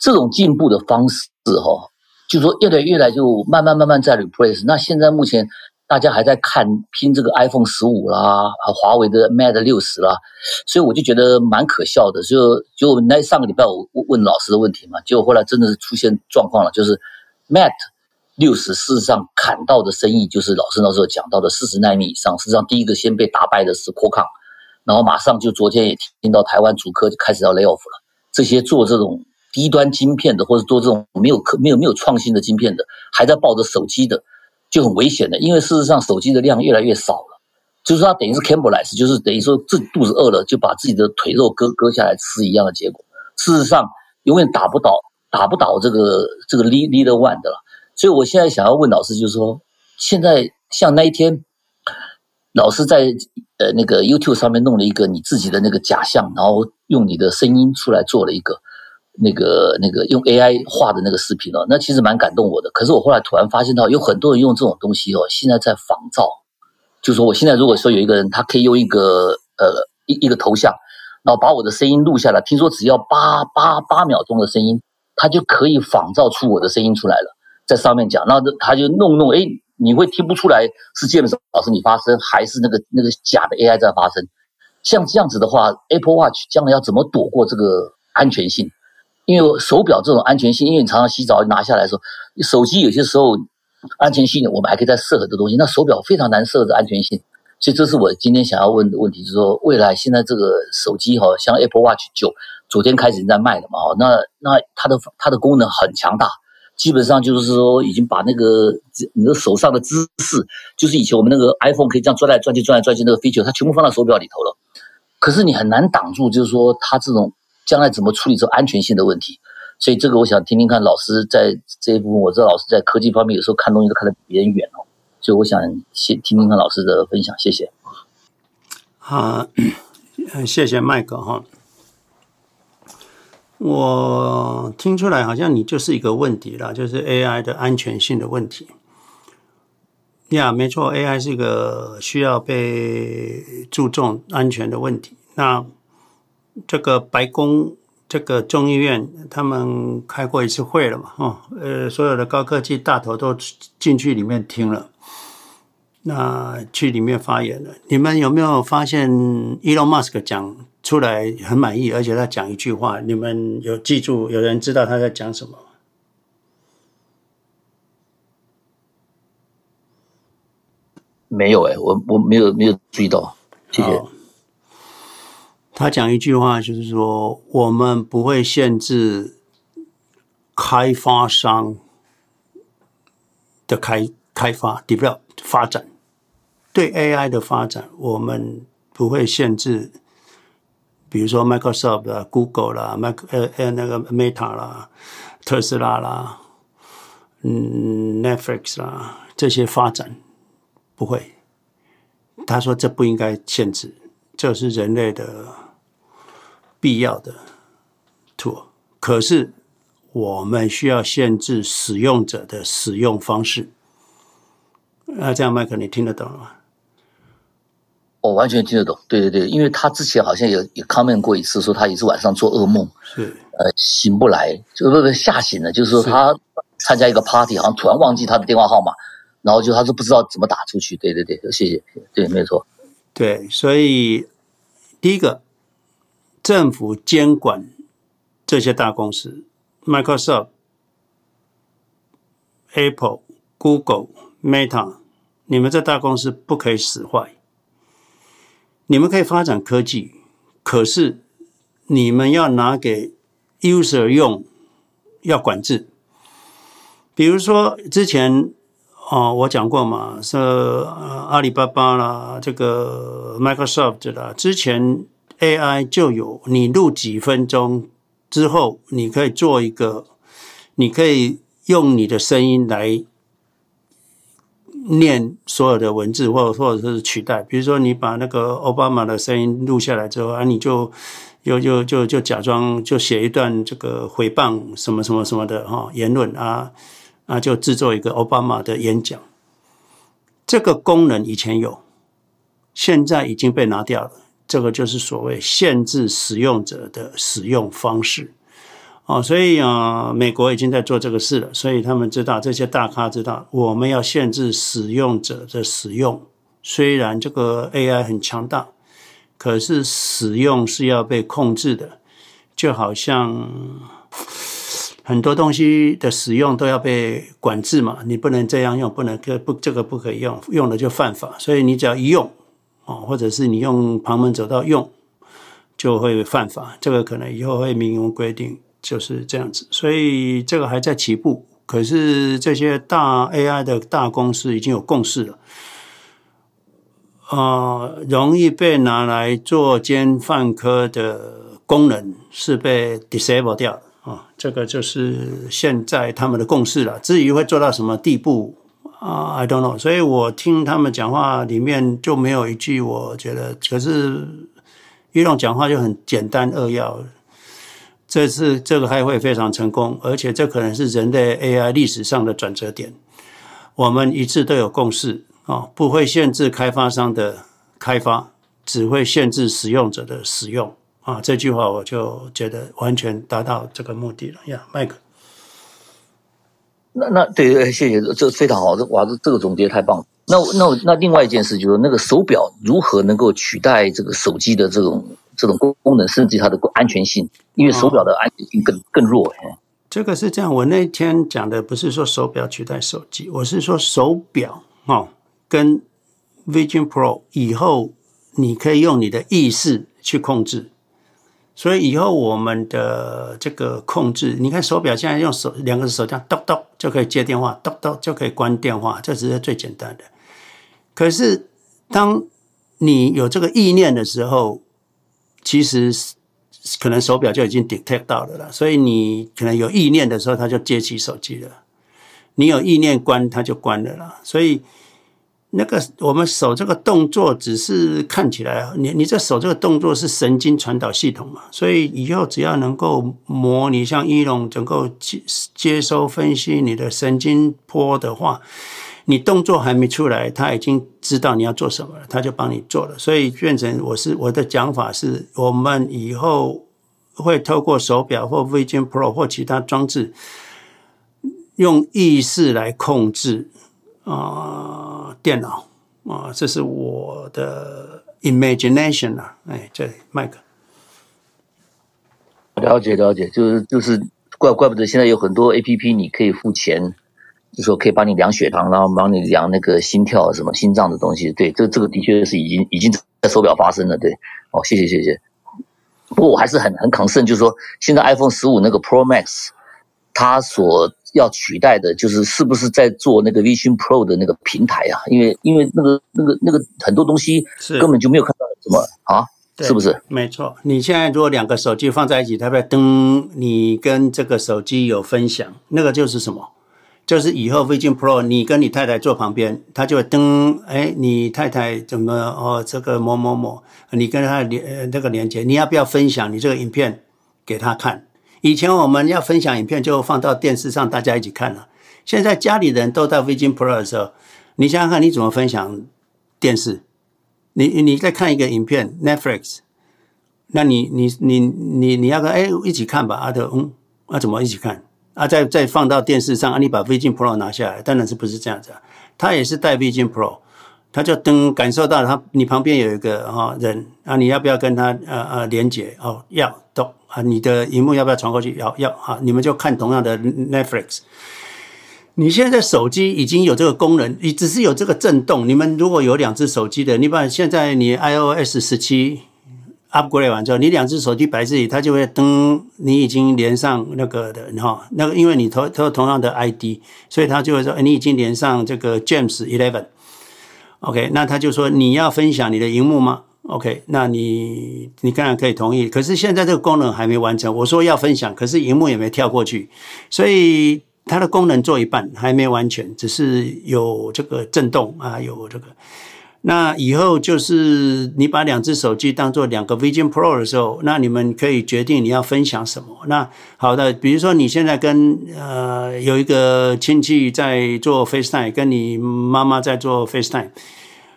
这种进步的方式哈，就说越来越来就慢慢慢慢在 replace。那现在目前大家还在看拼这个 iPhone 十五啦，华为的 Mate 六十啦，所以我就觉得蛮可笑的。就就那上个礼拜我问老师的问题嘛，结果后来真的是出现状况了，就是 Mate 六十事实上砍到的生意，就是老师那时候讲到的四十纳米以上。事实上，第一个先被打败的是 q u a l c o m 然后马上就昨天也听到台湾主科就开始要 lay off 了。这些做这种低端晶片的，或者做这种没有可没有没有创新的晶片的，还在抱着手机的，就很危险的。因为事实上，手机的量越来越少了，就是它等于是 cannibalize，就是等于说自己肚子饿了就把自己的腿肉割割下来吃一样的结果。事实上，永远打不倒打不倒这个这个 leader one 的了。所以我现在想要问老师，就是说，现在像那一天，老师在呃那个 YouTube 上面弄了一个你自己的那个假象，然后用你的声音出来做了一个那个那个用 AI 画的那个视频哦，那其实蛮感动我的。可是我后来突然发现到，有很多人用这种东西哦，现在在仿造，就说我现在如果说有一个人，他可以用一个呃一一个头像。然后把我的声音录下来，听说只要八八八秒钟的声音，他就可以仿造出我的声音出来了，在上面讲，那他就弄弄，哎，你会听不出来是杰姆斯老师你发声，还是那个那个假的 AI 在发声？像这样子的话，Apple Watch 将来要怎么躲过这个安全性？因为手表这种安全性，因为你常常洗澡拿下来的时候，手机有些时候安全性我们还可以再设很多东西，那手表非常难设置安全性。所以这是我今天想要问的问题，就是说未来现在这个手机哈，像 Apple Watch 九，昨天开始在卖了嘛，哈，那那它的它的功能很强大，基本上就是说已经把那个你的手上的姿势，就是以前我们那个 iPhone 可以这样转来转去转来转去那个 feature，它全部放到手表里头了。可是你很难挡住，就是说它这种将来怎么处理这安全性的问题。所以这个我想听听看老师在这一部分，我知道老师在科技方面有时候看东西都看得比别人远哦。所以我想先听听看老师的分享，谢谢。好，谢谢麦克哈。我听出来好像你就是一个问题了，就是 AI 的安全性的问题。呀，没错，AI 是一个需要被注重安全的问题。那这个白宫、这个众议院他们开过一次会了嘛？哦，呃，所有的高科技大头都进去里面听了。那去里面发言了，你们有没有发现 Elon Musk 讲出来很满意，而且他讲一句话，你们有记住？有人知道他在讲什么？没有哎、欸，我我没有没有注意到，谢谢。他讲一句话，就是说我们不会限制开发商的开开发 develop。发展对 AI 的发展，我们不会限制，比如说 Microsoft 啦、Google 啦、Mac 呃呃那个 Meta 啦、特斯拉啦、嗯 Netflix 啦这些发展不会。他说这不应该限制，这是人类的必要的 tool。可是我们需要限制使用者的使用方式。那这样，麦克，你听得懂吗？我完全听得懂。对对对，因为他之前好像有有 comment 过一次，说他也是晚上做噩梦，是呃醒不来，就不不吓醒了。就是说他参加一个 party，好像突然忘记他的电话号码，然后就他说不知道怎么打出去。对对对，谢谢。对，没错。对，所以第一个，政府监管这些大公司，Microsoft、Apple、Google。Meta，你们这大公司不可以使坏。你们可以发展科技，可是你们要拿给 user 用，要管制。比如说之前哦，我讲过嘛，是阿里巴巴啦，这个 Microsoft 啦，之前 AI 就有，你录几分钟之后，你可以做一个，你可以用你的声音来。念所有的文字，或者或者是取代，比如说你把那个奥巴马的声音录下来之后啊，你就又就就就假装就写一段这个诽谤什么什么什么的哈言论啊啊，就制作一个奥巴马的演讲。这个功能以前有，现在已经被拿掉了。这个就是所谓限制使用者的使用方式。哦，所以啊，美国已经在做这个事了，所以他们知道这些大咖知道，我们要限制使用者的使用。虽然这个 AI 很强大，可是使用是要被控制的。就好像很多东西的使用都要被管制嘛，你不能这样用，不能这不这个不可以用，用了就犯法。所以你只要一用哦，或者是你用旁门左道用，就会犯法。这个可能以后会明文规定，就是这样子。所以这个还在起步，可是这些大 AI 的大公司已经有共识了，啊、容易被拿来作奸犯科的功能是被 disable 掉的。啊，这个就是现在他们的共识了。至于会做到什么地步啊，I don't know。所以我听他们讲话里面就没有一句我觉得，可是一龙讲话就很简单扼要。这次这个开会非常成功，而且这可能是人类 AI 历史上的转折点。我们一致都有共识啊，不会限制开发商的开发，只会限制使用者的使用。啊，这句话我就觉得完全达到这个目的了呀，麦克。那那对，谢谢，这非常好，这哇，这这个总结太棒了。那那那另外一件事就是，那个手表如何能够取代这个手机的这种这种功功能，甚至它的安全性？因为手表的安全性更更弱。这个是这样，我那天讲的不是说手表取代手机，我是说手表哦，跟 Vision Pro 以后你可以用你的意识去控制。所以以后我们的这个控制，你看手表现在用手两个手这样咚咚就可以接电话，咚咚就可以关电话，这只是最简单的。可是当你有这个意念的时候，其实可能手表就已经 detect 到了啦。所以你可能有意念的时候，它就接起手机了；你有意念关，它就关了啦。所以。那个我们手这个动作只是看起来，你你这手这个动作是神经传导系统嘛，所以以后只要能够模拟像医龙能够接接收分析你的神经波的话，你动作还没出来，他已经知道你要做什么了，他就帮你做了。所以变成我是我的讲法是，我们以后会透过手表或 Vision Pro 或其他装置，用意识来控制。啊，电脑啊，这是我的 imagination 啊，哎，这麦克，了解了解，就是就是怪怪不得现在有很多 APP，你可以付钱，就说可以帮你量血糖，然后帮你量那个心跳什么心脏的东西。对，这这个的确是已经已经在手表发生了。对，哦，谢谢谢谢。不过我还是很很 concern，就是说现在 iPhone 十五那个 Pro Max，它所要取代的就是是不是在做那个 Vision Pro 的那个平台啊？因为因为那个那个那个很多东西根本就没有看到什么啊，是不是？没错，你现在如果两个手机放在一起，它会噔，你跟这个手机有分享，那个就是什么？就是以后 Vision Pro 你跟你太太坐旁边，他就会噔，哎，你太太怎么哦？这个某某某，你跟他连那个连接，你要不要分享你这个影片给他看？以前我们要分享影片，就放到电视上，大家一起看了。现在家里人都到 Vision Pro 的时候，你想想看，你怎么分享电视？你你在看一个影片 Netflix，那你你你你你要个哎一起看吧，阿德嗯，啊怎么一起看？啊再再放到电视上，啊你把 Vision Pro 拿下来，当然是不是这样子啊？他也是带 Vision Pro，他就登感受到他你旁边有一个哈人啊，你要不要跟他呃呃连接？哦要都。啊，你的荧幕要不要传过去？要要啊，你们就看同样的 Netflix。你现在手机已经有这个功能，你只是有这个震动。你们如果有两只手机的，你把现在你 iOS 十七 upgrade 完之后，你两只手机摆这里，它就会噔，你已经连上那个的哈，那个因为你投投同样的 ID，所以它就会说，你已经连上这个 James Eleven。OK，那他就说你要分享你的荧幕吗？OK，那你你当然可以同意，可是现在这个功能还没完成。我说要分享，可是荧幕也没跳过去，所以它的功能做一半还没完全，只是有这个震动啊，有这个。那以后就是你把两只手机当做两个 Vision Pro 的时候，那你们可以决定你要分享什么。那好的，比如说你现在跟呃有一个亲戚在做 FaceTime，跟你妈妈在做 FaceTime。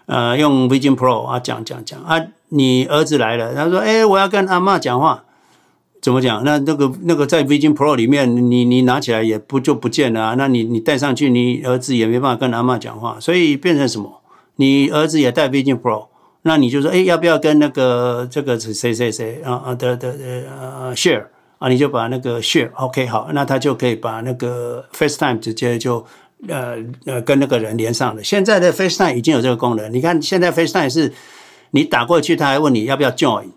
呃，用 Vision Pro 啊，讲讲讲啊，你儿子来了，他说：“哎，我要跟阿嬷讲话，怎么讲？那那个那个在 Vision Pro 里面，你你拿起来也不就不见了啊？那你你带上去，你儿子也没办法跟阿嬷讲话，所以变成什么？你儿子也带 Vision Pro，那你就说：哎，要不要跟那个这个谁谁谁啊啊的的呃 share 啊，你就把那个 share，OK，好，那他就可以把那个 FaceTime 直接就呃呃跟那个人连上了。现在的 FaceTime 已经有这个功能，你看现在 FaceTime 是你打过去，他还问你要不要 join，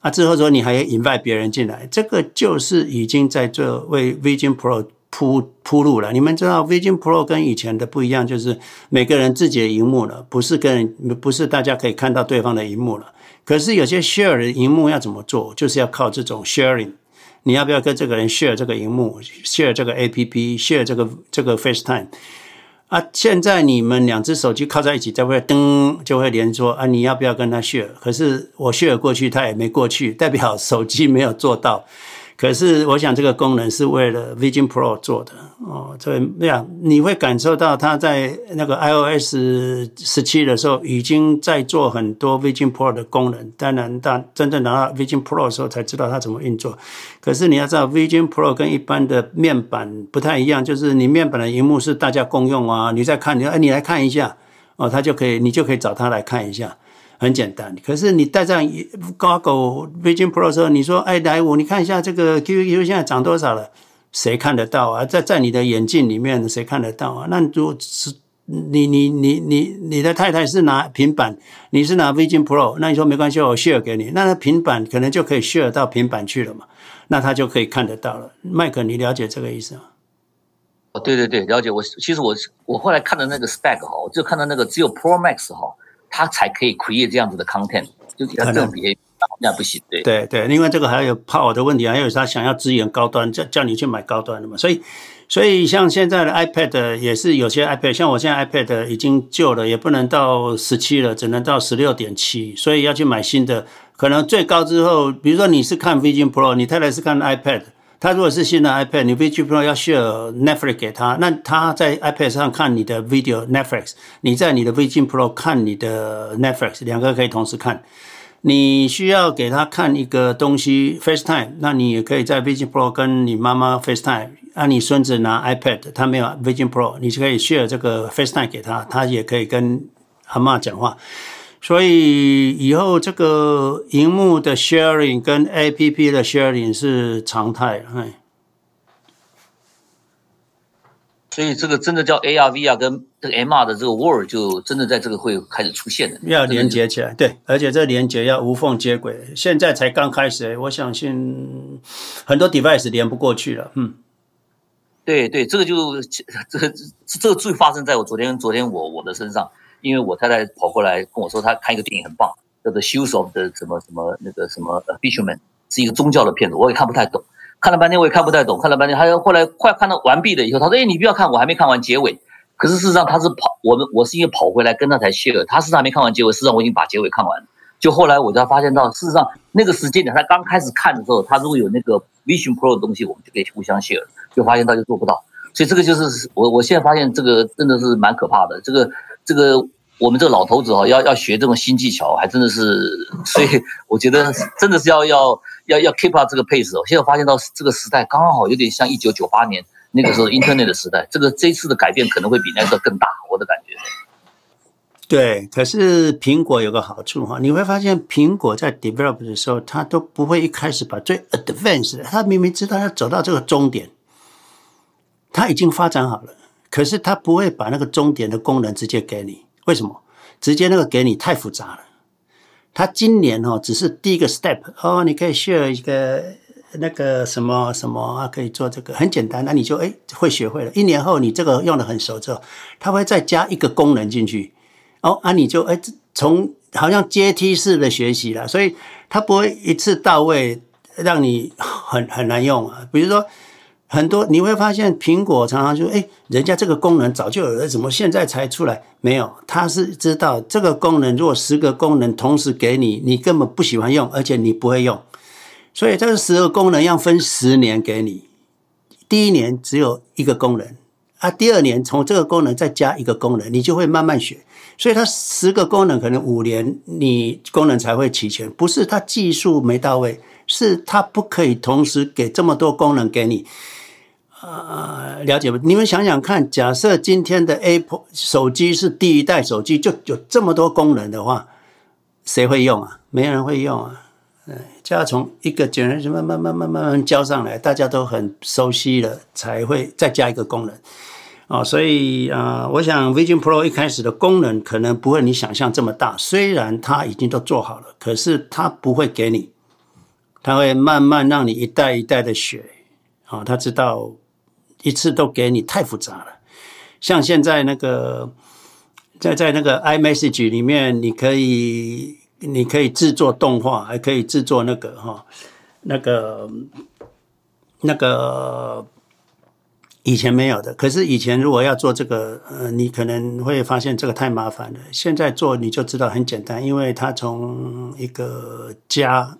啊，之后说你还要 invite 别人进来，这个就是已经在这为 Vision Pro 铺铺路了。你们知道 Vision Pro 跟以前的不一样，就是每个人自己的荧幕了，不是跟不是大家可以看到对方的荧幕了。可是有些 share 的荧幕要怎么做，就是要靠这种 sharing。你要不要跟这个人 share 这个荧幕，share 这个 APP，share 这个这个 FaceTime？啊，现在你们两只手机靠在一起，就会噔就会连说啊，你要不要跟他 share？可是我 share 过去，他也没过去，代表手机没有做到。可是我想这个功能是为了 Vision Pro 做的哦，所以这样你会感受到它在那个 iOS 十七的时候已经在做很多 Vision Pro 的功能。当然，当真正拿到 Vision Pro 的时候才知道它怎么运作。可是你要知道，Vision Pro 跟一般的面板不太一样，就是你面板的荧幕是大家共用啊，你再看，你哎，你来看一下哦，它就可以，你就可以找它来看一下。很简单，可是你戴上 Goggle Vision Pro 的时候，你说：“哎，来我你看一下这个 QQ 现在涨多少了？”谁看得到啊？在在你的眼镜里面，谁看得到啊？那如果是你你你你你的太太是拿平板，你是拿 Vision Pro，那你说没关系，我 share 给你，那平板可能就可以 share 到平板去了嘛？那他就可以看得到了。麦克，你了解这个意思吗？哦，对对对，了解。我其实我我后来看的那个 spec 哈，我就看到那个只有 Pro Max 哈。他才可以 create 这样子的 content，就他这种别那不行，对。对对，另外这个还有 power 的问题，还有他想要支援高端，叫叫你去买高端的嘛，所以所以像现在的 iPad 也是有些 iPad，像我现在 iPad 已经旧了，也不能到十七了，只能到十六点七，所以要去买新的，可能最高之后，比如说你是看 Vision Pro，你太太是看 iPad。他如果是新的 iPad，你 Vision Pro 要 share Netflix 给他，那他在 iPad 上看你的 video Netflix，你在你的 Vision Pro 看你的 Netflix，两个可以同时看。你需要给他看一个东西 FaceTime，那你也可以在 Vision Pro 跟你妈妈 FaceTime。啊，你孙子拿 iPad，他没有 Vision Pro，你就可以 share 这个 FaceTime 给他，他也可以跟阿妈讲话。所以以后这个荧幕的 sharing 跟 APP 的 sharing 是常态，哎。所以这个真的叫 AR、VR 跟这个 MR 的这个 world 就真的在这个会开始出现了。要连接起来，对，而且这连接要无缝接轨。现在才刚开始，我相信很多 device 连不过去了。嗯，对对，这个就这个这个最发生在我昨天昨天我我的身上。因为我太太跑过来跟我说，她看一个电影很棒，叫做《Shoes of 的什么什么那个什么 Fisherman》，是一个宗教的片子，我也看不太懂，看了半天我也看不太懂，看了半天，他后来快看到完毕了以后，他说：“哎，你不要看，我还没看完结尾。”可是事实上他是跑，我们我是因为跑回来跟他才 share，他事实上还没看完结尾，事实上我已经把结尾看完了。就后来我才发现到，事实上那个时间点他刚开始看的时候，他如果有那个 Vision Pro 的东西，我们就可以互相 share，就发现他就做不到。所以这个就是我我现在发现这个真的是蛮可怕的，这个这个。我们这个老头子哈，要要学这种新技巧，还真的是，所以我觉得真的是要要要要 keep up 这个 pace 哦。现在发现到这个时代刚刚好有点像一九九八年那个时候 internet 的时代，这个这一次的改变可能会比那个更大，我的感觉。对，可是苹果有个好处哈，你会发现苹果在 develop 的时候，它都不会一开始把最 advanced 的，它明明知道要走到这个终点，它已经发展好了，可是他不会把那个终点的功能直接给你。为什么？直接那个给你太复杂了。他今年哦，只是第一个 step 哦，你可以 share 一个那个什么什么啊，可以做这个很简单，那你就诶会学会了。一年后你这个用得很熟之后，他会再加一个功能进去哦，啊你就诶从好像阶梯式的学习了，所以他不会一次到位让你很很难用啊。比如说。很多你会发现，苹果常常说：“哎，人家这个功能早就有了，怎么现在才出来？”没有，他是知道这个功能，如果十个功能同时给你，你根本不喜欢用，而且你不会用，所以这个十个功能要分十年给你。第一年只有一个功能啊，第二年从这个功能再加一个功能，你就会慢慢学。所以它十个功能可能五年你功能才会齐全，不是它技术没到位，是它不可以同时给这么多功能给你。呃，了解不？你们想想看，假设今天的 Apple 手机是第一代手机，就有这么多功能的话，谁会用啊？没人会用啊！嗯，就要从一个 generation 慢慢慢慢慢慢教上来，大家都很熟悉了，才会再加一个功能。哦，所以啊、我想 Vision Pro 一开始的功能可能不会你想象这么大，虽然它已经都做好了，可是它不会给你，它会慢慢让你一代一代的学。啊、哦，他知道一次都给你太复杂了，像现在那个在在那个 iMessage 里面，你可以你可以制作动画，还可以制作那个哈、那个那个。以前没有的，可是以前如果要做这个，呃，你可能会发现这个太麻烦了。现在做你就知道很简单，因为它从一个加，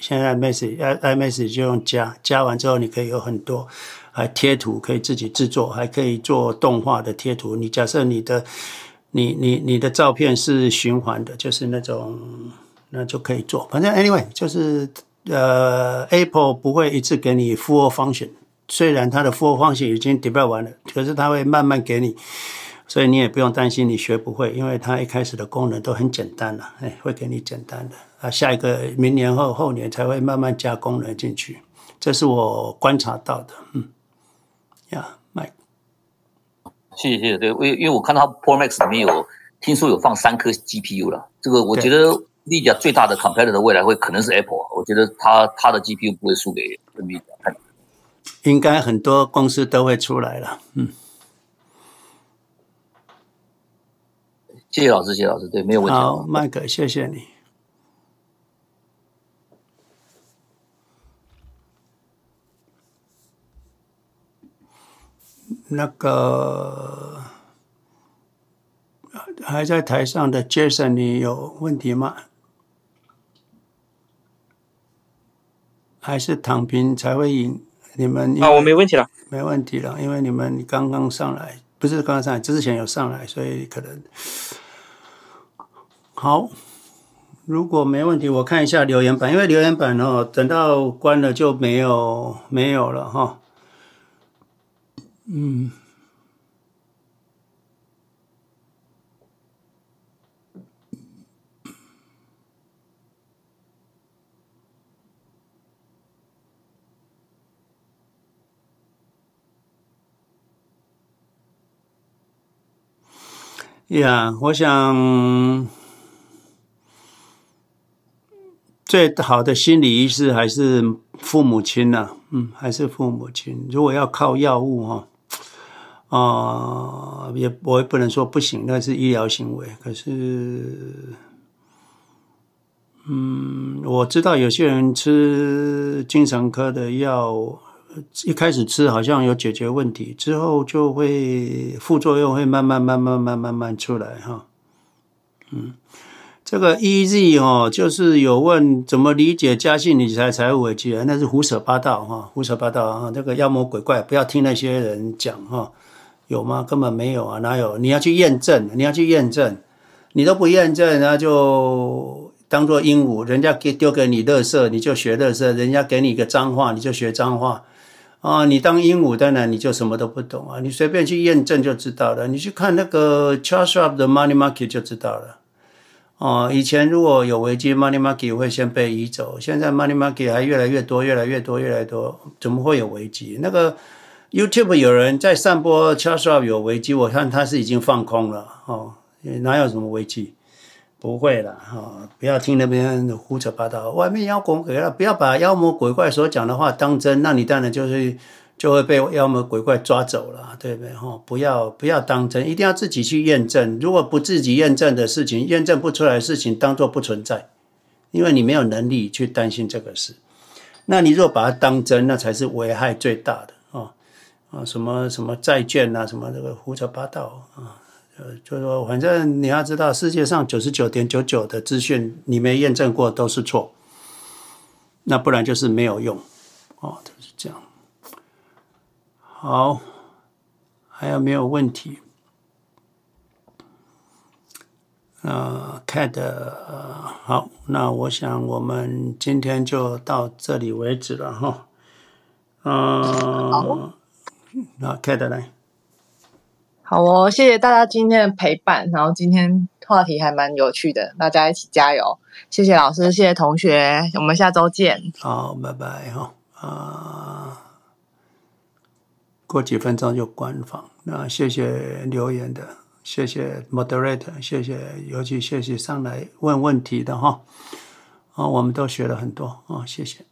现在 message i message 就用加，加完之后你可以有很多，还贴图可以自己制作，还可以做动画的贴图。你假设你的，你你你的照片是循环的，就是那种，那就可以做。反正 anyway 就是，呃，Apple 不会一次给你 full function。虽然它的 full function 已经 develop 完了，可是它会慢慢给你，所以你也不用担心你学不会，因为它一开始的功能都很简单了，哎，会给你简单的啊，下一个明年后后年才会慢慢加功能进去，这是我观察到的，嗯，呀，Mike，谢谢谢谢，对，因为因为我看到 Pro Max 里面有听说有放三颗 GPU 了，这个我觉得 NVIDIA 最大的 competitor 的未来会可能是 Apple，我觉得它它的 GPU 不会输给 NVIDIA，看。应该很多公司都会出来了，嗯。谢谢老师，谢谢老师，对，没有问题。好，麦克，谢谢你。那个还在台上的 Jason，你有问题吗？还是躺平才会赢？你们啊，我没问题了，没问题了，因为你们刚刚上来，不是刚刚上来，之前有上来，所以可能好。如果没问题，我看一下留言板，因为留言板哦，等到关了就没有没有了哈。嗯。呀我想最好的心理医师还是父母亲呐、啊，嗯，还是父母亲。如果要靠药物哈，啊、也我也不能说不行，那是医疗行为。可是，嗯，我知道有些人吃精神科的药。一开始吃好像有解决问题，之后就会副作用会慢慢慢慢慢慢慢出来哈。嗯，这个 EZ 哦，就是有问怎么理解嘉信理财财务危机啊？那是胡扯八道哈，胡扯八道啊！这个妖魔鬼怪，不要听那些人讲哈。有吗？根本没有啊，哪有？你要去验证，你要去验证，你都不验证，那就当做鹦鹉，人家给丢给你乐色，你就学乐色；人家给你一个脏话，你就学脏话。啊，你当鹦鹉，当然你就什么都不懂啊！你随便去验证就知道了。你去看那个 Charles Schwab 的 Money Market 就知道了。哦，以前如果有危机，Money Market 会先被移走。现在 Money Market 还越来越多，越来越多，越来越多，怎么会有危机？那个 YouTube 有人在散播 Charles Schwab 有危机，我看他是已经放空了。哦，哪有什么危机？不会了哈、哦，不要听那边胡扯八道，外面妖魔鬼怪，不要把妖魔鬼怪所讲的话当真，那你当然就是就会被妖魔鬼怪抓走了，对不对哈？不要不要当真，一定要自己去验证。如果不自己验证的事情，验证不出来的事情，当做不存在，因为你没有能力去担心这个事。那你若把它当真，那才是危害最大的啊！什么什么债券啊，什么这个胡扯八道啊！呃，就说，反正你要知道，世界上九十九点九九的资讯你没验证过都是错，那不然就是没有用，哦，就是这样。好，还有没有问题？呃，Cat，呃，好，那我想我们今天就到这里为止了哈。嗯、呃，好，那 Cat 来。好哦，谢谢大家今天的陪伴。然后今天话题还蛮有趣的，大家一起加油！谢谢老师，谢谢同学，我们下周见。好，拜拜哈啊！过几分钟就关房。那谢谢留言的，谢谢 moderator，谢谢，尤其谢谢上来问问题的哈。啊，我们都学了很多啊，谢谢。